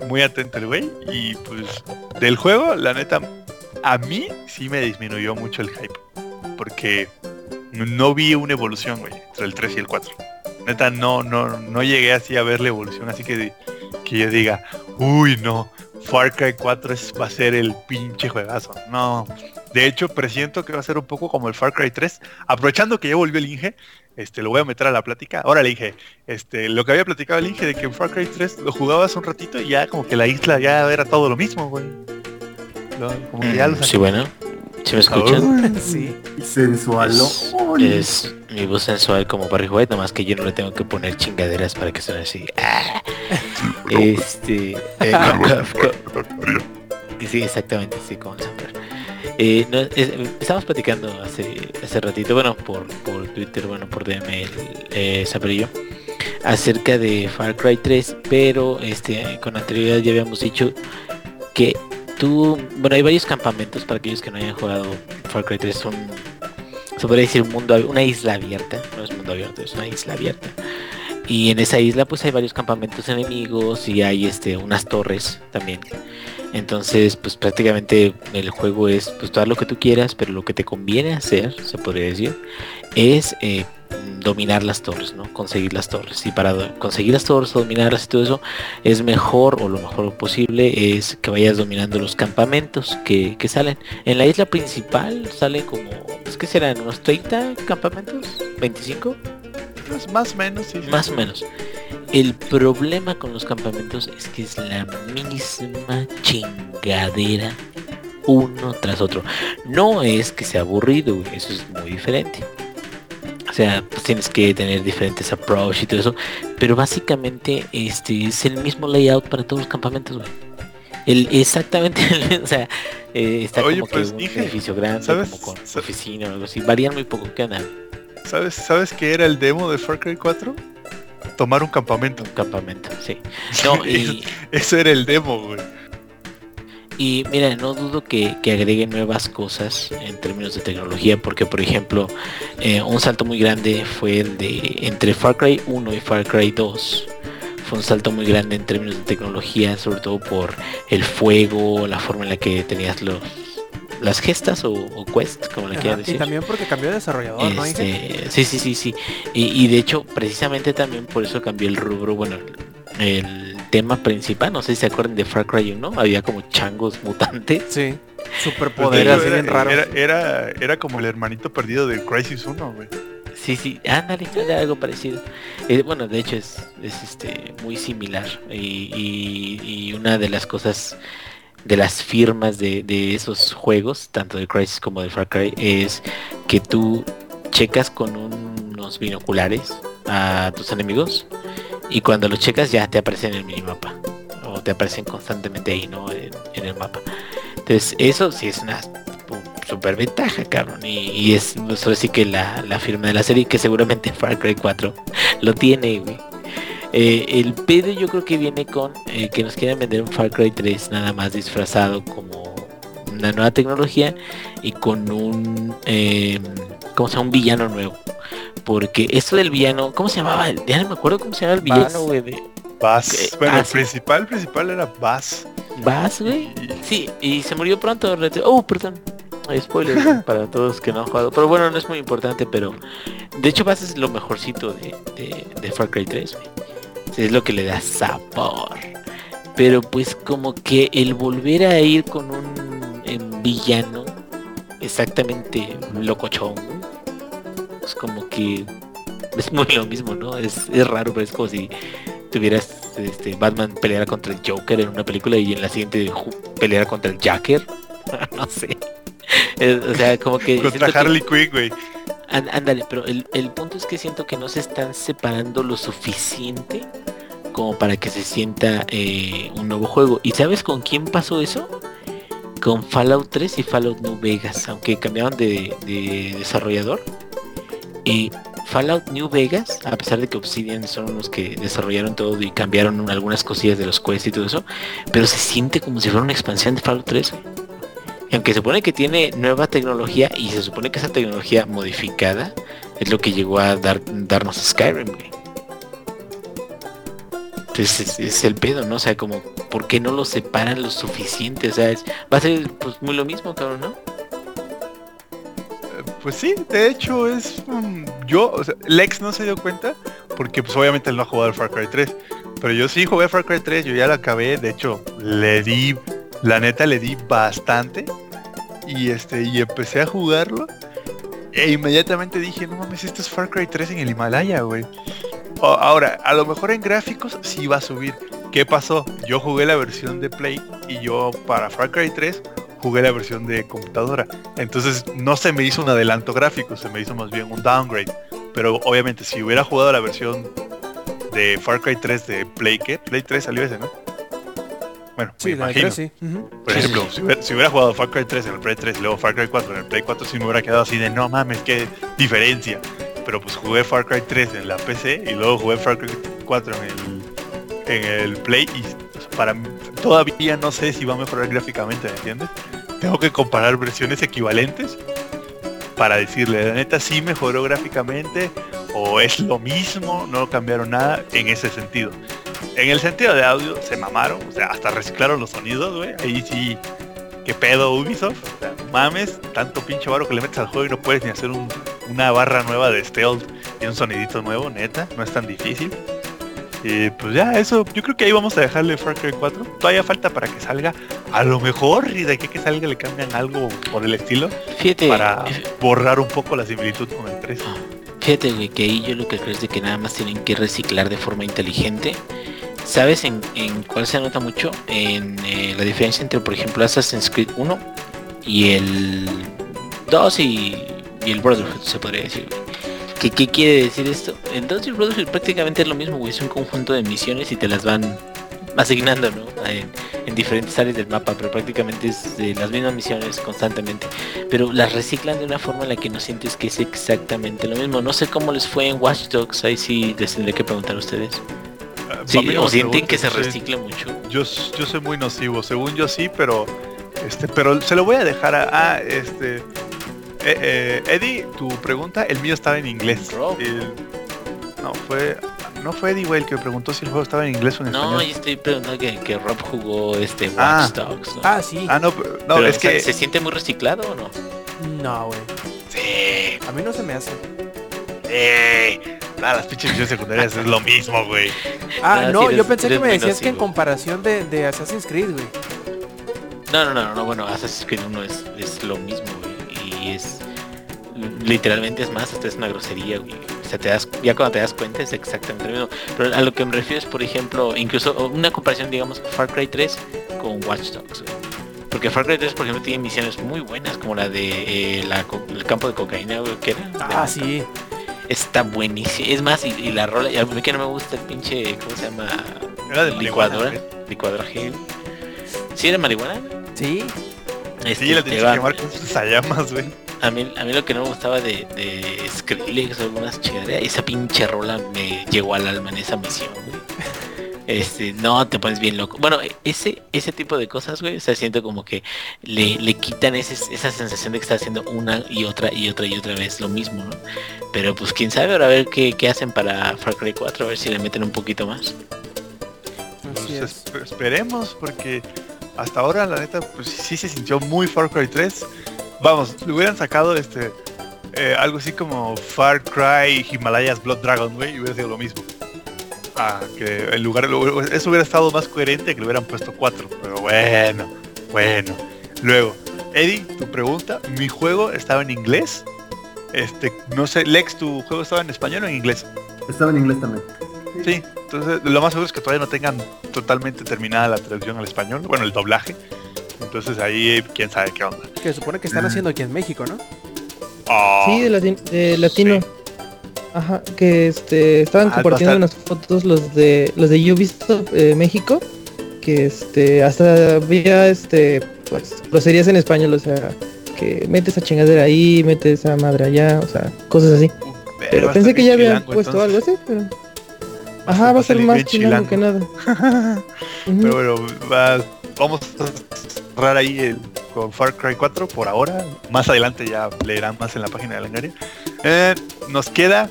Muy atento el güey y pues del juego, la neta, a mí sí me disminuyó mucho el hype, porque no vi una evolución, güey, entre el 3 y el 4. Neta, no, no, no llegué así a ver la evolución, así que, que yo diga, uy, no, Far Cry 4 es, va a ser el pinche juegazo. No, de hecho, presiento que va a ser un poco como el Far Cry 3. Aprovechando que ya volvió el Inge, este, lo voy a meter a la plática. Ahora le dije, este, lo que había platicado el Inge de que en Far Cry 3 lo jugabas un ratito y ya como que la isla ya era todo lo mismo, güey. Como que ya lo Mm, Sí, bueno. ¿Sí me Ah, escuchan? Sí. Sensual. Es, es mi voz sensual como Barry White, nomás que yo no le tengo que poner chingaderas para que suene así. Ah. Este... eh, co- sí, exactamente, sí, como. Eh, no, es- estábamos platicando hace, hace ratito, bueno, por, por Twitter, bueno, por DM, el, eh, yo, acerca de Far Cry 3, pero este con anterioridad ya habíamos dicho que tú, bueno, hay varios campamentos para aquellos que no hayan jugado Far Cry 3, son, se podría decir un mundo, una isla abierta, no es mundo abierto, es una isla abierta. Y en esa isla pues hay varios campamentos enemigos y hay este unas torres también. Entonces, pues prácticamente el juego es pues todo lo que tú quieras, pero lo que te conviene hacer, se podría decir, es eh, dominar las torres, ¿no? Conseguir las torres. Y para conseguir las torres, dominarlas y todo eso, es mejor o lo mejor posible es que vayas dominando los campamentos que, que salen. En la isla principal salen como, es que serán unos 30 campamentos, 25, Pues más o menos, sí. más o menos. El problema con los campamentos es que es la misma chingadera uno tras otro. No es que sea aburrido, eso es muy diferente. O sea, pues tienes que tener diferentes approach y todo eso. Pero básicamente este es el mismo layout para todos los campamentos, güey. El, exactamente, o sea, eh, está Oye, como pues, que un dije, edificio grande, ¿sabes? como con oficina o algo así. Varían muy poco, ¿qué onda? ¿Sabes, ¿Sabes qué era el demo de Far Cry 4? Tomar un campamento. Un campamento, sí. No, y, Eso era el demo, güey. Y mira, no dudo que, que agreguen nuevas cosas en términos de tecnología, porque por ejemplo, eh, un salto muy grande fue el de entre Far Cry 1 y Far Cry 2. Fue un salto muy grande en términos de tecnología, sobre todo por el fuego, la forma en la que tenías los las gestas o, o quest, como le quieras y decir. también porque cambió de desarrollador, ¿no? Inge? Este, sí, sí, sí, sí. Y, y de hecho, precisamente también por eso cambió el rubro, bueno, el tema principal, no sé si se acuerdan de Far Cry 1, había como changos mutantes. Sí. Superpoderes era, bien raros. Era, era, era como el hermanito perdido de Crisis 1, güey. Sí, sí, ándale, ándale, algo parecido. Eh, bueno, de hecho es, es este muy similar. Y, y- y una de las cosas de las firmas de, de esos juegos, tanto de Crisis como de Far Cry, es que tú checas con unos binoculares a tus enemigos y cuando los checas ya te aparecen en el minimapa. O te aparecen constantemente ahí, ¿no? En, el mapa. Entonces, eso sí es una super ventaja, cabrón. Y, y es eso sí que la, la firma de la serie, que seguramente Far Cry 4 lo tiene, güey. Eh, el pedo yo creo que viene con eh, que nos quieren vender un Far Cry 3 nada más disfrazado como una nueva tecnología y con un eh, ¿cómo se llama? un villano nuevo. Porque esto del villano, ¿cómo se llamaba? Ya no me acuerdo cómo se llama el Bass. villano, güey. de- Bass. Bueno, ah, el principal, principal era Bass. Bass, güey. Sí, y se murió pronto. Oh, perdón. Spoiler para todos que no han jugado. Pero bueno, no es muy importante, pero... De hecho, Bass es lo mejorcito de, de, de Far Cry 3, güey. Es lo que le da sabor. Pero pues como que el volver a ir con un em, villano exactamente locochón, güey, es como que es muy lo mismo, ¿no? Es, es raro, pero es como si tuvieras este, Batman peleara contra el Joker en una película y en la siguiente peleara contra el Jacker. no sé. Es- o sea, como que... Contra Harley Quinn, güey. Án- Ándale, pero el, el punto es que siento que no se están separando lo suficiente como para que se sienta eh, un nuevo juego. ¿Y sabes con quién pasó eso? Con Fallout 3 y Fallout New Vegas, aunque cambiaron de, de desarrollador. Y Fallout New Vegas, a pesar de que Obsidian son los que desarrollaron todo y cambiaron un- algunas cosillas de los quests y todo eso, pero se siente como si fuera una expansión de Fallout 3. güey. Y aunque se supone que tiene nueva tecnología y se supone que esa tecnología modificada es lo que llegó a dar, darnos Skyrim, güey. Es, es el pedo, ¿no? O sea, como, ¿por qué no lo separan lo suficiente? O sea, es- va a ser pues muy lo mismo, cabrón, ¿no? Pues sí, de hecho es yo, o sea, Lex no se dio cuenta porque pues obviamente él no ha jugado al Far Cry 3, pero yo sí jugué Far Cry 3, yo ya lo acabé, de hecho le di, la neta le di bastante y este y empecé a jugarlo e inmediatamente dije, no mames, esto es Far Cry 3 en el Himalaya, güey. Ahora, a lo mejor en gráficos sí va a subir. ¿Qué pasó? Yo jugué la versión de Play y yo para Far Cry 3 jugué la versión de computadora. Entonces no se me hizo un adelanto gráfico, se me hizo más bien un downgrade. Pero obviamente si hubiera jugado la versión de Far Cry 3 de Play, ¿qué? Play 3 salió ese, ¿no? Bueno, Sí, me la de imagino. tres, sí. Ujú. Por ejemplo, si hubiera, si hubiera jugado Far Cry 3 en el Play 3 y luego Far Cry 4 en el Play 4 sí me hubiera quedado así de no mames, qué diferencia. Pero pues jugué Far Cry 3 en la PC y luego jugué Far Cry 4 en el, en el Play y pues, para mí todavía no sé si va a mejorar gráficamente, ¿me entiendes? Tengo que comparar versiones equivalentes para decirle, la neta sí mejoró gráficamente o es lo mismo, no cambiaron nada en ese sentido. En el sentido de audio se mamaron, o sea, hasta reciclaron los sonidos, güey. Ahí sí, qué pedo Ubisoft. O sea, mames, tanto pinche varo que le metes al juego y no puedes ni hacer un- una barra nueva de stealth y un sonidito nuevo, neta, no es tan difícil. Y pues ya, eso, yo creo que ahí vamos a dejarle Far Cry 4. Todavía falta para que salga, a lo mejor, y de aquí que salga le cambian algo por el estilo, Fíjate, para borrar un poco la similitud con el 3. fíjate, güey, que ahí yo lo que creo es de que nada más tienen que reciclar de forma inteligente. ¿Sabes en, en cuál se nota mucho? En eh, la diferencia entre, por ejemplo, Assassin's Creed 1 y el 2 y, el Brotherhood, se podría decir. ¿Qué, ¿Qué quiere decir esto? El 2 y Brotherhood prácticamente es lo mismo, güey. Es un conjunto de misiones y te las van asignando, ¿no? En, en diferentes áreas del mapa, pero prácticamente es de las mismas misiones constantemente. Pero las reciclan de una forma en la que no sientes que es exactamente lo mismo. No sé cómo les fue en Watch Dogs, ahí sí les tendré que preguntar a ustedes. Sí, a mí no o sienten que se no recicla mucho. Yo, yo soy muy nocivo, según yo sí, pero este, pero se lo voy a dejar a, ah, este eh, eh, Eddie, tu pregunta, el mío estaba en inglés. El- no fue, no fue Eddie, güey, el que preguntó si el juego estaba en inglés o en No, español. yo estoy preguntando que, que Rob jugó este Watch Ah. Dogs, ¿no? Ah, sí. Ah, no, pero- no, Pero, es o sea, que ¿se siente muy reciclado o no? No, güey. sí, A mí no se me hace. sí. Nada, las pinches misiones secundarias es lo mismo, güey. Ah, Ah, no, sí, yo pensé que me decías que en comparación de, de Assassin's Creed, güey. No, no, no, no, bueno, Assassin's Creed 1 es, es lo mismo, güey, y es literalmente es más, hasta es una grosería, güey. O sea, te das, ya cuando te das cuenta es exactamente lo mismo. Pero a lo que me refiero es, por ejemplo, incluso una comparación, digamos, Far Cry 3 con Watch Dogs, güey. Porque Far Cry 3, por ejemplo, tiene misiones muy buenas, como la de eh, la el campo de cocaína, güey, que era. Ah, sí. Está buenísimo. Es más, y, y la rola, y a mí que no me gusta el pinche, ¿cómo se llama? Era de licuadora. Licuadora G. ¿Sí era marihuana? Sí. Este, Sí, la tienes que quemar con sus llamas, güey. a mí, a mí lo que no me gustaba de, de Skrillex o algunas chingaderas, esa pinche rola me llegó al alma en esa misión, güey. Este, no, te pones bien loco. Bueno, ese, ese tipo de cosas, güey, o sea, siento como que le, le quitan ese, esa sensación de que está haciendo una y otra y otra y otra vez lo mismo, ¿no? Pero pues quién sabe, ahora a ver qué, qué hacen para Far Cry 4, a ver si le meten un poquito más. Pues Así es. esp- esperemos, porque hasta ahora, la neta, pues sí se sintió muy Far Cry 3. Vamos, le hubieran sacado este eh, algo así como Far Cry Himalayas Blood Dragon, güey, y hubiera sido lo mismo. Ah, que en lugar eso hubiera estado más coherente que le hubieran puesto 4, pero bueno, bueno. Luego, Eddie, tu pregunta, mi juego estaba en inglés. Este, no sé, Lex, tu juego estaba en español o en inglés? Estaba en inglés también. Sí, entonces lo más seguro es que todavía no tengan totalmente terminada la traducción al español, bueno, el doblaje. Entonces ahí quién sabe qué onda. Que se supone que están haciendo aquí en México, ¿no? Ah, Sí, de, lati- de latino. Ajá, que este estaban compartiendo unas fotos los de los de Ubisoft eh, México, que este hasta había este pues groserías en español, o sea, que mete esa chingadera ahí, mete esa madre allá, o sea, cosas así. uh, Pero a pensé que ya habían chilango, puesto algo así, pero Ajá, va a ser más chilango que nada. Pero bueno, va- vamos a ahí con Far Cry 4 por ahora. Más adelante ya leerán más en la página de Lengaria. Eh, nos queda.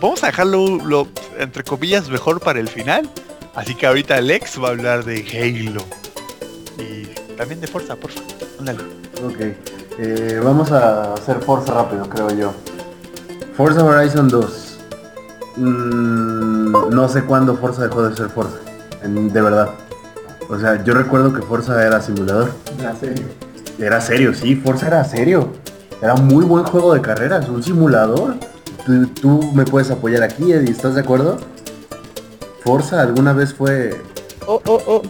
Vamos a dejarlo lo, entre comillas mejor para el final. Así que ahorita Alex va a hablar de Halo. Y también de Forza, por favor. Ok. eh, vamos a hacer Forza rápido, creo yo. Forza Horizon 2. Mm, no sé cuándo Forza dejó de ser Forza. de verdad. O sea, yo recuerdo que Forza era simulador. Era serio. Era serio, sí, Forza era serio. Era un muy buen juego de carreras, un simulador. Tú, tú me puedes apoyar aquí, Eddie, ¿estás de acuerdo? Forza alguna vez fue... Oh, oh, oh.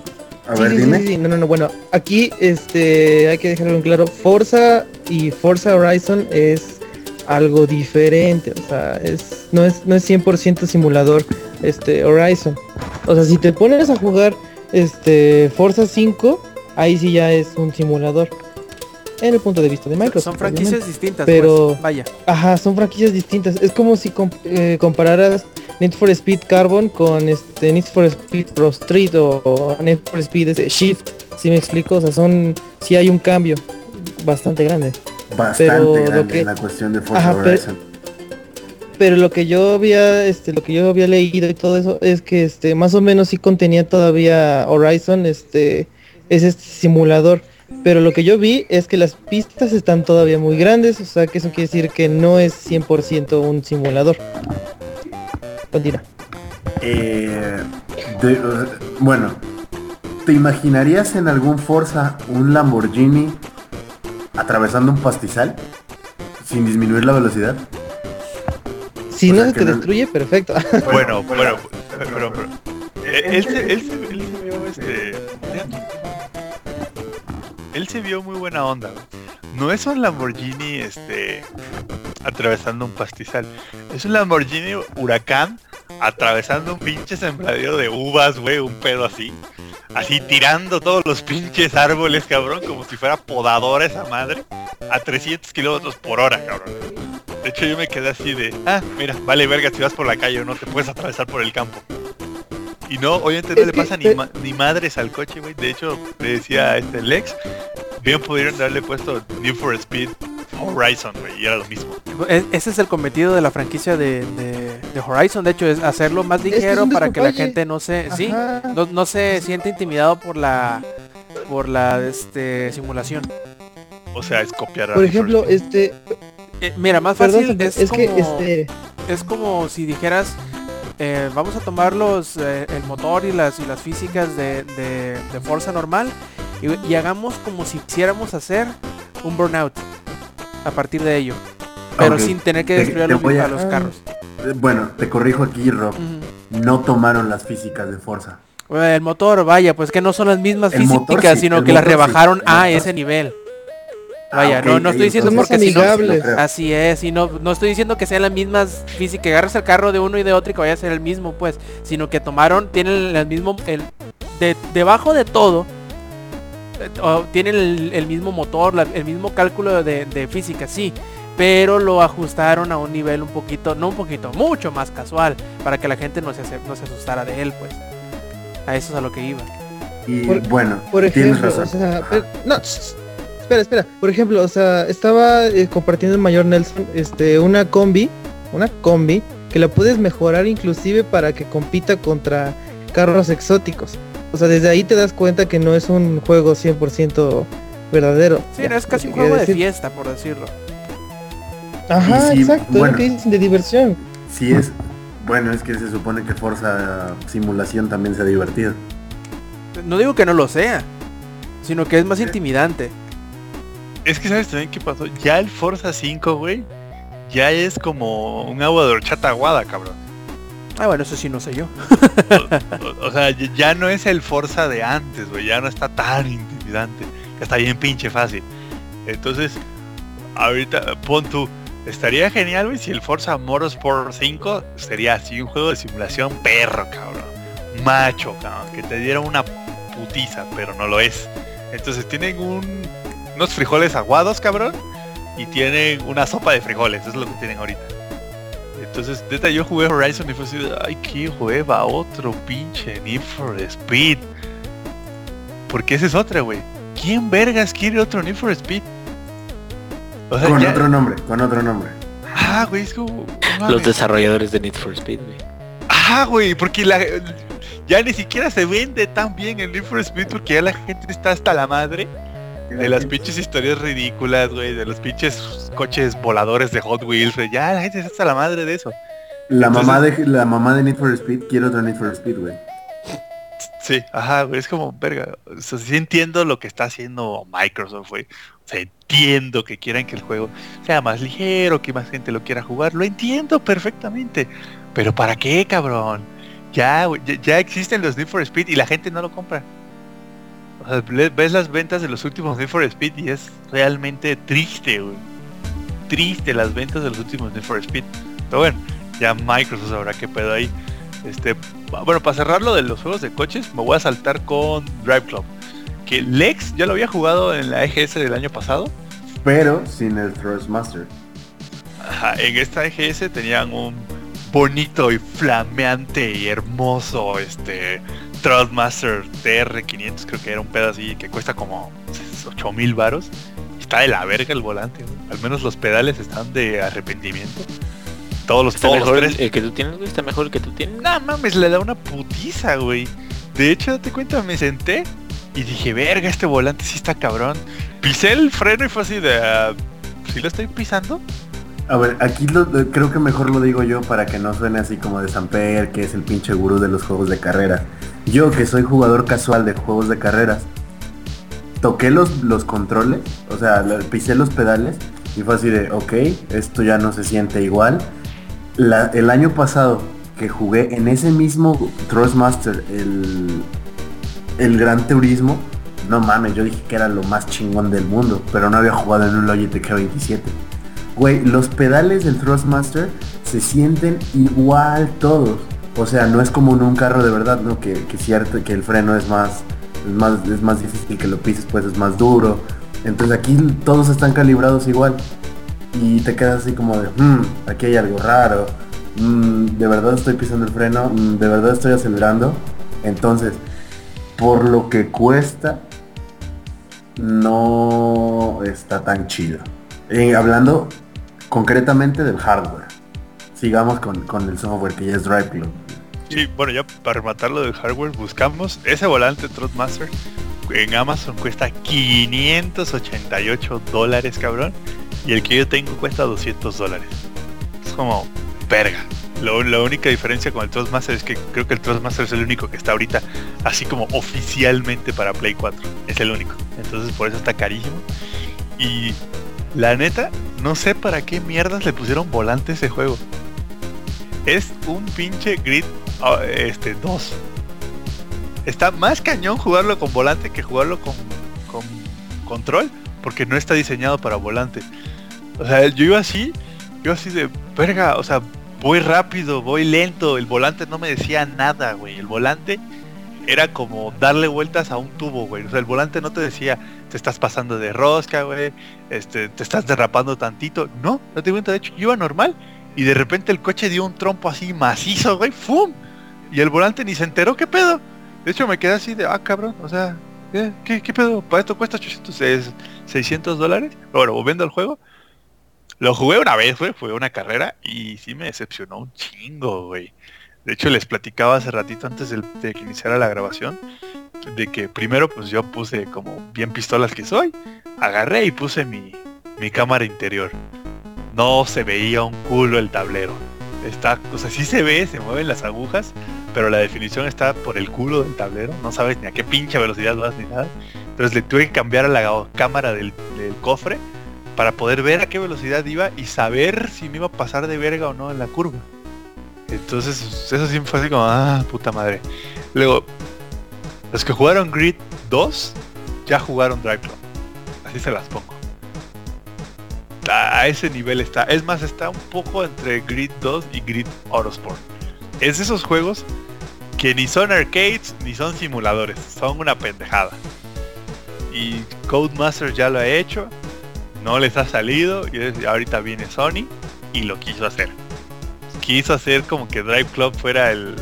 A Sí, ver, sí, sí, dime. sí, sí. No, no, no. Bueno, aquí este hay que dejarlo en claro. Forza y Forza Horizon es algo diferente. O sea, es no es no es 100% simulador este Horizon. O sea, si te pones a jugar este Forza 5, ahí sí ya es un simulador. En el punto de vista de Microsoft. Son franquicias obviamente. distintas, Pero- pues. Vaya. Ajá, son franquicias distintas. Es como si eh, compararas Need for Speed Carbon con este Need for Speed Pro Street o, o Need for Speed este, Shift. Si me explico, o sea, son sí hay un cambio bastante grande. Bastante pero lo grande que- en la cuestión de Forza Ajá, pero- Horizon. Pero lo que yo había este lo que yo había leído y todo eso es que este más o menos sí contenía todavía Horizon este es este simulador. Pero lo que yo vi es que las pistas están todavía muy grandes, o sea que eso quiere decir que no es 100% un simulador. Continúa. Eh, eh, bueno, ¿te imaginarías en algún Forza un Lamborghini atravesando un pastizal sin disminuir la velocidad? Si no se te destruye, perfecto. Bueno, bueno, pero, pero- pero- él, se, él, se, él se vio este. Él se vio muy buena onda. güey. No es un Lamborghini este atravesando un pastizal. Es un Lamborghini huracán atravesando un pinche sembradío de uvas, güey, un pedo así. Así tirando todos los pinches árboles, cabrón, como si fuera podadora esa madre. A 300 kilómetros por hora, cabrón. De hecho yo me quedé así de, ah, mira, vale verga, si vas por la calle o no te puedes atravesar por el campo. Y no, obviamente no Es le que, pasa ni, eh, ma- ni madres al coche, güey. De hecho, le decía a este Lex, bien pudieron haberle puesto Need for Speed Horizon, güey, y era lo mismo. E- Ese es el cometido de la franquicia de, de- de Horizon, de hecho, es hacerlo más que es ligero para que la gente no se, sí, no, no se siente intimidado por la por la este, simulación. O sea, es copiar a Por ejemplo, este, Eh, mira, más perdón, fácil es, que como, este, es como si dijeras eh, vamos a tomar los eh, el motor y las y las físicas de, de, de Forza normal y, y hagamos como si quisiéramos hacer un burnout a partir de ello. Pero sin tener que destruir a te los, voy a- a los carros. Bueno, te corrijo aquí, Rob. No tomaron las físicas de. Eh, El motor, vaya, pues que no son las mismas El motor físicas, sí, sino el que las sí, rebajaron a motor ese sí. Ah, Vaya, ok, no, no estoy diciendo porque si no, así es, y no, no estoy diciendo que sean las mismas físicas, que agarres el carro de uno y de otro y que vaya a ser el mismo, pues, sino que tomaron, tienen el mismo, el, de, debajo de todo, eh, tienen el, el mismo motor, la- el mismo cálculo de, de física, sí, pero lo ajustaron a un nivel un poquito, no un poquito, mucho más casual, para que la gente no se, no se asustara de él, pues. A eso es a lo que iba. Y Por- bueno, por tienes razón. o sea, pero- no, espera, espera. Por ejemplo, o sea, estaba eh, compartiendo el mayor Nelson, este, una combi, una combi que la puedes mejorar inclusive para que compita contra carros exóticos. O sea, desde ahí te das cuenta que no es un juego 100% verdadero. Sí, Ya, no es casi un juego de decir. fiesta, por decirlo. Ajá, exacto, es bueno. lo que dicen de diversión. Sí es, bueno, es que se supone que Forza Simulación también sea divertido. No digo que no lo sea, sino que es más intimidante. Es que sabes también qué pasó. Ya el Forza 5, güey, ya es como un agua de horchata aguada, cabrón. Ah, bueno, eso sí no sé yo. O, o- o sea, ya- no es el Forza de antes, güey. Ya no está tan intimidante. Está bien pinche fácil. Entonces, ahorita pon tú. Estaría genial, güey, si el Forza Motorsport 5 sería así un juego de simulación perro, cabrón. Macho, cabrón. Que te diera una putiza, pero no lo es. Entonces tienen un, unos frijoles aguados, cabrón. Y tienen una sopa de frijoles. Eso es lo que tienen ahorita. Entonces, neta, yo jugué Horizon y fue así ay, qué hueva, otro pinche Need for Speed. Porque ese es otra, güey. ¿Quién vergas quiere otro Need for Speed? O sea, Con ya- otro nombre, con otro nombre. Ah, güey, es como... Los desarrolladores de Need for Speed, güey. Ah, güey, porque la, ya ni siquiera se vende tan bien el Need for Speed porque ya la gente está hasta la madre de las pinches historias ridículas, güey, de los pinches coches voladores de Hot Wheels, güey. Ya la gente está la madre de eso. La Entonces- mamá de la mamá de Need for Speed quiere otro Need for Speed, güey. Sí, ajá, güey, es como, verga, o sea, sí entiendo lo que está haciendo Microsoft, güey. O sea, entiendo que quieran que el juego sea más ligero, que más gente lo quiera jugar, lo entiendo perfectamente. Pero ¿para qué, cabrón? Ya, ya, ya existen los Need for Speed y la gente no lo compra. O sea, le- ves las ventas de los últimos Need for Speed y es realmente triste, güey. Triste las ventas de los últimos Need for Speed. Pero bueno, ya Microsoft sabrá qué pedo ahí. Este, bueno, para cerrar lo de los juegos de coches, me voy a saltar con Drive Club. Que Lex ya lo había jugado en la EGS del año pasado. Pero sin el Thrustmaster. Ajá, en esta EGS tenían un bonito y flameante y hermoso este Thrustmaster TR500, creo que era un pedo así que cuesta como 8000 varos. Está de la verga el volante, güey. Al menos los pedales están de arrepentimiento. Todos los, Está todos los mejor tres. el, que tú tienes, güey. Está mejor el que tú tienes. No mames, le da una putiza, güey. De hecho, date cuenta, me senté y dije, verga, este volante sí está cabrón. Pisé el freno y fue así de, ah, ¿sí lo estoy pisando? A ver, aquí creo que mejor lo digo yo para que no suene así como de Samper, que es el pinche gurú de los juegos de carreras. Yo que soy jugador casual de juegos de carreras, toqué los, los controles, o sea, pisé los pedales y fue así de, ok, esto ya no se siente igual. El año pasado que jugué en ese mismo Thrustmaster el, el Gran Turismo, no mames, yo dije que era lo más chingón del mundo, pero no había jugado en un Logitech G27. Güey, los pedales del Thrustmaster se sienten igual todos. O sea, no es como en un carro de verdad, ¿no? Que, que cierto que el freno es más, es más, es más difícil que lo pises, pues es más duro. Entonces aquí todos están calibrados igual. Y te quedas así como de, "Hmm, aquí hay algo raro. Mm, de verdad estoy pisando el freno, Mm, de verdad estoy acelerando. Entonces, por lo que cuesta, no está tan chido. Hablando concretamente del hardware. Sigamos con, con el software que ya es Drive Club. Sí, bueno, ya para rematarlo del hardware, buscamos ese volante Trotmaster en Amazon cuesta 588 dólares, cabrón. Y el que yo tengo cuesta 200 dólares. Es como, verga. Lo- la única diferencia con el Trustmaster es que creo que el Trustmaster es el único que está ahorita así como oficialmente para Play 4. Es el único. Entonces por eso está carísimo. Y la neta, no sé para qué mierdas le pusieron volante ese juego. Es un pinche grid ah, este 2. Está más cañón jugarlo con volante que jugarlo con, con control, porque no está diseñado para volante. O sea, yo iba así, yo así de verga, o sea, voy rápido, voy lento, el volante no me decía nada, güey. El volante era como darle vueltas a un tubo, güey. O sea, el volante no te decía, te estás pasando de rosca, güey, este, te estás derrapando tantito. No, no te cuenta, de hecho, yo iba normal y de repente el coche dio un trompo así macizo, güey, ¡fum! Y el volante ni se enteró, ¿qué pedo? De hecho me quedé así de, ah, cabrón, o sea, ¿qué, qué, pedo? ¿Para esto cuesta 800, es 600 dólares? Bueno, volviendo al juego, lo jugué una vez, güey, fue una carrera y sí me decepcionó un chingo, güey. De hecho, les platicaba hace ratito antes del- de, que iniciara la grabación, de que primero pues yo puse como bien pistolas que soy, agarré y puse mi, mi cámara interior. No se veía un culo el tablero. Está, o sea, sí se ve, se mueven las agujas, pero la definición está por el culo del tablero. No sabes ni a qué pinche velocidad vas ni nada. Entonces le tuve que cambiar a la cámara del, del cofre para poder ver a qué velocidad iba y saber si me iba a pasar de verga o no en la curva. Entonces eso sí fue así como, ah, puta madre. Luego, los que jugaron Grid 2 ya jugaron Drive Club. Así se las pongo. A ese nivel está. Es más, está un poco entre Grid 2 y Grid Autosport. Es de esos juegos que ni son arcades ni son simuladores. Son una pendejada. Y Codemaster ya lo ha hecho. No les ha salido. Y ahorita viene Sony y lo quiso hacer. Quiso hacer como que Drive Club fuera el,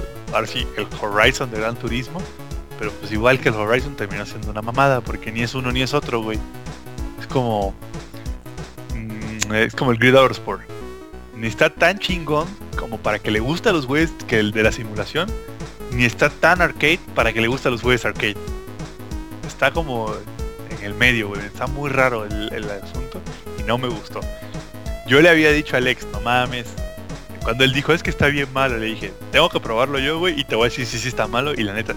el Horizon de Gran Turismo. Pero pues igual que el Horizon terminó siendo una mamada. Porque ni es uno ni es otro, güey. Es como... mm, es como el Grid Autosport. Ni está tan chingón como para que le guste a los güeyes que el de la simulación. Ni está tan arcade para que le guste a los güeyes arcade. Está como en el medio, güey. Está muy raro el, asunto. Y no me gustó. Yo le había dicho a Alex, no mames. Cuando él dijo, es que está bien malo, le dije, tengo que probarlo yo, güey, y te voy a decir si sí está malo. Y la neta,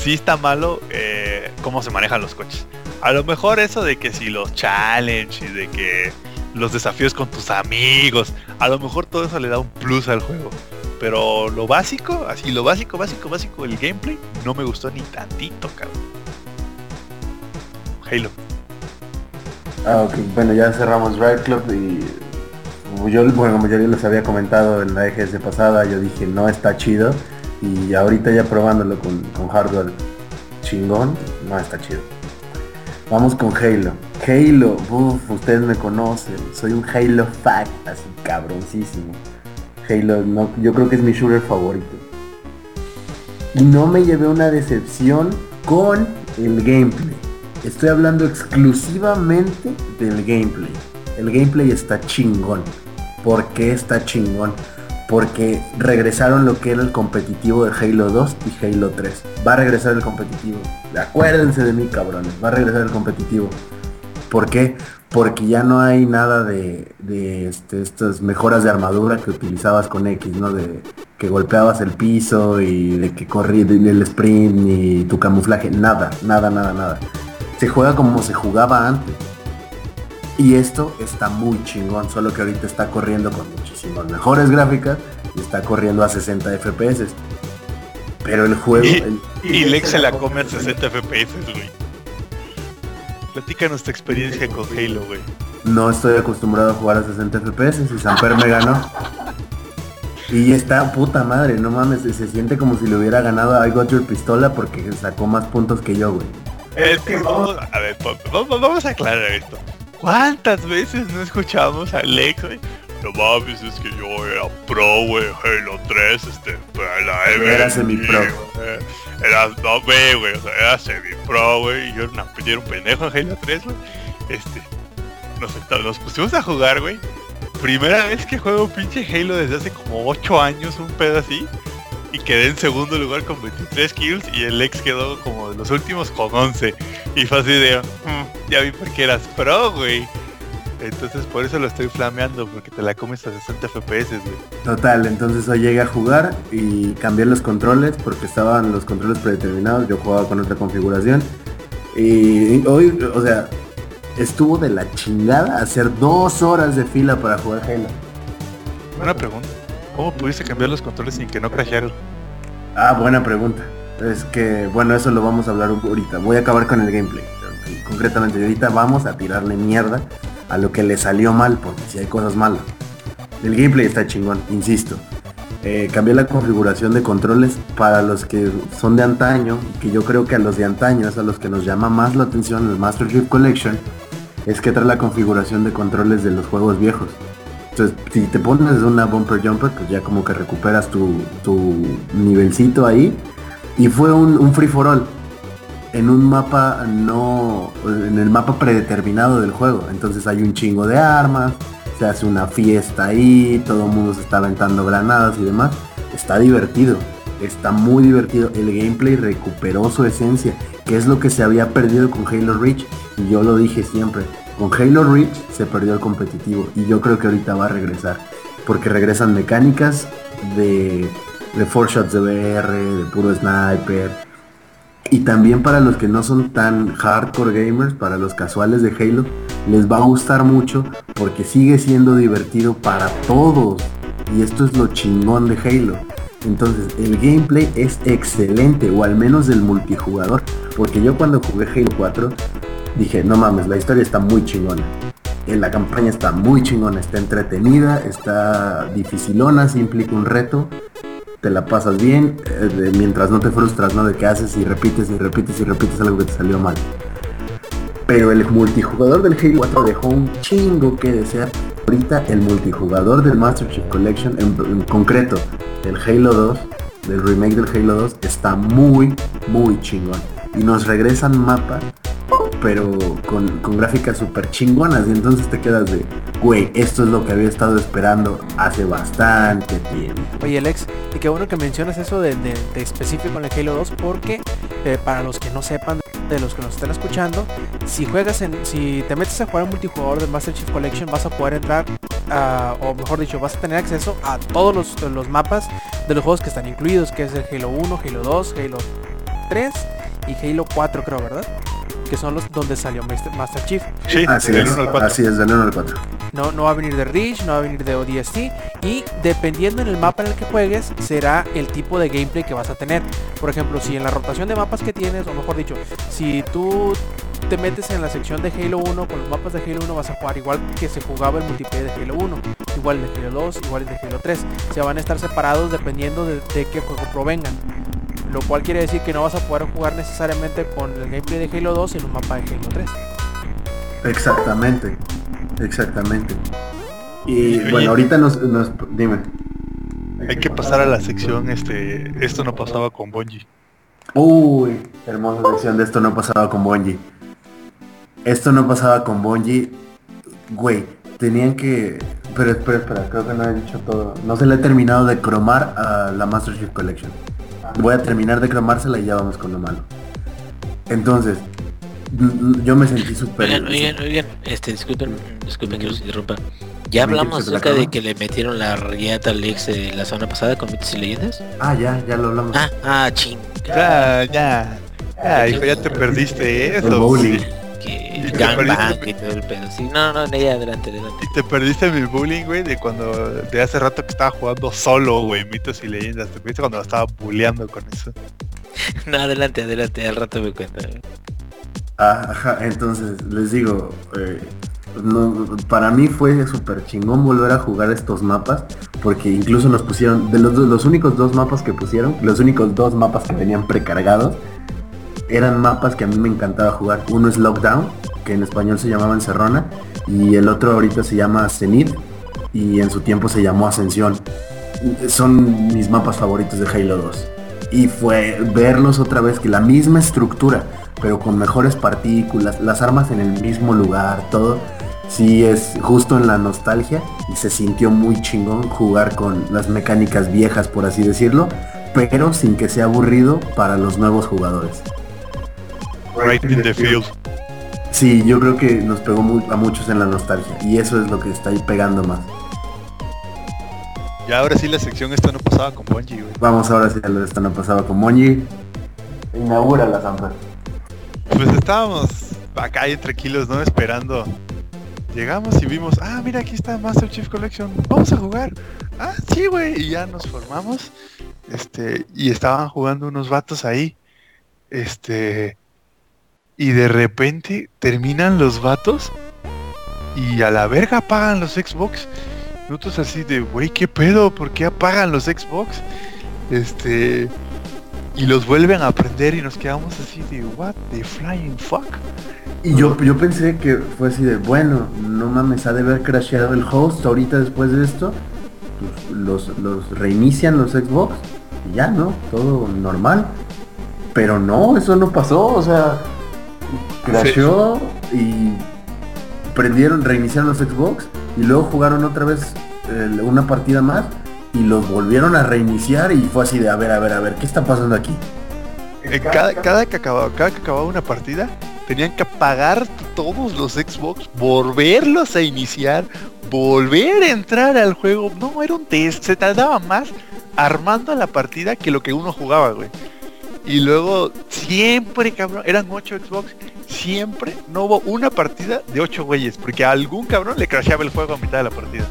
sí está malo eh, cómo se manejan los coches. A lo mejor eso de que si los challenge y de que los desafíos con tus amigos, a lo mejor todo eso le da un plus al juego. Pero lo básico, así lo básico, básico, básico, el gameplay, no me gustó ni tantito, cabrón. Halo. Ah, ok. Bueno, ya cerramos Drive Club y yo, bueno, como yo les había comentado en la EGS pasada, yo dije no está chido y ahorita ya probándolo con, hardware chingón, no está chido. Vamos con Halo. Halo, uff, ustedes me conocen, soy un Halo fact, así cabroncísimo. Halo, no, yo creo que es mi shooter favorito. Y no me llevé una decepción con el gameplay. Estoy hablando exclusivamente del gameplay. El gameplay está chingón. ¿Por qué está chingón? Porque regresaron lo que era el competitivo de Halo 2 y Halo 3. Va a regresar el competitivo. Acuérdense de mí, cabrones. Va a regresar el competitivo. ¿Por qué? Porque ya no hay nada de, de este, estas mejoras de armadura que utilizabas con X, ¿no? De que golpeabas el piso y de que corrí el sprint y tu camuflaje. Nada, nada, nada, nada. Se juega como se jugaba antes. Y esto está muy chingón, solo que ahorita está corriendo con muchísimas mejores gráficas y está corriendo a 60 FPS. Pero el juego... Y, el- y Lex se la come a 60 FPS, güey. Platícanos tu experiencia con Halo, güey. No estoy acostumbrado a jugar a 60 FPS y Samper me ganó. Y está puta madre, no mames, se siente como si le hubiera ganado a I Got Your Pistola porque sacó más puntos que yo, güey. Es que vamos, a ver, vamos, vamos a aclarar esto. ¿Cuántas veces no escuchamos a Lex, güey? No mames, es que yo era pro, güey, Halo 3, este, para la M. Era semi-pro. Era, no, güey, güey, o sea, era semi-pro, güey, y yo era, una- yo era un pendejo en Halo 3, güey. Este, nos pusimos a jugar, güey. Primera vez que juego pinche Halo desde hace como 8 años, un pedo así. Y quedé en segundo lugar con 23 kills y el ex quedó como de los últimos con 11. Y fue así de, "Mm, ya vi por qué eras pro, güey. Entonces por eso lo estoy flameando, porque te la comes a 60 FPS, güey. Total, entonces hoy llegué a jugar y cambié los controles porque estaban los controles predeterminados, yo jugaba con otra configuración. Y hoy, o sea, estuvo de la chingada hacer dos horas de fila para jugar Halo. Buena pregunta. ¿Cómo pudiste cambiar los controles sin que no crashearan? Ah, buena pregunta. Es que, bueno, eso lo vamos a hablar ahorita. Voy a acabar con el gameplay. Concretamente, ahorita vamos a tirarle mierda a lo que le salió mal, porque si hay cosas malas. El gameplay está chingón, insisto. Eh, cambié la configuración de controles para los que son de antaño, que yo creo que a los de antaño es a los que nos llama más la atención el Master Chief Collection, es que trae la configuración de controles de los juegos viejos. Entonces, si te pones una bumper jumper, pues ya como que recuperas tu, tu nivelcito ahí. Y fue un, un free for all. En un mapa no. En el mapa predeterminado del juego. Entonces hay un chingo de armas. Se hace una fiesta ahí. Todo el mundo se está aventando granadas y demás. Está divertido. Está muy divertido. El gameplay recuperó su esencia. Que es lo que se había perdido con Halo Reach. Y yo lo dije siempre. Con Halo Reach se perdió el competitivo. Y yo creo que ahorita va a regresar. Porque regresan mecánicas de, de 4 shots de VR, de puro sniper. Y también para los que no son tan hardcore gamers, para los casuales de Halo, les va a gustar mucho porque sigue siendo divertido para todos. Y esto es lo chingón de Halo. Entonces el gameplay es excelente, o al menos del multijugador. Porque yo cuando jugué Halo 4 dije, no mames, la historia está muy chingona. Eh, La campaña está muy chingona, está entretenida, está dificilona, si implica un reto. Te la pasas bien, eh, mientras no te frustras, ¿no? De que haces y repites y repites y repites algo que te salió mal. Pero el multijugador del Halo 4 dejó un chingo que desear. Ahorita el multijugador del Master Chief Collection, en, concreto del Halo 2, del remake del Halo 2, está muy, muy chingón. Y nos regresan mapas, pero con, con gráficas súper chingonas. Y entonces te quedas de, güey, esto es lo que había estado esperando hace bastante tiempo. Oye Alex, y qué bueno que mencionas eso de, de- específico en el Halo 2 porque eh, para los que no sepan, de los que nos están escuchando, si juegas en, si te metes a jugar en multijugador de Master Chief Collection vas a poder entrar o mejor dicho, vas a tener acceso a todos los, los mapas de los juegos que están incluidos, que es el Halo 1, Halo 2, Halo 3 y Halo 4 creo, ¿verdad? Que son los donde salió Master Chief. Sí, Así del es, 1 al 4. así es, del 1 al 4. No, no va a venir de Reach, no va a venir de ODST y dependiendo en el mapa en el que juegues será el tipo de gameplay que vas a tener. Por ejemplo, si en la rotación de mapas que tienes, o mejor dicho, si tú te metes en la sección de Halo 1 con los mapas de Halo 1 vas a jugar igual que se jugaba el multiplayer de Halo 1, igual el de Halo 2, igual el de Halo 3. Se van a estar separados dependiendo de, de qué juego provengan. Lo cual quiere decir que no vas a poder jugar necesariamente con el gameplay de Halo 2 en un mapa de Halo 3. Exactamente, exactamente. Y Oye. bueno, ahorita nos, nos- dime. Hay que pasar a la sección, este, esto no pasaba con Bungie. Uy, hermosa sección de esto no pasaba con Bungie. Esto no pasaba con Bungie. Güey, tenían que... Pero espera, espera, creo que no he dicho todo. No se le he terminado de cromar a la Master Chief Collection. Voy a terminar de cromársela y ya vamos con lo malo. Entonces, yo me sentí súper... Oigan, oigan, oigan, este, disculpen, disculpen que los interrumpa. Ya ¿Me hablamos acerca de que le metieron la rayeta al ex eh, la semana pasada con mitos y leyendas. Ah, ya, ya lo hablamos. Ah, ah, ching. Ya, ya. Ya, hijo, ya te perdiste eso. El bowling. Que Y te gangbang perdiste. y todo el pedo. Sí, no, no, ya, adelante, adelante. Y te perdiste mi bullying, güey, de cuando, de hace rato que estaba jugando solo, güey, mitos y leyendas. Te perdiste cuando lo estaba bulleando con eso. No, adelante, adelante, al rato me cuenta. Ah, ajá, entonces les digo, eh, no, para mí fue súper chingón volver a jugar estos mapas, porque incluso nos pusieron, de los, los únicos dos mapas que pusieron, los únicos dos mapas que venían precargados, eran mapas que a mí me encantaba jugar. Uno es Lockdown, que en español se llamaba Encerrona, y el otro ahorita se llama Zenith, y en su tiempo se llamó Ascensión. Son mis mapas favoritos de Halo 2. Y fue verlos otra vez, que la misma estructura, pero con mejores partículas, las armas en el mismo lugar, todo. Sí es justo en la nostalgia y se sintió muy chingón jugar con las mecánicas viejas, por así decirlo, pero sin que sea aburrido para los nuevos jugadores. Right in the field. Sí, yo creo que nos pegó a muchos en la nostalgia y eso es lo que está ahí pegando más. Ya ahora sí la sección esta no pasaba con Bungie, güey. Vamos ahora sí a lo de esta no pasaba con Monji. Inaugura la Zampa. Pues estábamos acá bien tranquilos, ¿no? Esperando. Llegamos y vimos, ah, mira, aquí está Master Chief Collection. Vamos a jugar. Ah, sí, güey. Y ya nos formamos. Este, y estaban jugando unos vatos ahí. Este. Y de repente terminan los vatos. Y a la verga apagan los Xbox. Nosotros así de, güey, ¿qué pedo? ¿Por qué apagan los Xbox? Este. Y los vuelven a prender y nos quedamos así de, what the flying fuck? Y yo, yo pensé que fue así de, bueno, no mames, ha de haber crasheado el host ahorita después de esto. Pues, los, los reinician los Xbox y ya, ¿no? Todo normal. Pero no, eso no pasó, o sea, crasheó y prendieron, reiniciaron los Xbox y luego jugaron otra vez eh, una partida más y los volvieron a reiniciar y fue así de, a ver, a ver, a ver, ¿qué está pasando aquí? Eh, cada, cada que acababa, cada que acababa una partida, tenían que apagar todos los Xbox, volverlos a iniciar, volver a entrar al juego. No, era un test, se tardaba más armando la partida que lo que uno jugaba, güey. Y luego, siempre, cabrón, eran 8 Xbox, siempre no hubo una partida de 8 güeyes, porque a algún cabrón le crasheaba el juego a mitad de la partida.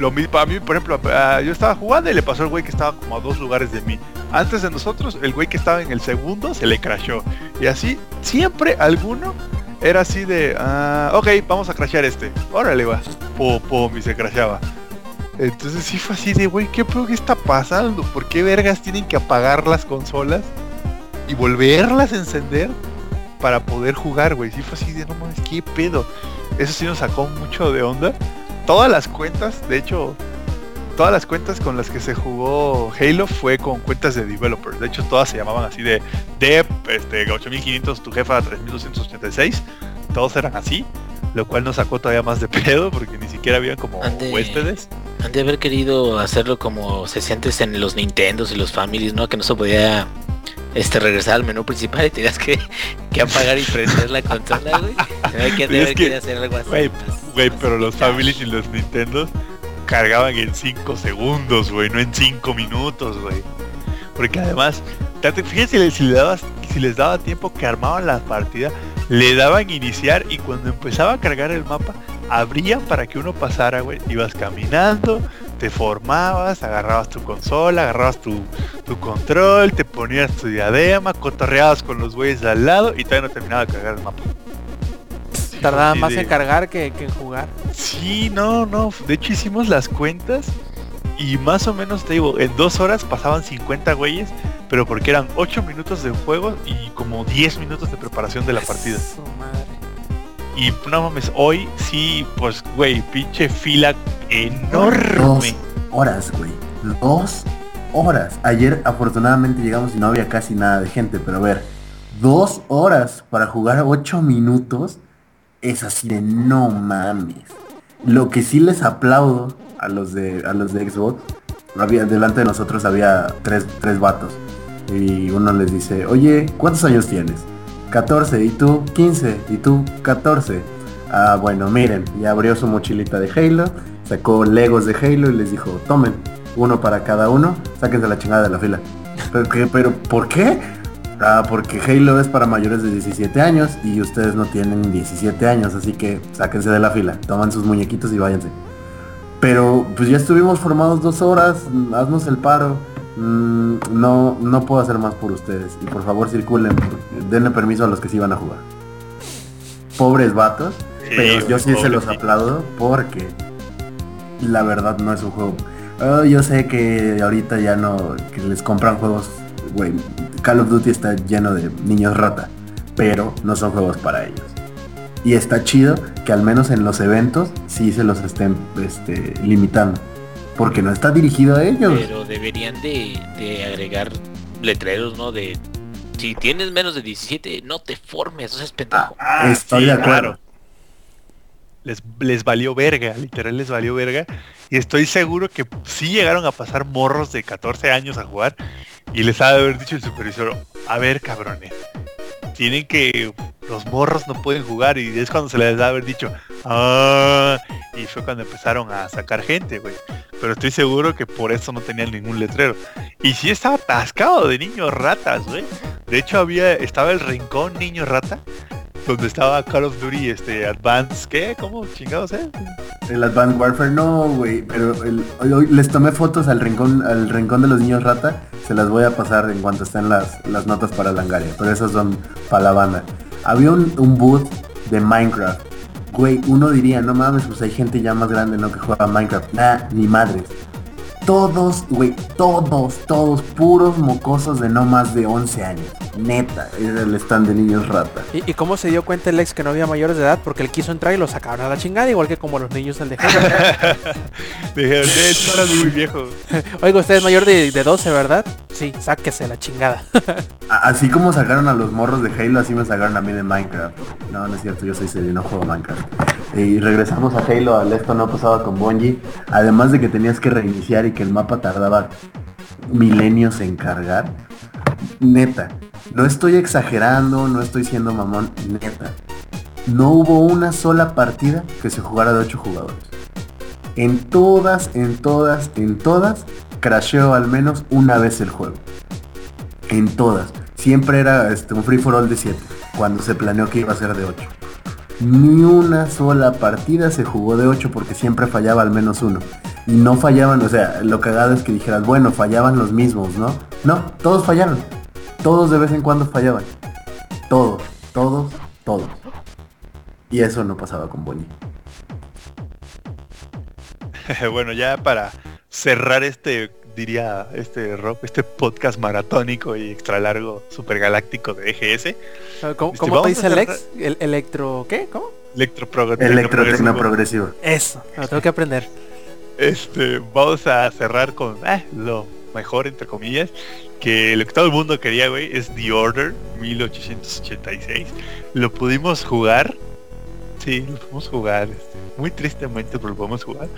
Lo mismo, para mí, por ejemplo, yo estaba jugando y le pasó al güey que estaba como a dos lugares de mí. Antes de nosotros, el güey que estaba en el segundo se le crashó. Y así, siempre alguno era así de, ah, ok, vamos a crashear este. Órale, va. Pum, pum, y se crashaba. Entonces sí fue así de, güey, ¿qué pedo que está pasando? ¿Por qué vergas tienen que apagar las consolas y volverlas a encender para poder jugar, güey? Sí fue así de, no mames, ¿qué pedo? Eso sí nos sacó mucho de onda. Todas las cuentas, de hecho, todas las cuentas con las que se jugó Halo fue con cuentas de developers. De hecho, todas se llamaban así de Dev, este, 8500, tu jefa 3286. Todos eran así, lo cual nos sacó todavía más de pedo porque ni siquiera había como huéspedes. Han de haber querido hacerlo como se sientes en los Nintendos y los Families, ¿no? Que no se podía este regresar al menú principal y tenías que, que apagar y prender la consola, güey. Se ve que han de Es haber que, querido hacer algo así. Güey, güey, pero los Families y los Nintendos cargaban en 5 segundos, güey, no en 5 minutos, güey. Porque además, fíjense si, le dabas, si les daba tiempo que armaban la partida, le daban iniciar y cuando empezaba a cargar el mapa, abrían para que uno pasara, güey. Ibas caminando, te formabas, agarrabas tu consola, agarrabas tu, tu control, te ponías tu diadema, cotorreabas con los güeyes de al lado y todavía no terminaba de cargar el mapa. Tardaba más de- en cargar que, que en jugar. Sí, no, no. De hecho hicimos las cuentas y más o menos te digo, en dos horas pasaban 50 güeyes, pero porque eran 8 minutos de juego y como 10 minutos de preparación de la partida. Su madre. Y no mames, hoy sí, pues güey, pinche fila enorme. Dos horas, güey. Dos horas. Ayer afortunadamente llegamos y no había casi nada de gente, pero a ver, dos horas para jugar ocho minutos es así de no mames. Lo que sí les aplaudo a los de a los de Xbox, había delante de nosotros había tres, tres vatos. Y uno les dice, oye, ¿cuántos años tienes? 14, y tú 15, y tú 14. Ah, bueno, miren, y abrió su mochilita de Halo, sacó Legos de Halo y les dijo, tomen, uno para cada uno, sáquense la chingada de la fila. ¿Pero, qué, pero por qué? Ah, porque Halo es para mayores de 17 años y ustedes no tienen 17 años, así que sáquense de la fila, toman sus muñequitos y váyanse. Pero pues ya estuvimos formados dos horas, haznos el paro. Mm, no, no puedo hacer más por ustedes. Y por favor circulen, denle permiso a los que sí van a jugar. Pobres vatos. Pero yo sí se los aplaudo porque la verdad no es un juego. Ah, yo sé que ahorita ya no, que les compran juegos, güey, Call of Duty está lleno de niños rata, pero no son juegos para ellos. Y está chido que al menos en los eventos sí se los estén este, limitando. Porque no está dirigido a ellos. Pero deberían de, de agregar letreros, ¿no? De si tienes menos de 17, no te formes, no seas pendejo. Ah, Estoy sí, de acuerdo. claro. Les, les valió verga, literal les valió verga. Y estoy seguro que sí llegaron a pasar morros de 14 años a jugar. Y les ha de haber dicho el supervisor, a ver cabrones, tienen que... Los morros no pueden jugar. Y es cuando se les de haber dicho, ah, y fue cuando empezaron a sacar gente, güey. Pero estoy seguro que por eso no tenían ningún letrero. Y sí estaba atascado de niños ratas, güey. De hecho había, estaba el rincón niño rata, donde estaba Call of Duty, este, Advance, ¿qué? ¿Cómo chingados eh? El Advanced Warfare no, güey, pero el- hoy, les tomé fotos al rincón, al rincón de los niños rata, se las voy a pasar en cuanto estén las, las notas para Langaria, pero esas son para la banda. Había un, un booth de Minecraft. Güey, uno diría, no mames, pues hay gente ya más grande, ¿no? Que juega Minecraft. Nah, ni madres. Todos, güey, todos, todos, puros mocosos de no más de 11 años. Neta, era el stand de niños rata. ¿Y, y cómo se dio cuenta el ex que no había mayores de edad? Porque él quiso entrar y lo sacaron a la chingada, igual que como los niños del de Dijeron, "Eh, tú eras muy viejo. Oiga, usted es mayor de, de 12, ¿verdad? Sí, sáquese la chingada. Así como sacaron a los morros de Halo, así me sacaron a mí de Minecraft. No, no es cierto, yo soy serio, no juego Minecraft. Y regresamos a Halo, al esto no pasaba con Bungie. Además de que tenías que reiniciar y que el mapa tardaba milenios en cargar. Neta, no estoy exagerando, no estoy siendo mamón, neta. No hubo una sola partida que se jugara de 8 jugadores. En todas, en todas, en todas, crasheó al menos una vez el juego. En todas. Siempre era este, un free for all de 7, cuando se planeó que iba a ser de 8. Ni una sola partida se jugó de 8 porque siempre fallaba al menos uno. Y no fallaban, o sea, lo cagado es que dijeras, bueno, fallaban los mismos, ¿no? No, todos fallaron. Todos de vez en cuando fallaban. Todos, todos, todos. Y eso no pasaba con Bonnie. bueno, ya para cerrar este, diría, este rock, este podcast maratónico y extra largo, super galáctico de EGS, ¿Cómo, Este, cómo vamos te dice el cerrar- ex? ¿El electro qué? ¿Cómo? Electrotecno tecnoprogresivo. progresivo. Eso, lo tengo que aprender. Este, vamos a cerrar con eh, lo mejor, entre comillas, que lo que todo el mundo quería, güey, es The Order 1886. Lo pudimos jugar. Sí, lo pudimos jugar. este, muy tristemente, pero lo podemos jugar.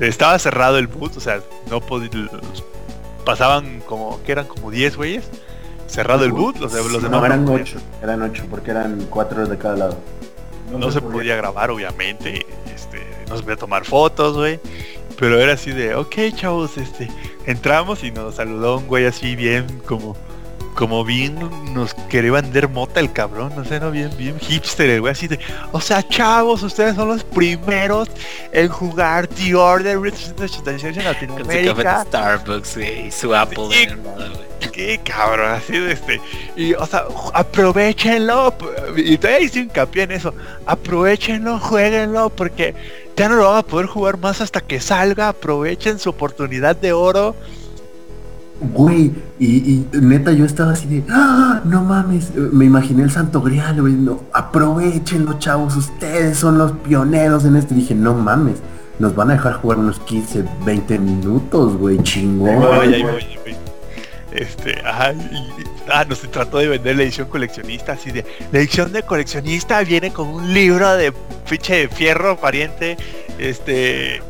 Estaba cerrado el boot, o sea, no podía... Pasaban como, que eran como 10 güeyes. Cerrado el boot, los, de, los demás no, eran podían- 8. Eran 8 porque eran 4 de cada lado. no se podía grabar, obviamente. Este, no se podía tomar fotos, güey. Pero era así de, ok, chavos, este, entramos y nos saludó un güey así bien como, como bien nos quería vender mota el cabrón, no sé, no bien, bien hipster, el güey así de, o sea, chavos, ustedes son los primeros en jugar The Order 1886 en Con su café de Latinoamérica. Starbucks, güey, y su Apple Sí. en el modo, güey. Qué cabrón, así de este. Y, o sea, aprovechenlo. Y todavía hice hincapié en eso. Aprovechenlo, jueguenlo, porque ya no lo van a poder jugar más hasta que salga. Aprovechen su oportunidad de oro. Güey, y, y neta yo estaba así de, ¡Ah! no mames, me imaginé el santo grial, güey, no, aprovechenlo chavos, ustedes son los pioneros en esto. Y dije, no mames, nos van a dejar jugar unos 15, 20 minutos, güey, chingón. Ay, ay, ay, ay. Este, ajá, y- ah, nos trató de vender la edición coleccionista, así de, la edición de coleccionista viene con un libro de fiche de fierro pariente, este,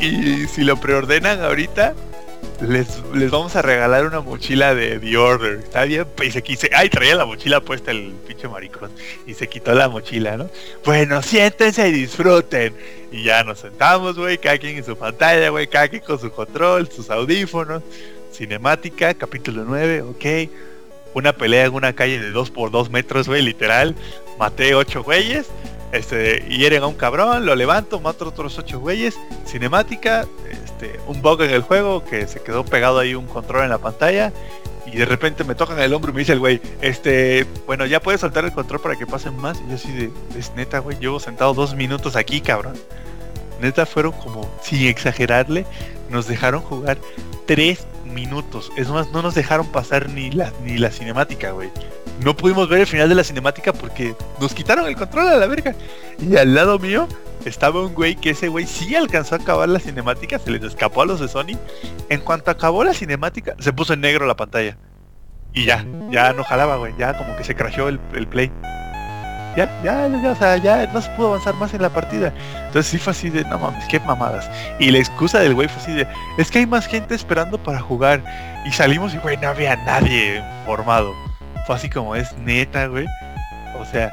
y si lo preordenan ahorita, les, les vamos a regalar una mochila de The Order, está bien, y se quise, ay, traía la mochila puesta el pinche maricón, y se quitó la mochila, ¿no? Bueno, siéntense y disfruten, y ya nos sentamos, güey, cada en su pantalla, güey, cada con su control, sus audífonos, cinemática, capítulo 9, ok. Una pelea en una calle de 2 por 2 metros, güey, literal. Maté 8 güeyes. Este, hieren a un cabrón, lo levanto, mato otros 8 güeyes. Cinemática, este, un bug en el juego que se quedó pegado ahí un control en la pantalla y de repente me tocan el hombro y me dice el güey, este, bueno, ya puedes soltar el control para que pasen más. Y yo así de, es neta, güey, llevo sentado dos minutos aquí, cabrón. Neta fueron como, sin exagerarle, nos dejaron jugar tres minutos. Es más, no nos dejaron pasar ni la, ni la cinemática, güey. No pudimos ver el final de la cinemática porque nos quitaron el control a la verga. Y al lado mío estaba un güey que ese güey sí alcanzó a acabar la cinemática, se les escapó a los de Sony. En cuanto acabó la cinemática, se puso en negro la pantalla. Y ya, ya no jalaba, güey. Ya como que se crashó el, el play. Ya, ya, ya, o sea, ya no se pudo avanzar más en la partida. Entonces sí fue así de, no mames, qué mamadas. Y la excusa del güey fue así de, es que hay más gente esperando para jugar. Y salimos y, güey, no había nadie formado. Fue así como, es neta, güey. O sea,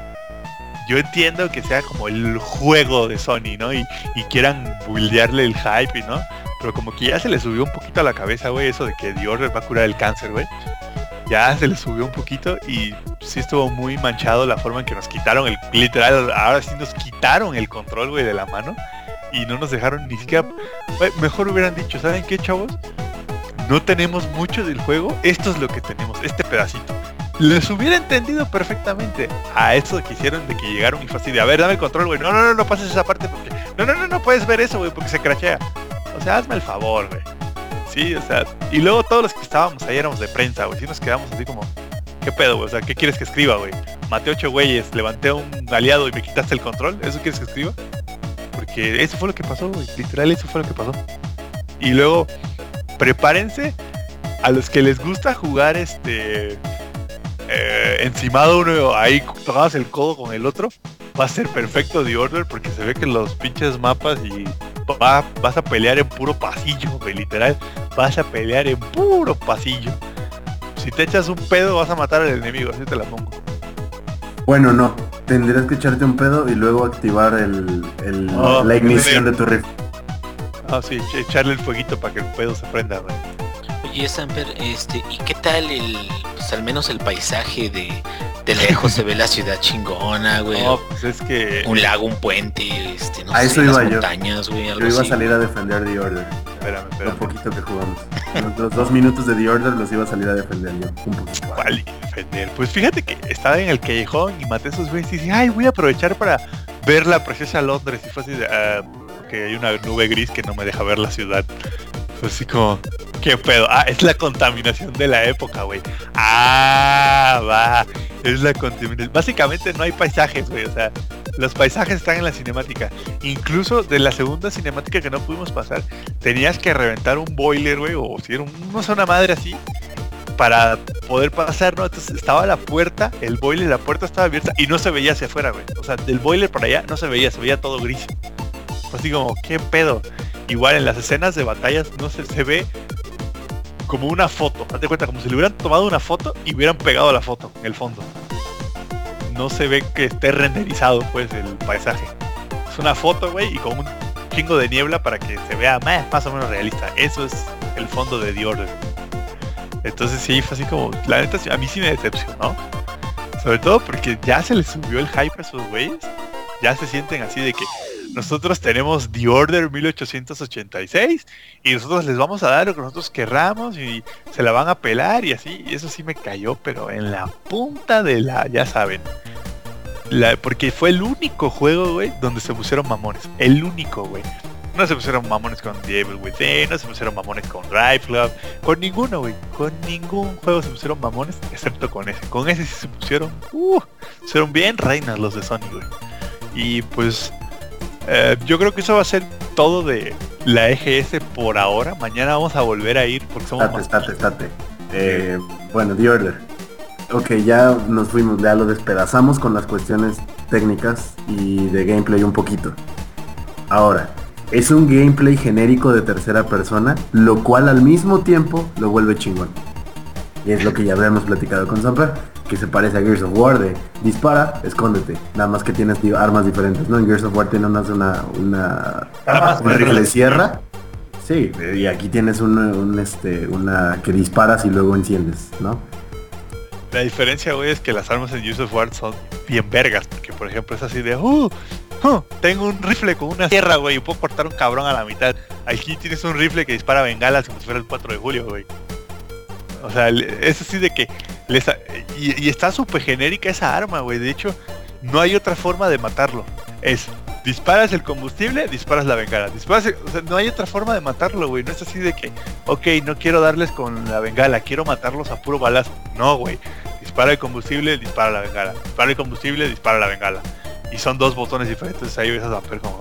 yo entiendo que sea como el juego de Sony, ¿no? Y, quieran buildearle el hype, ¿no? Pero como que ya se le subió un poquito a la cabeza, güey, eso de que Order va a curar el cáncer, güey. Ya se le subió un poquito y sí estuvo muy manchado la forma en que nos quitaron el literal, ahora sí nos quitaron el control, güey, de la mano y no nos dejaron ni siquiera mejor hubieran dicho, ¿saben qué, chavos? No tenemos mucho del juego, esto es lo que tenemos, este pedacito. Les hubiera entendido perfectamente a eso que hicieron de que llegaron y fue de, a ver, dame el control, güey. No, no, no, no pases esa parte porque... No, no, no, no puedes ver eso, güey, porque se crashea. O sea, hazme el favor, güey. Sí, o sea, y luego todos los que estábamos ahí éramos de prensa, güey. Sí nos quedamos así como, ¿qué pedo, güey? O sea, ¿qué quieres que escriba, güey? Maté ocho güeyes, levanté a un aliado y me quitaste el control. ¿Eso quieres que escriba? Porque eso fue lo que pasó, güey. Literal, eso fue lo que pasó. Y luego, prepárense a los que les gusta jugar este eh, encimado uno ahí tocadas el codo con el otro, va a ser perfecto de order porque se ve que los pinches mapas y va- vas a pelear en puro pasillo, güey, literal, vas a pelear en puro pasillo. Si te echas un pedo vas a matar al enemigo, así te la pongo. Bueno, no. Tendrías que echarte un pedo y luego activar el, el- Oh, la ignición de tu rifle. Ah, sí, ech- echarle el fueguito para que el pedo se prenda, güey. Oye, Samper, este, ¿y qué tal el, pues al menos el paisaje de, de lejos se ve la ciudad chingona, güey? No, pues es que... Un lago, un puente, este, no A sé, eso las iba yo. montañas, güey, algo Yo iba a salir a defender The Order. Espérame, Lo espérame. poquito que jugamos. Los, dos minutos de The Order los iba a salir a defender yo. Un poquito. ¿Cuál defender? Pues fíjate que estaba en el callejón y maté a esos güeyes y dije, ay, voy a aprovechar para ver la preciosa Londres. Y fue así de, ah, porque hay una nube gris que no me deja ver la ciudad. Fue así como, ¿qué pedo? Ah, es la contaminación de la época, güey. Ah, va. Es la contaminación. Básicamente no hay paisajes, güey. O sea, los paisajes están en la cinemática. Incluso de la segunda cinemática que no pudimos pasar, tenías que reventar un boiler, güey, o si era una madre así, para poder pasar, ¿no? Entonces estaba la puerta, el boiler, la puerta estaba abierta y no se veía hacia afuera, güey. O sea, del boiler para allá no se veía, se veía todo gris. Así como, ¿qué pedo? Igual en las escenas de batallas no se, se ve como una foto. Haz de cuenta, como si le hubieran tomado una foto y hubieran pegado la foto en el fondo. No se ve que esté renderizado, pues, el paisaje. Es una foto, güey, y con un chingo de niebla para que se vea más, más o menos realista. Eso es el fondo de The Order. Entonces sí, fue así como, la neta, a mí sí me decepcionó. Sobre todo porque ya se les subió el hype a esos güeyes. Ya se sienten así de que nosotros tenemos The Order 1886 y nosotros les vamos a dar lo que nosotros querramos y se la van a pelar y así. Y eso sí me cayó, pero en la punta de la, ya saben. La- porque fue el único juego, güey, donde se pusieron mamones. El único, güey. No se pusieron mamones con The Within, no se pusieron mamones con Drive Club, con ninguno, güey. Con ningún juego se pusieron mamones, excepto con ese. Con ese sí se pusieron, uh, se pusieron bien reinas los de Sony, güey. Y pues, eh, yo creo que eso va a ser todo de la EGS por ahora. Mañana vamos a volver a ir porque somos Estate, más... estate, estate. Eh, bueno, The Order. Ok, ya nos fuimos, ya lo despedazamos con las cuestiones técnicas y de gameplay un poquito. Ahora, es un gameplay genérico de tercera persona, lo cual al mismo tiempo lo vuelve chingón. Y es lo que ya habíamos platicado con Samper, que se parece a Gears of War de dispara, escóndete. Nada más que tienes armas diferentes, ¿no? En Gears of War tienes una, una, una, Armas un rifle de sierra. Sí, y aquí tienes un, un, este, una que disparas y luego enciendes, ¿no? La diferencia, güey, es que las armas en Use of War son bien vergas. Porque, por ejemplo, es así de, uh, uh, tengo un rifle con una sierra, güey, y puedo cortar un cabrón a la mitad. Aquí tienes un rifle que dispara bengalas como si fuera el 4 de julio, güey. O sea, es así de que y, está súper genérica esa arma, güey. De hecho, no hay otra forma de matarlo. Es disparas el combustible, disparas la bengala. Disparas no hay otra forma de matarlo, güey. No es así de que, ok, no quiero darles con la bengala, quiero matarlos a puro balazo. No, güey. Dispara el combustible, dispara la bengala. Dispara el combustible, dispara la bengala. Y son dos botones diferentes. Ahí ves a como.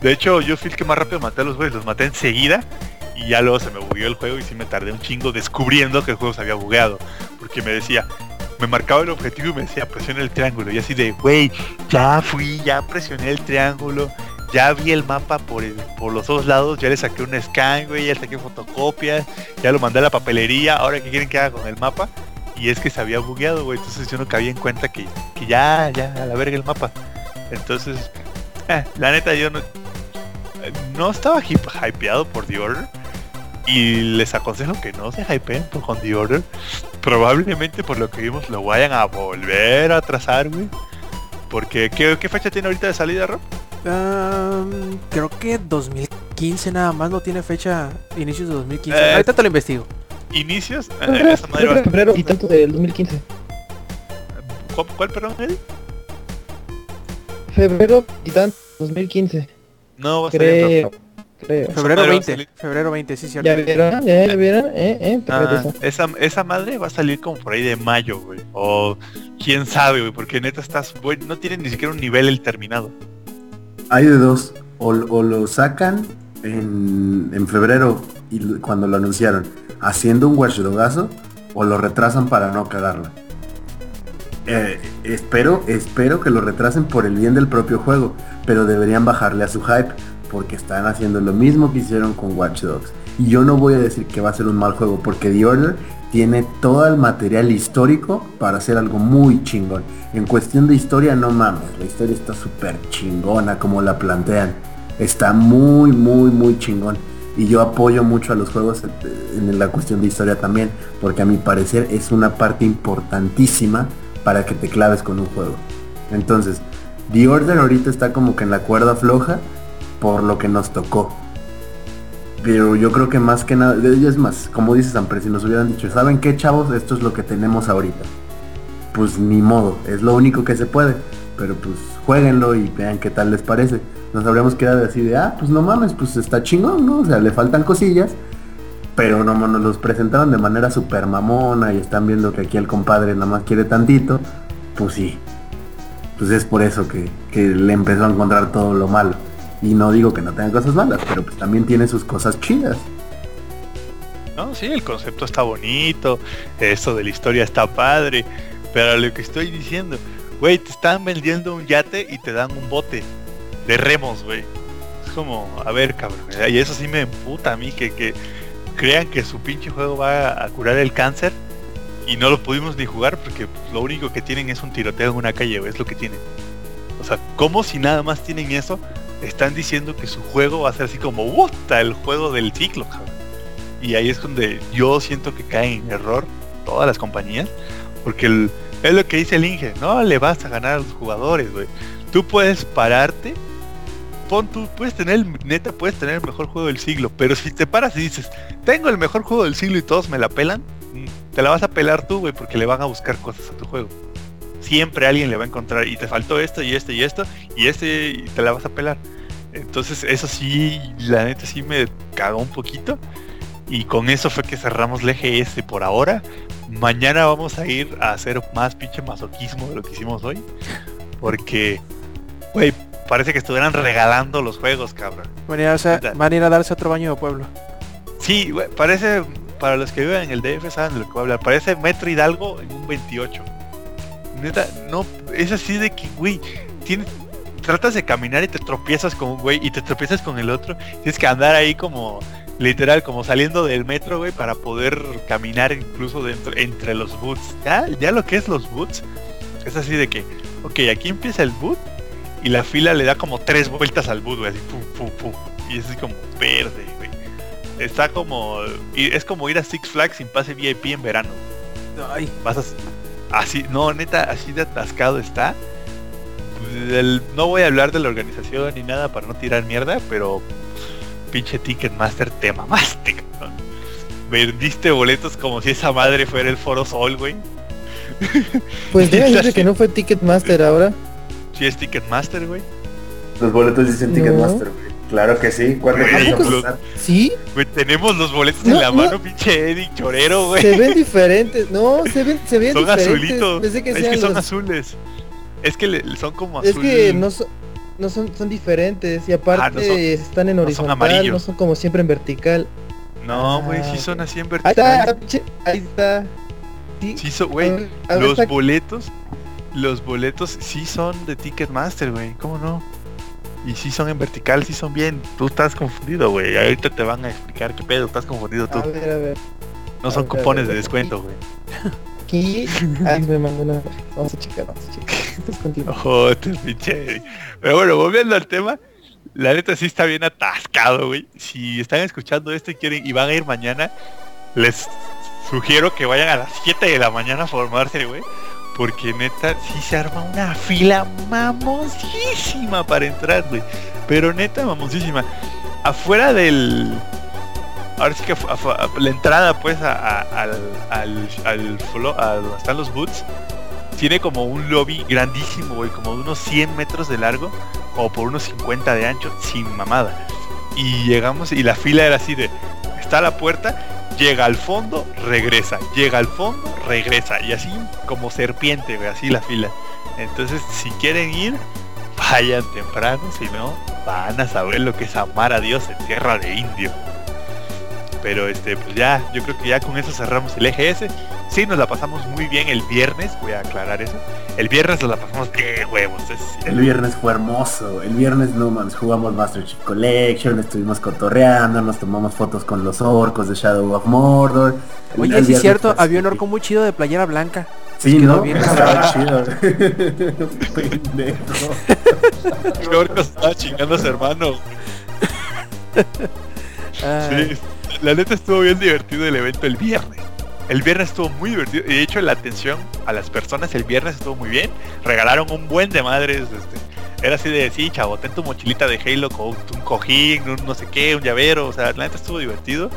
De hecho, yo fui el que más rápido maté a los güeyes. Los maté enseguida. Y ya luego se me bugueó el juego y sí me tardé un chingo descubriendo que el juego se había bugueado. Porque me decía, me marcaba el objetivo y me decía presiona el triángulo. Y así de, güey, ya fui, ya presioné el triángulo. Ya vi el mapa por, el- por los dos lados, ya le saqué un scan, güey, ya saqué fotocopias, ya lo mandé a la papelería, ahora qué quieren que haga con el mapa. Y es que se había bugueado, güey, entonces yo no cabía en cuenta que, que ya, ya, a la verga el mapa. Entonces, eh, la neta yo no, eh, no estaba hypeado por The Order. Y les aconsejo que no se hypeen por con The Order. Probablemente por lo que vimos lo vayan a volver a trazar, güey. Porque, ¿qué, qué fecha tiene ahorita de salida, Rob? Am, creo que 2015 nada más no tiene fecha, inicios de 2015. Eh, Ahorita te lo investigo. ¿Inicios? Eh, Febrero, va a- febrero y tanto del 2015. ¿Cuál, cuál, perdón, Eddie? Febrero y tanto 2015. No, va a en Creo. Febrero madre va a 20. salir- Febrero 20, sí, cierto. ¿Ya vieron? ¿Ya, ya vieron? ¿Eh? ¿Eh? Ah, esa, esa madre va a salir como por ahí de mayo, güey. O quién sabe, güey, porque neta estás, güey, no tiene ni siquiera un nivel el terminado. Hay de dos. O, o lo sacan en, en febrero y cuando lo anunciaron haciendo un watchdogazo o lo retrasan para no cagarla. Eh, espero, espero que lo retrasen por el bien del propio juego, pero deberían bajarle a su hype porque están haciendo lo mismo que hicieron con Watch Dogs. Y yo no voy a decir que va a ser un mal juego porque The Order tiene todo el material histórico para hacer algo muy chingón. En cuestión de historia, no mames, la historia está súper chingona como la plantean. Está muy, muy, muy chingón. Y yo apoyo mucho a los juegos en la cuestión de historia también, porque a mi parecer es una parte importantísima para que te claves con un juego. Entonces, The Order ahorita está como que en la cuerda floja por lo que nos tocó. Pero yo creo que más que nada, es más, como dice Samper, si nos hubieran dicho, ¿saben qué chavos? Esto es lo que tenemos ahorita. Pues ni modo, es lo único que se puede. Pero pues jueguenlo y vean qué tal les parece. Nos habríamos quedado así de, ah, pues no mames, pues está chingón, ¿no? O sea, le faltan cosillas. Pero no, nos los presentaron de manera super mamona y están viendo que aquí el compadre nada más quiere tantito. Pues sí. Pues es por eso que le empezó a encontrar todo lo malo. Y no digo que no tenga cosas malas, pero pues también tiene sus cosas chidas. No, sí, el concepto está bonito, esto de la historia está padre, pero lo que estoy diciendo, güey, te están vendiendo un yate y te dan un bote de remos, güey. Es como, a ver, cabrón, y eso sí me emputa a mí, que, que crean que su pinche juego va a curar el cáncer y no lo pudimos ni jugar porque pues, lo único que tienen es un tiroteo en una calle, güey, es lo que tienen. O sea, como si nada más tienen eso, están diciendo que su juego va a ser así como, ¡puta! El juego del ciclo, cabrón. Y ahí es donde yo siento que caen en error todas las compañías. Porque es lo que dice el Inge, no le vas a ganar a los jugadores, güey. Tú puedes pararte, pon tú, puedes tener, neta, puedes tener el mejor juego del siglo. Pero si te paras y dices, tengo el mejor juego del siglo y todos me la pelan, mm, te la vas a pelar tú, güey, porque le van a buscar cosas a tu juego. Siempre alguien le va a encontrar y te faltó esto y esto y esto y este y te la vas a pelar. Entonces eso sí, la neta sí me cagó un poquito. Y con eso fue que cerramos el EGS por ahora. Mañana vamos a ir a hacer más pinche masoquismo de lo que hicimos hoy. Porque, güey, parece que estuvieran regalando los juegos, cabrón. Van a, ir a darse- van a ir a darse otro baño de pueblo. Sí, güey, parece, para los que viven en el DF saben de lo que voy a hablar. Parece Metro Hidalgo en un 28. Neta, no, es así de que, güey, tienes, tratas de caminar y te tropiezas con un güey y te tropiezas con el otro. Tienes que andar ahí como, literal, como saliendo del metro, güey, para poder caminar incluso dentro, entre los boots. Ya, ya lo que es los boots, es así de que, ok, aquí empieza el boot y la fila le da como tres vueltas al boot, güey, así, pum, pum, pum. Y es así como verde, güey. Está como, y es como ir a Six Flags sin pase VIP en verano. Ay, Vas a- así, no, neta, así de atascado está. El- no voy a hablar de la organización ni nada para no tirar mierda, pero pinche Ticketmaster, te mamaste, cabrón. Vendiste boletos como si esa madre fuera el Foro Sol, güey. Pues déjame decirte que no fue Ticketmaster ahora. Si es Ticketmaster, güey. Los boletos dicen No. Ticketmaster, güey. Claro que sí. ¿Cuándo Güey, quieres ¿a poco apostar? ¿Sí? Tenemos los boletos No, en la no. mano, pinche Eddie Chorero, güey. Se ven diferentes. No, se ven, se ven Son diferentes. azulitos. Pensé que es sean que son los- azules. Es que le- son como Es azul. que no son, no son, son diferentes y aparte Ah, no son- están en no son horizontal, no son como siempre en vertical. No, güey, Ah, sí son así en Ahí está, vertical. ahí está. Sí, Sí güey. ver, ver, Los boletos, los boletos sí son de Ticketmaster, güey. ¿Cómo no? Y sí son en vertical, sí son bien. Tú estás confundido, güey. Ahorita te van a explicar qué pedo. Estás confundido tú. A ver, a ver. No son a ver, cupones de descuento, güey. Aquí, me mandó una. Vamos a checar, vamos a checar. Ojo, este. Pero bueno, volviendo al tema. La neta sí está bien atascado, güey. Si están escuchando esto y quieren y van a ir mañana, les sugiero que vayan a las 7 de la mañana a formarse, güey. Porque neta sí se arma una fila mamosísima para entrar, güey. Pero neta mamosísima. Afuera del... Ahora sí que la entrada pues a- al, al, al a donde están los boots tiene como un lobby grandísimo, güey, como de unos 100 metros de largo, o por unos 50 de ancho, sin mamada. Y llegamos y la fila era así de, está la puerta, llega al fondo, regresa, llega al fondo, regresa, y así como serpiente, güey, así la fila. Entonces, si quieren ir, vayan temprano, si no, van a saber lo que es amar a Dios en tierra de indio. Pero este, pues ya, yo creo que ya con eso cerramos el EGS. Sí, nos la pasamos muy bien el viernes, voy a aclarar eso. El viernes nos la pasamos de huevos. es- El viernes fue hermoso. El viernes no mames, jugamos Master Chief Collection, estuvimos cotorreando, nos tomamos fotos con los orcos de Shadow of Mordor. El- Oye, sí es cierto, fue había un orco muy chido de playera blanca. Sí, quedó ¿no? bien. Estaba chido. Pendejo. El orco estaba chingando a su hermano. Ah, Sí, la neta estuvo bien divertido el evento el viernes. El viernes estuvo muy divertido. Y de hecho la atención a las personas el viernes estuvo muy bien. Regalaron un buen de madres. Este, era así de, sí, chavo, ten tu mochilita de Halo con un cojín, un no sé qué, un llavero. O sea, la neta estuvo divertido.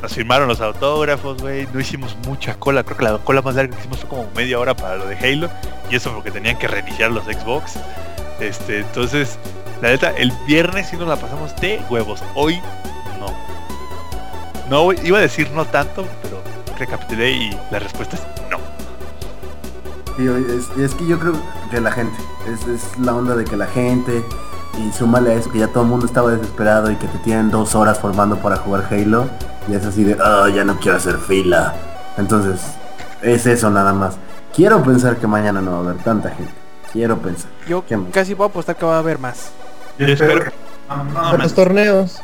Nos firmaron los autógrafos, güey. No hicimos mucha cola. Creo que la cola más larga que hicimos fue como media hora para lo de Halo. Y eso porque tenían que reiniciar los Xbox. Este, entonces, la neta, el viernes sí nos la pasamos de huevos. Hoy no. No, iba a decir no tanto, pero recapitulé y la respuesta es no. Sí, es, es que yo creo que la gente, es, es la onda de que la gente, y súmale a eso que ya todo el mundo estaba desesperado y que te tienen dos horas formando para jugar Halo, y es así de, ah, ya no quiero hacer fila. Entonces, es eso nada más. Quiero pensar que mañana no va a haber tanta gente. Quiero pensar. yo casi puedo apostar que va a haber más. Yo espero no, no, No, los torneos.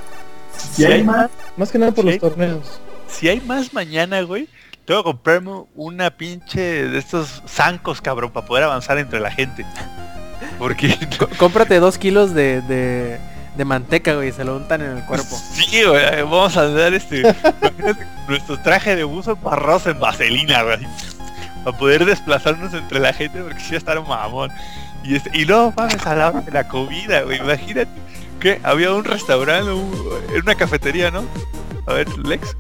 Si hay más, Más que nada por los torneos. Si hay más mañana, güey, tengo que comprarme una pinche de estos zancos, cabrón, para poder avanzar entre la gente. Porque C- cómprate dos kilos de, de, de manteca, güey, y se lo untan en el cuerpo. Sí, güey, vamos a andar este imagínate, nuestro traje de buzo embarrados en vaselina, güey, para poder desplazarnos entre la gente porque sí va a estar mamón. Y este, y luego mames a la hora de la comida, güey, imagínate que había un restaurante, era una cafetería, ¿no? A ver, Lex.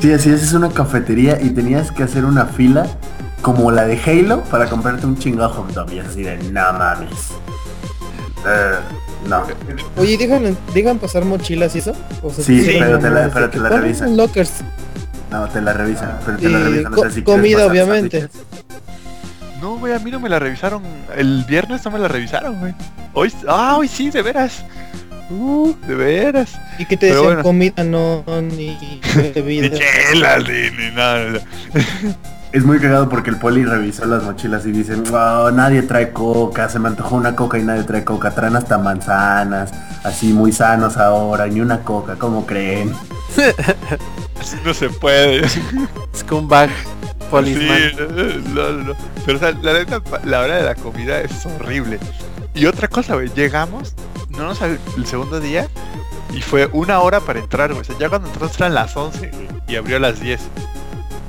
Sí, así es, es una cafetería y tenías que hacer una fila como la de Halo para comprarte un chingo hot dog. Y es así de, no mames. Eh, no. Oye, ¿dejan, ¿dejan pasar mochilas y eso? ¿O Sí, pero te la- pero que te la revisan. lockers No, te la revisan, pero te la revisan. si comida, obviamente. sándwiches. No, güey, a mí no me la revisaron. El viernes no me la revisaron, güey. Hoy, ah, hoy sí, de veras. Uh, de veras. Y que te decían bueno. comida, no, ni Ni bebida. chelas, ni, ni nada. Es muy cagado porque el poli revisó las mochilas y dicen, wow, nadie trae coca, se me antojó una coca y nadie trae coca, traen hasta manzanas, así muy sanos ahora, ni una coca, ¿cómo creen? Así no se puede. Scumbag no. Pero la hora de la comida es horrible. Y otra cosa, güey, llegamos, no nos el segundo día y fue una hora para entrar, güey. O sea, ya cuando entramos eran las 11 güey, y abrió a las 10.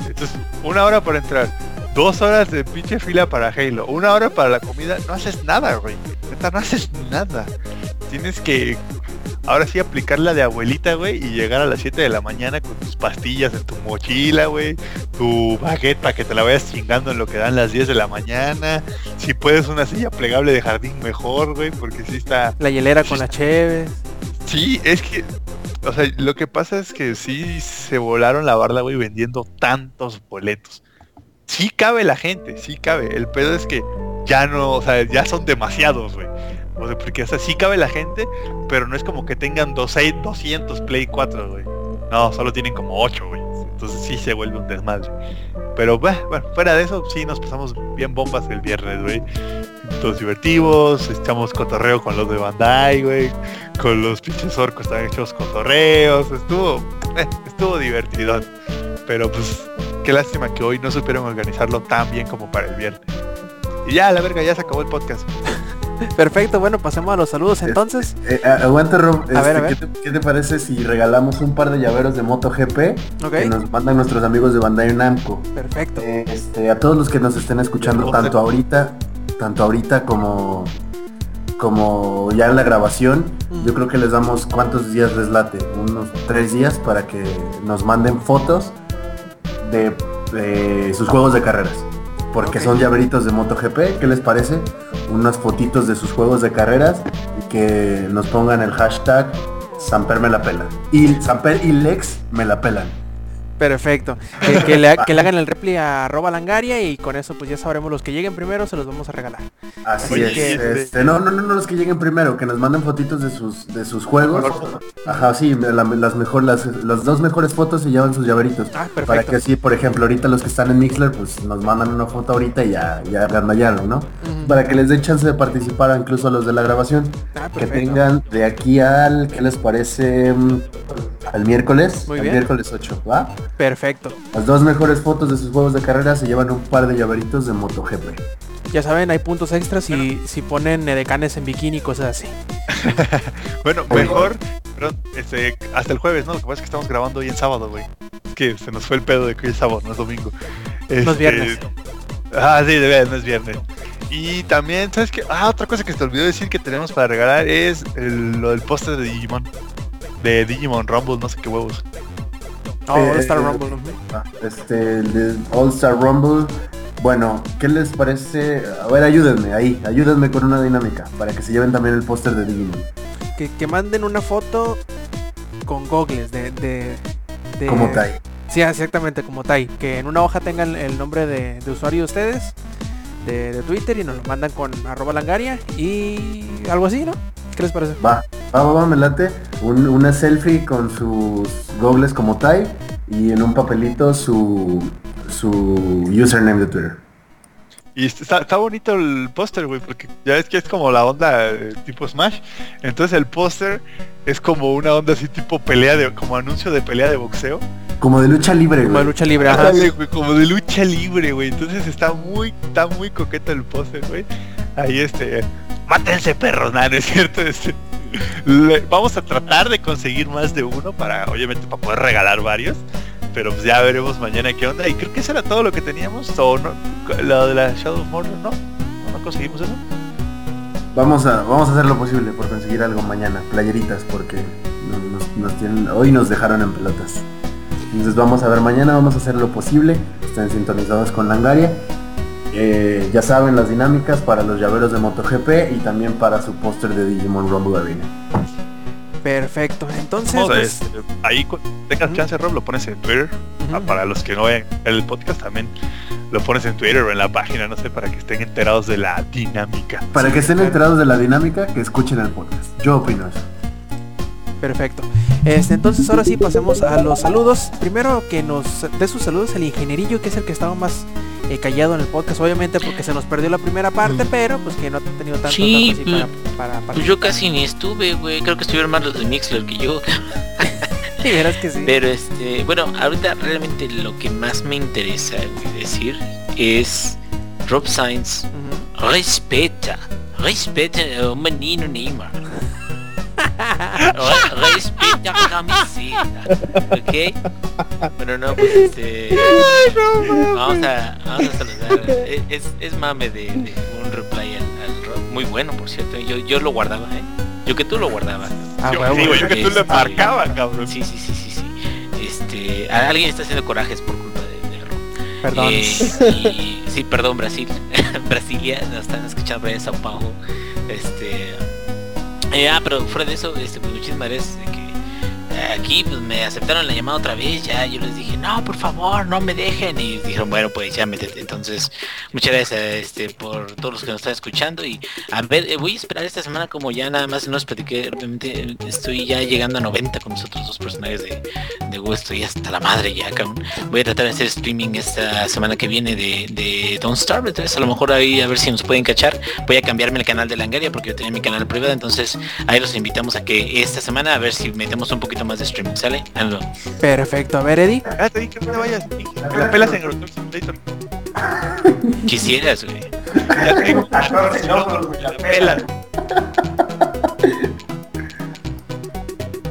Entonces, una hora para entrar, dos horas de pinche fila para Halo, una hora para la comida, no haces nada, güey. Neta, no haces nada. Tienes que ahora sí aplicar la de abuelita, güey, y llegar a las 7 de la mañana con tus pastillas en tu mochila, güey, tu baguette para que te la vayas chingando en lo que dan las 10 de la mañana. Si puedes una silla plegable de jardín mejor, güey, porque sí está... La hielera con las cheves. Sí, es que, o sea, lo que pasa es que sí se volaron la barda, güey, vendiendo tantos boletos. Sí cabe la gente, sí cabe. El pedo es que ya no, o sea, ya son demasiados, güey. O sea, porque, sea, sí cabe la gente, pero no es como que tengan 200, 200 Play 4, güey. No, solo tienen como 8, güey. Entonces sí se vuelve un desmadre. Pero bueno, fuera de eso, sí nos pasamos bien bombas el viernes, güey. Todos divertidos, echamos cotorreo con los de Bandai, güey. Con los pinches orcos también echamos cotorreos. Estuvo, eh, estuvo divertido. Pero pues, qué lástima que hoy no supieron organizarlo tan bien como para el viernes. Y ya, la verga, ya se acabó el podcast. Perfecto, bueno, pasemos a los saludos entonces. Eh, eh, aguanta Rob, A ver, a este, ver. ¿qué, te, qué te parece si regalamos un par de llaveros de MotoGP Ok. que nos mandan nuestros amigos de Bandai Namco? Perfecto. Eh, Este, a todos los que nos estén escuchando tanto ahorita, tanto ahorita como como ya en la grabación, Mm. yo creo que les damos cuántos días les late, unos tres días para que nos manden fotos de, de sus juegos de carreras. Porque son llaveritos de MotoGP, ¿qué les parece? Unas fotitos de sus juegos de carreras y que nos pongan el hashtag Samper me la pela. Y Samper y Lex me la pelan. Perfecto. Que, que le, ha- que le hagan el repli a arroba langaria y con eso pues ya sabremos los que lleguen primero se los vamos a regalar. Así es. que- este, no, no, no, no los que lleguen primero, que nos manden fotitos de sus de sus juegos. Ajá, sí, la- las mejor, las, las dos mejores fotos se llevan sus llaveritos. Ah, Para perfecto. que así, por ejemplo, ahorita los que están en Mixler, pues nos mandan una foto ahorita y ya, ya ¿no? Para que les dé chance de participar incluso a los de la grabación. Ah, Que tengan de aquí al, ¿qué les parece? Al miércoles. Muy al bien. miércoles 8, ¿va? Perfecto. Las dos mejores fotos de sus juegos de carrera se llevan un par de llaveritos de MotoGP. Ya saben, hay puntos extras si, si ponen edecanes en bikini y cosas así. Bueno, mejor, este, hasta el jueves, ¿no? Lo que pasa es que estamos grabando hoy en sábado, güey. Es que se nos fue el pedo de que hoy es sábado, no es domingo. No es Este, viernes. Ah, sí, de verdad, no es viernes. Y también, ¿sabes qué? Ah, otra cosa que se te olvidó decir que tenemos para regalar es el- lo del póster de Digimon. De Digimon Rumble, no sé qué huevos. Oh, Eh, All Star eh, Rumble. ¿no? Ah, Este, el de All Star Rumble. Bueno, ¿qué les parece? A ver, ayúdenme ahí, ayúdenme con una dinámica para que se lleven también el póster de Digimon. Que, que manden una foto con gogles de... de, de- Como Tai. Sí, exactamente, como Tai. Que en una hoja tengan el nombre de, de usuario de ustedes, de, de Twitter, y nos lo mandan con arroba langaria y algo así, ¿no? ¿Qué les parece? Va, va, va, va, me late. Un- una selfie con sus gogles como Tai y en un papelito su, su username de Twitter. Y está, está bonito el póster, güey, porque ya ves que es como la onda eh, tipo Smash. Entonces el póster es como una onda así tipo pelea de, como anuncio de pelea de boxeo. Como de lucha libre, Como de lucha libre, ajá. Como de lucha libre, güey. Entonces está muy, está muy coqueto el póster, güey. Ahí este, mátense perros, nada, es cierto. Vamos a tratar de conseguir más de uno para, obviamente, para poder regalar varios. Pero pues ya veremos mañana qué onda. Y creo que eso era todo lo que teníamos. O no, lo de la Shadow of Mordor, ¿no? ¿No, conseguimos eso? Vamos a, vamos a hacer lo posible por conseguir algo mañana, playeritas, porque hoy nos dejaron en pelotas. Entonces vamos a ver mañana, vamos a hacer lo posible. Estén sintonizados con Langaria. Eh, ya saben las dinámicas para los llaveros de MotoGP y también para su póster de Digimon Rumble Arena. Perfecto. Entonces, pues, este, ahí cuando tengas Ujú. chance, Rob, lo pones en Twitter. Ah, para los que no ven el podcast también lo pones en Twitter o en la página, no sé, para que estén enterados de la dinámica. Para que estén claro. enterados de la dinámica, que escuchen el podcast. Yo opino eso. Perfecto. Este, entonces ahora sí pasemos a los saludos. Primero que nos dé sus saludos el ingenierillo, que es el que estaba más eh, callado en el podcast, obviamente porque se nos perdió la primera parte, pero pues que no ha tenido tanto, Sí, tanto así pues, para, para Pues yo casi ni estuve, güey. Creo que estuvieron más los de Mixler que yo. Sí, verás que sí. Pero este, bueno, ahorita realmente lo que más me interesa güey, decir es Rob Sainz Ujú. respeta, respeta a un menino Neymar. Re- respeta a camiseta, ¿ok? Bueno, no, pues este, vamos a, vamos a saludar. Es, es- es mame de, de un reply al, al Rob, muy bueno por cierto. Yo, yo lo guardaba, ¿eh? Yo que tú lo guardabas. Ah, yo, huevo. digo, yo que tú Este, marcabas, cabrón. Sí, sí, sí, sí, sí. Este, alguien está haciendo corajes por culpa de, de Ron. Perdón. Eh, y- sí, perdón, Brasil. Brasilia, nos están escuchando en Sao Paulo. Este. Eh, ah, pero fuera de eso, este, pues muchísimas gracias aquí pues me aceptaron la llamada otra vez, ya yo les dije, no, por favor, no me dejen. Y dijeron, bueno, pues ya métete. Entonces, muchas gracias este, por todos los que nos están escuchando. Y a ver, eh, voy a esperar esta semana como ya nada más no les platiqué, obviamente eh, estoy ya llegando a 90 con los otros dos personajes de, de Go, estoy hasta la madre ya, cabrón. Voy a tratar de hacer streaming esta semana que viene de, de Don't Starve, entonces a lo mejor ahí a ver si nos pueden cachar. Voy a cambiarme el canal de Langaria porque yo tenía mi canal privado, entonces ahí los invitamos a que esta semana a ver si metemos un poquito más de streaming, ¿sale? Hazlo. Perfecto. A ver, Eddie. Ah, te dije que no te vayas. Me la pelas en. Quisieras, güey. Ya tengo. Me la pelas.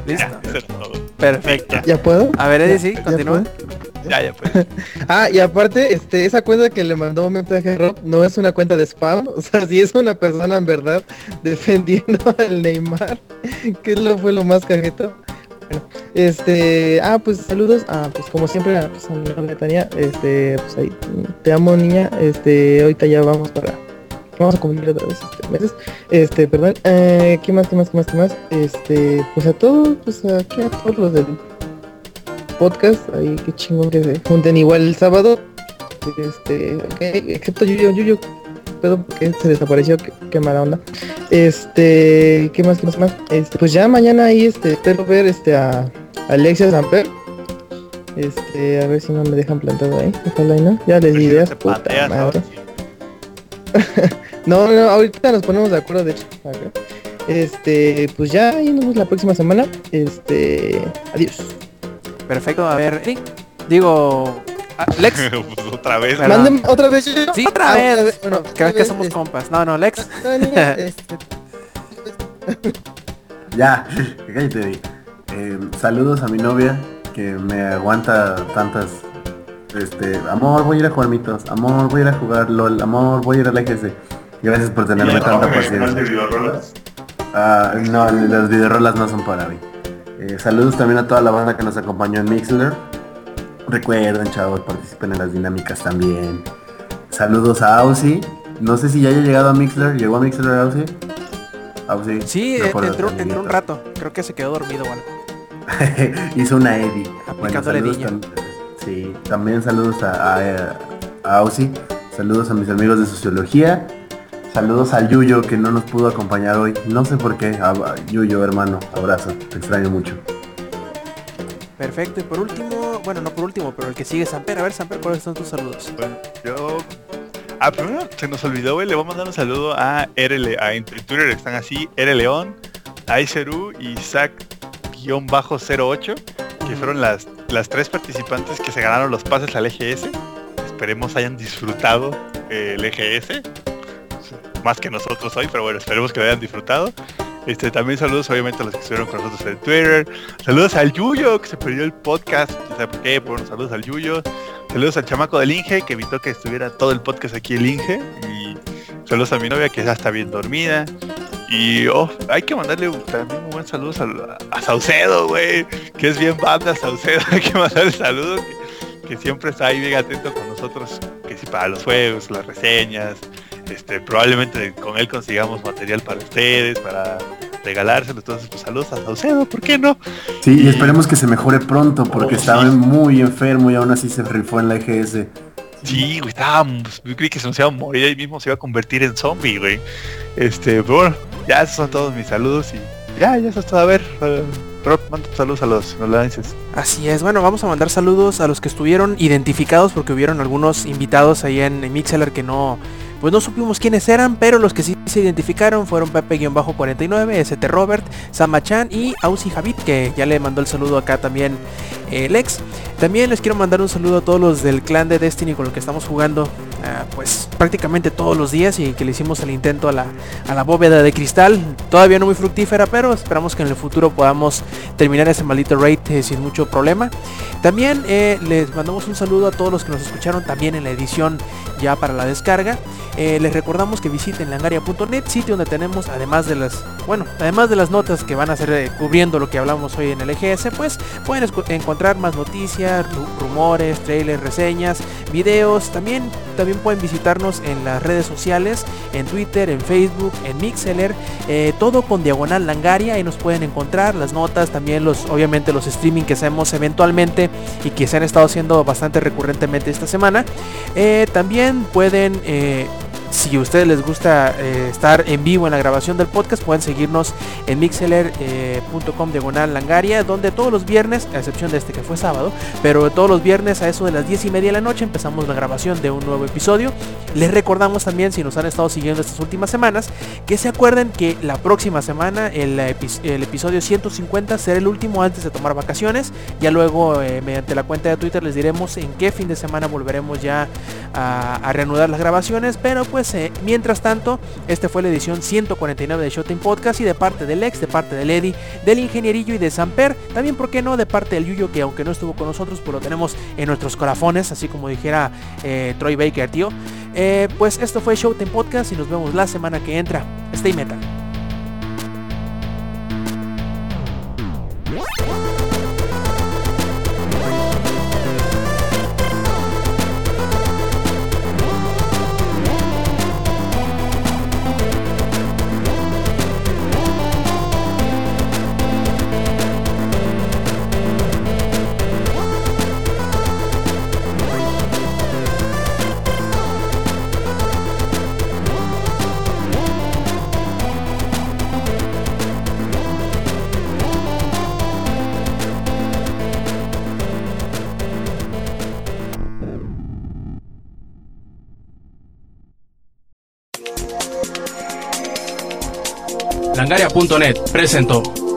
Listo. Perfecto. ¿Ya puedo? A ver, Eddie, sí, ¿Ya continúa. Ya, ya, pues. Ah, y aparte, este, esa cuenta que le mandó un mensaje a Rob no es una cuenta de spam, o sea, si es una persona en verdad defendiendo al Neymar, que lo fue lo más cajeto. Bueno, este, ah, pues saludos, ah, pues como siempre, a, pues, a Tania, este, pues ahí, te amo niña, este, ahorita ya vamos para, vamos a cumplir otra vez, este, meses, este, perdón, eh, ¿qué más, qué más, qué más, qué más? Este, pues a todos, pues a todos los del podcast, ahí qué chingón que se junten igual el sábado. Este, ok, excepto Yuyo, Yuyo, pero porque se desapareció, qué, qué mala onda. Este, ¿qué más, qué más, qué más? Este, pues ya mañana ahí este, espero ver este a Alexia Samper. Este, a ver si no me dejan plantado ahí. Ojalá y no. Ya les di ideas, puta pateas madre. No, no, ahorita nos ponemos de acuerdo, de hecho. Acá. Este, pues ya ahí nos vemos la próxima semana. Este, adiós. Perfecto. A ver. Digo, Lex. Pues otra vez. Otra vez. yo? Sí, otra Ah, vez. Bueno, que somos este, compas. No, no, Lex. Este, Ya, cállate. Eh, saludos a mi novia que me aguanta tantas. Este, amor, voy a ir a jugar mitos. Amor, voy a ir a jugar LOL. Amor, voy a ir a la. Gracias por tenerme tanta paciencia. Ah, no, las videorolas no son para mí. Eh, saludos también a toda la banda que nos acompañó en Mixler. Recuerden, chavos, participen en las dinámicas también. Saludos a Ausi. No sé si ya haya llegado a Mixler. ¿Llegó a Mixler Ausi? Ausi. Sí, no entró, entró un rato. Creo que se quedó dormido o algo. Hizo una Eddie. Aplicándole saludos tam- sí, también saludos a, a, a Ausi. Saludos a mis amigos de sociología. Saludos al Yuyo que no nos pudo acompañar hoy. No sé por qué. Yuyo, hermano, abrazo. Te extraño mucho. Perfecto. Y por último, bueno, no por último, pero el que sigue Samper. A ver, Samper, ¿cuáles son tus saludos? Bueno, yo. Ah, primero se nos olvidó, güey. Le voy a mandar un saludo a RL, a en Twitter están así, R León, Aizeru y Zack-08, que fueron las, las tres participantes que se ganaron los pases al EGS. Esperemos hayan disfrutado eh, el EGS. Más que nosotros hoy, pero bueno, esperemos que lo hayan disfrutado. Este, también saludos obviamente a los que estuvieron con nosotros en Twitter. Saludos al Yuyo, que se perdió el podcast. No sé por qué, pero bueno, saludos al Yuyo. Saludos al chamaco del Inge, que evitó que estuviera todo el podcast aquí el Inge. Y saludos a mi novia, que ya está bien dormida. Y oh, hay que mandarle también un buen saludo a, Saucedo, güey. Que es bien banda Saucedo. hay que mandarle saludos. Que, siempre está ahí bien atento con nosotros. Que sí, para los juegos, las reseñas. Este, probablemente con él consigamos material para ustedes, para regalárselo. Entonces, pues saludos a Saucedo, ¿por qué no? Sí, y esperemos que se mejore pronto porque Oh, estaba sí. muy enfermo y aún así se rifó en la EGS. Sí, güey, estábamos, yo creí que se nos iba a morir ahí mismo, se iba a convertir en zombie, güey. Este, pero bueno, ya esos son todos mis saludos y ya, ya eso es todo. A ver, Rob, manda tus saludos a los nolanenses. Así es, bueno, vamos a mandar saludos a los que estuvieron identificados porque hubieron algunos invitados ahí en Mixeler que no, pues no supimos quiénes eran, pero los que sí se identificaron fueron Pepe-49, ST Robert, Samachan y Ausi Javid, que ya le mandó el saludo acá también eh, Lex. También les quiero mandar un saludo a todos los del clan de Destiny con los que estamos jugando ah, pues prácticamente todos los días y que le hicimos el intento a la, a la bóveda de cristal. Todavía no muy fructífera, pero esperamos que en el futuro podamos terminar ese maldito raid eh, sin mucho problema. También eh, les mandamos un saludo a todos los que nos escucharon también en la edición ya para la descarga. Eh, les recordamos que visiten langaria.net, sitio donde tenemos además de las, bueno, además de las notas que van a ser cubriendo lo que hablamos hoy en el EGS, pues pueden encontrar más noticias, rumores, trailers, reseñas, videos. También pueden visitarnos en las redes sociales, en Twitter, en Facebook, en Mixeler, eh, todo con diagonal Langaria. Ahí nos pueden encontrar las notas, también los, obviamente los streaming que hacemos eventualmente y que se han estado haciendo bastante recurrentemente esta semana. también pueden si a ustedes les gusta eh, estar en vivo en la grabación del podcast, pueden seguirnos en mixeler.com eh, diagonal langaria, donde todos los viernes, a excepción de este que fue sábado, pero todos los viernes a eso de las 10 y media de la noche empezamos la grabación de un nuevo episodio. Les recordamos también, si nos han estado siguiendo estas últimas semanas, que se acuerden que la próxima semana el, episodio 150 será el último antes de tomar vacaciones. Ya luego, eh, mediante la cuenta de Twitter, les diremos en qué fin de semana volveremos ya a, a reanudar las grabaciones, pero pues pues, eh, mientras tanto, esta fue la edición 149 de Showtime Podcast y de parte del ex, de parte del Eddie, del Ingenierillo y de Samper, también, ¿por qué no?, de parte del Yuyo, que aunque no estuvo con nosotros, pues lo tenemos en nuestros corazones, así como dijera eh, Troy Baker, tío. Eh, pues esto fue Showtime Podcast y nos vemos la semana que entra. Stay metal. Langaria.net presentó.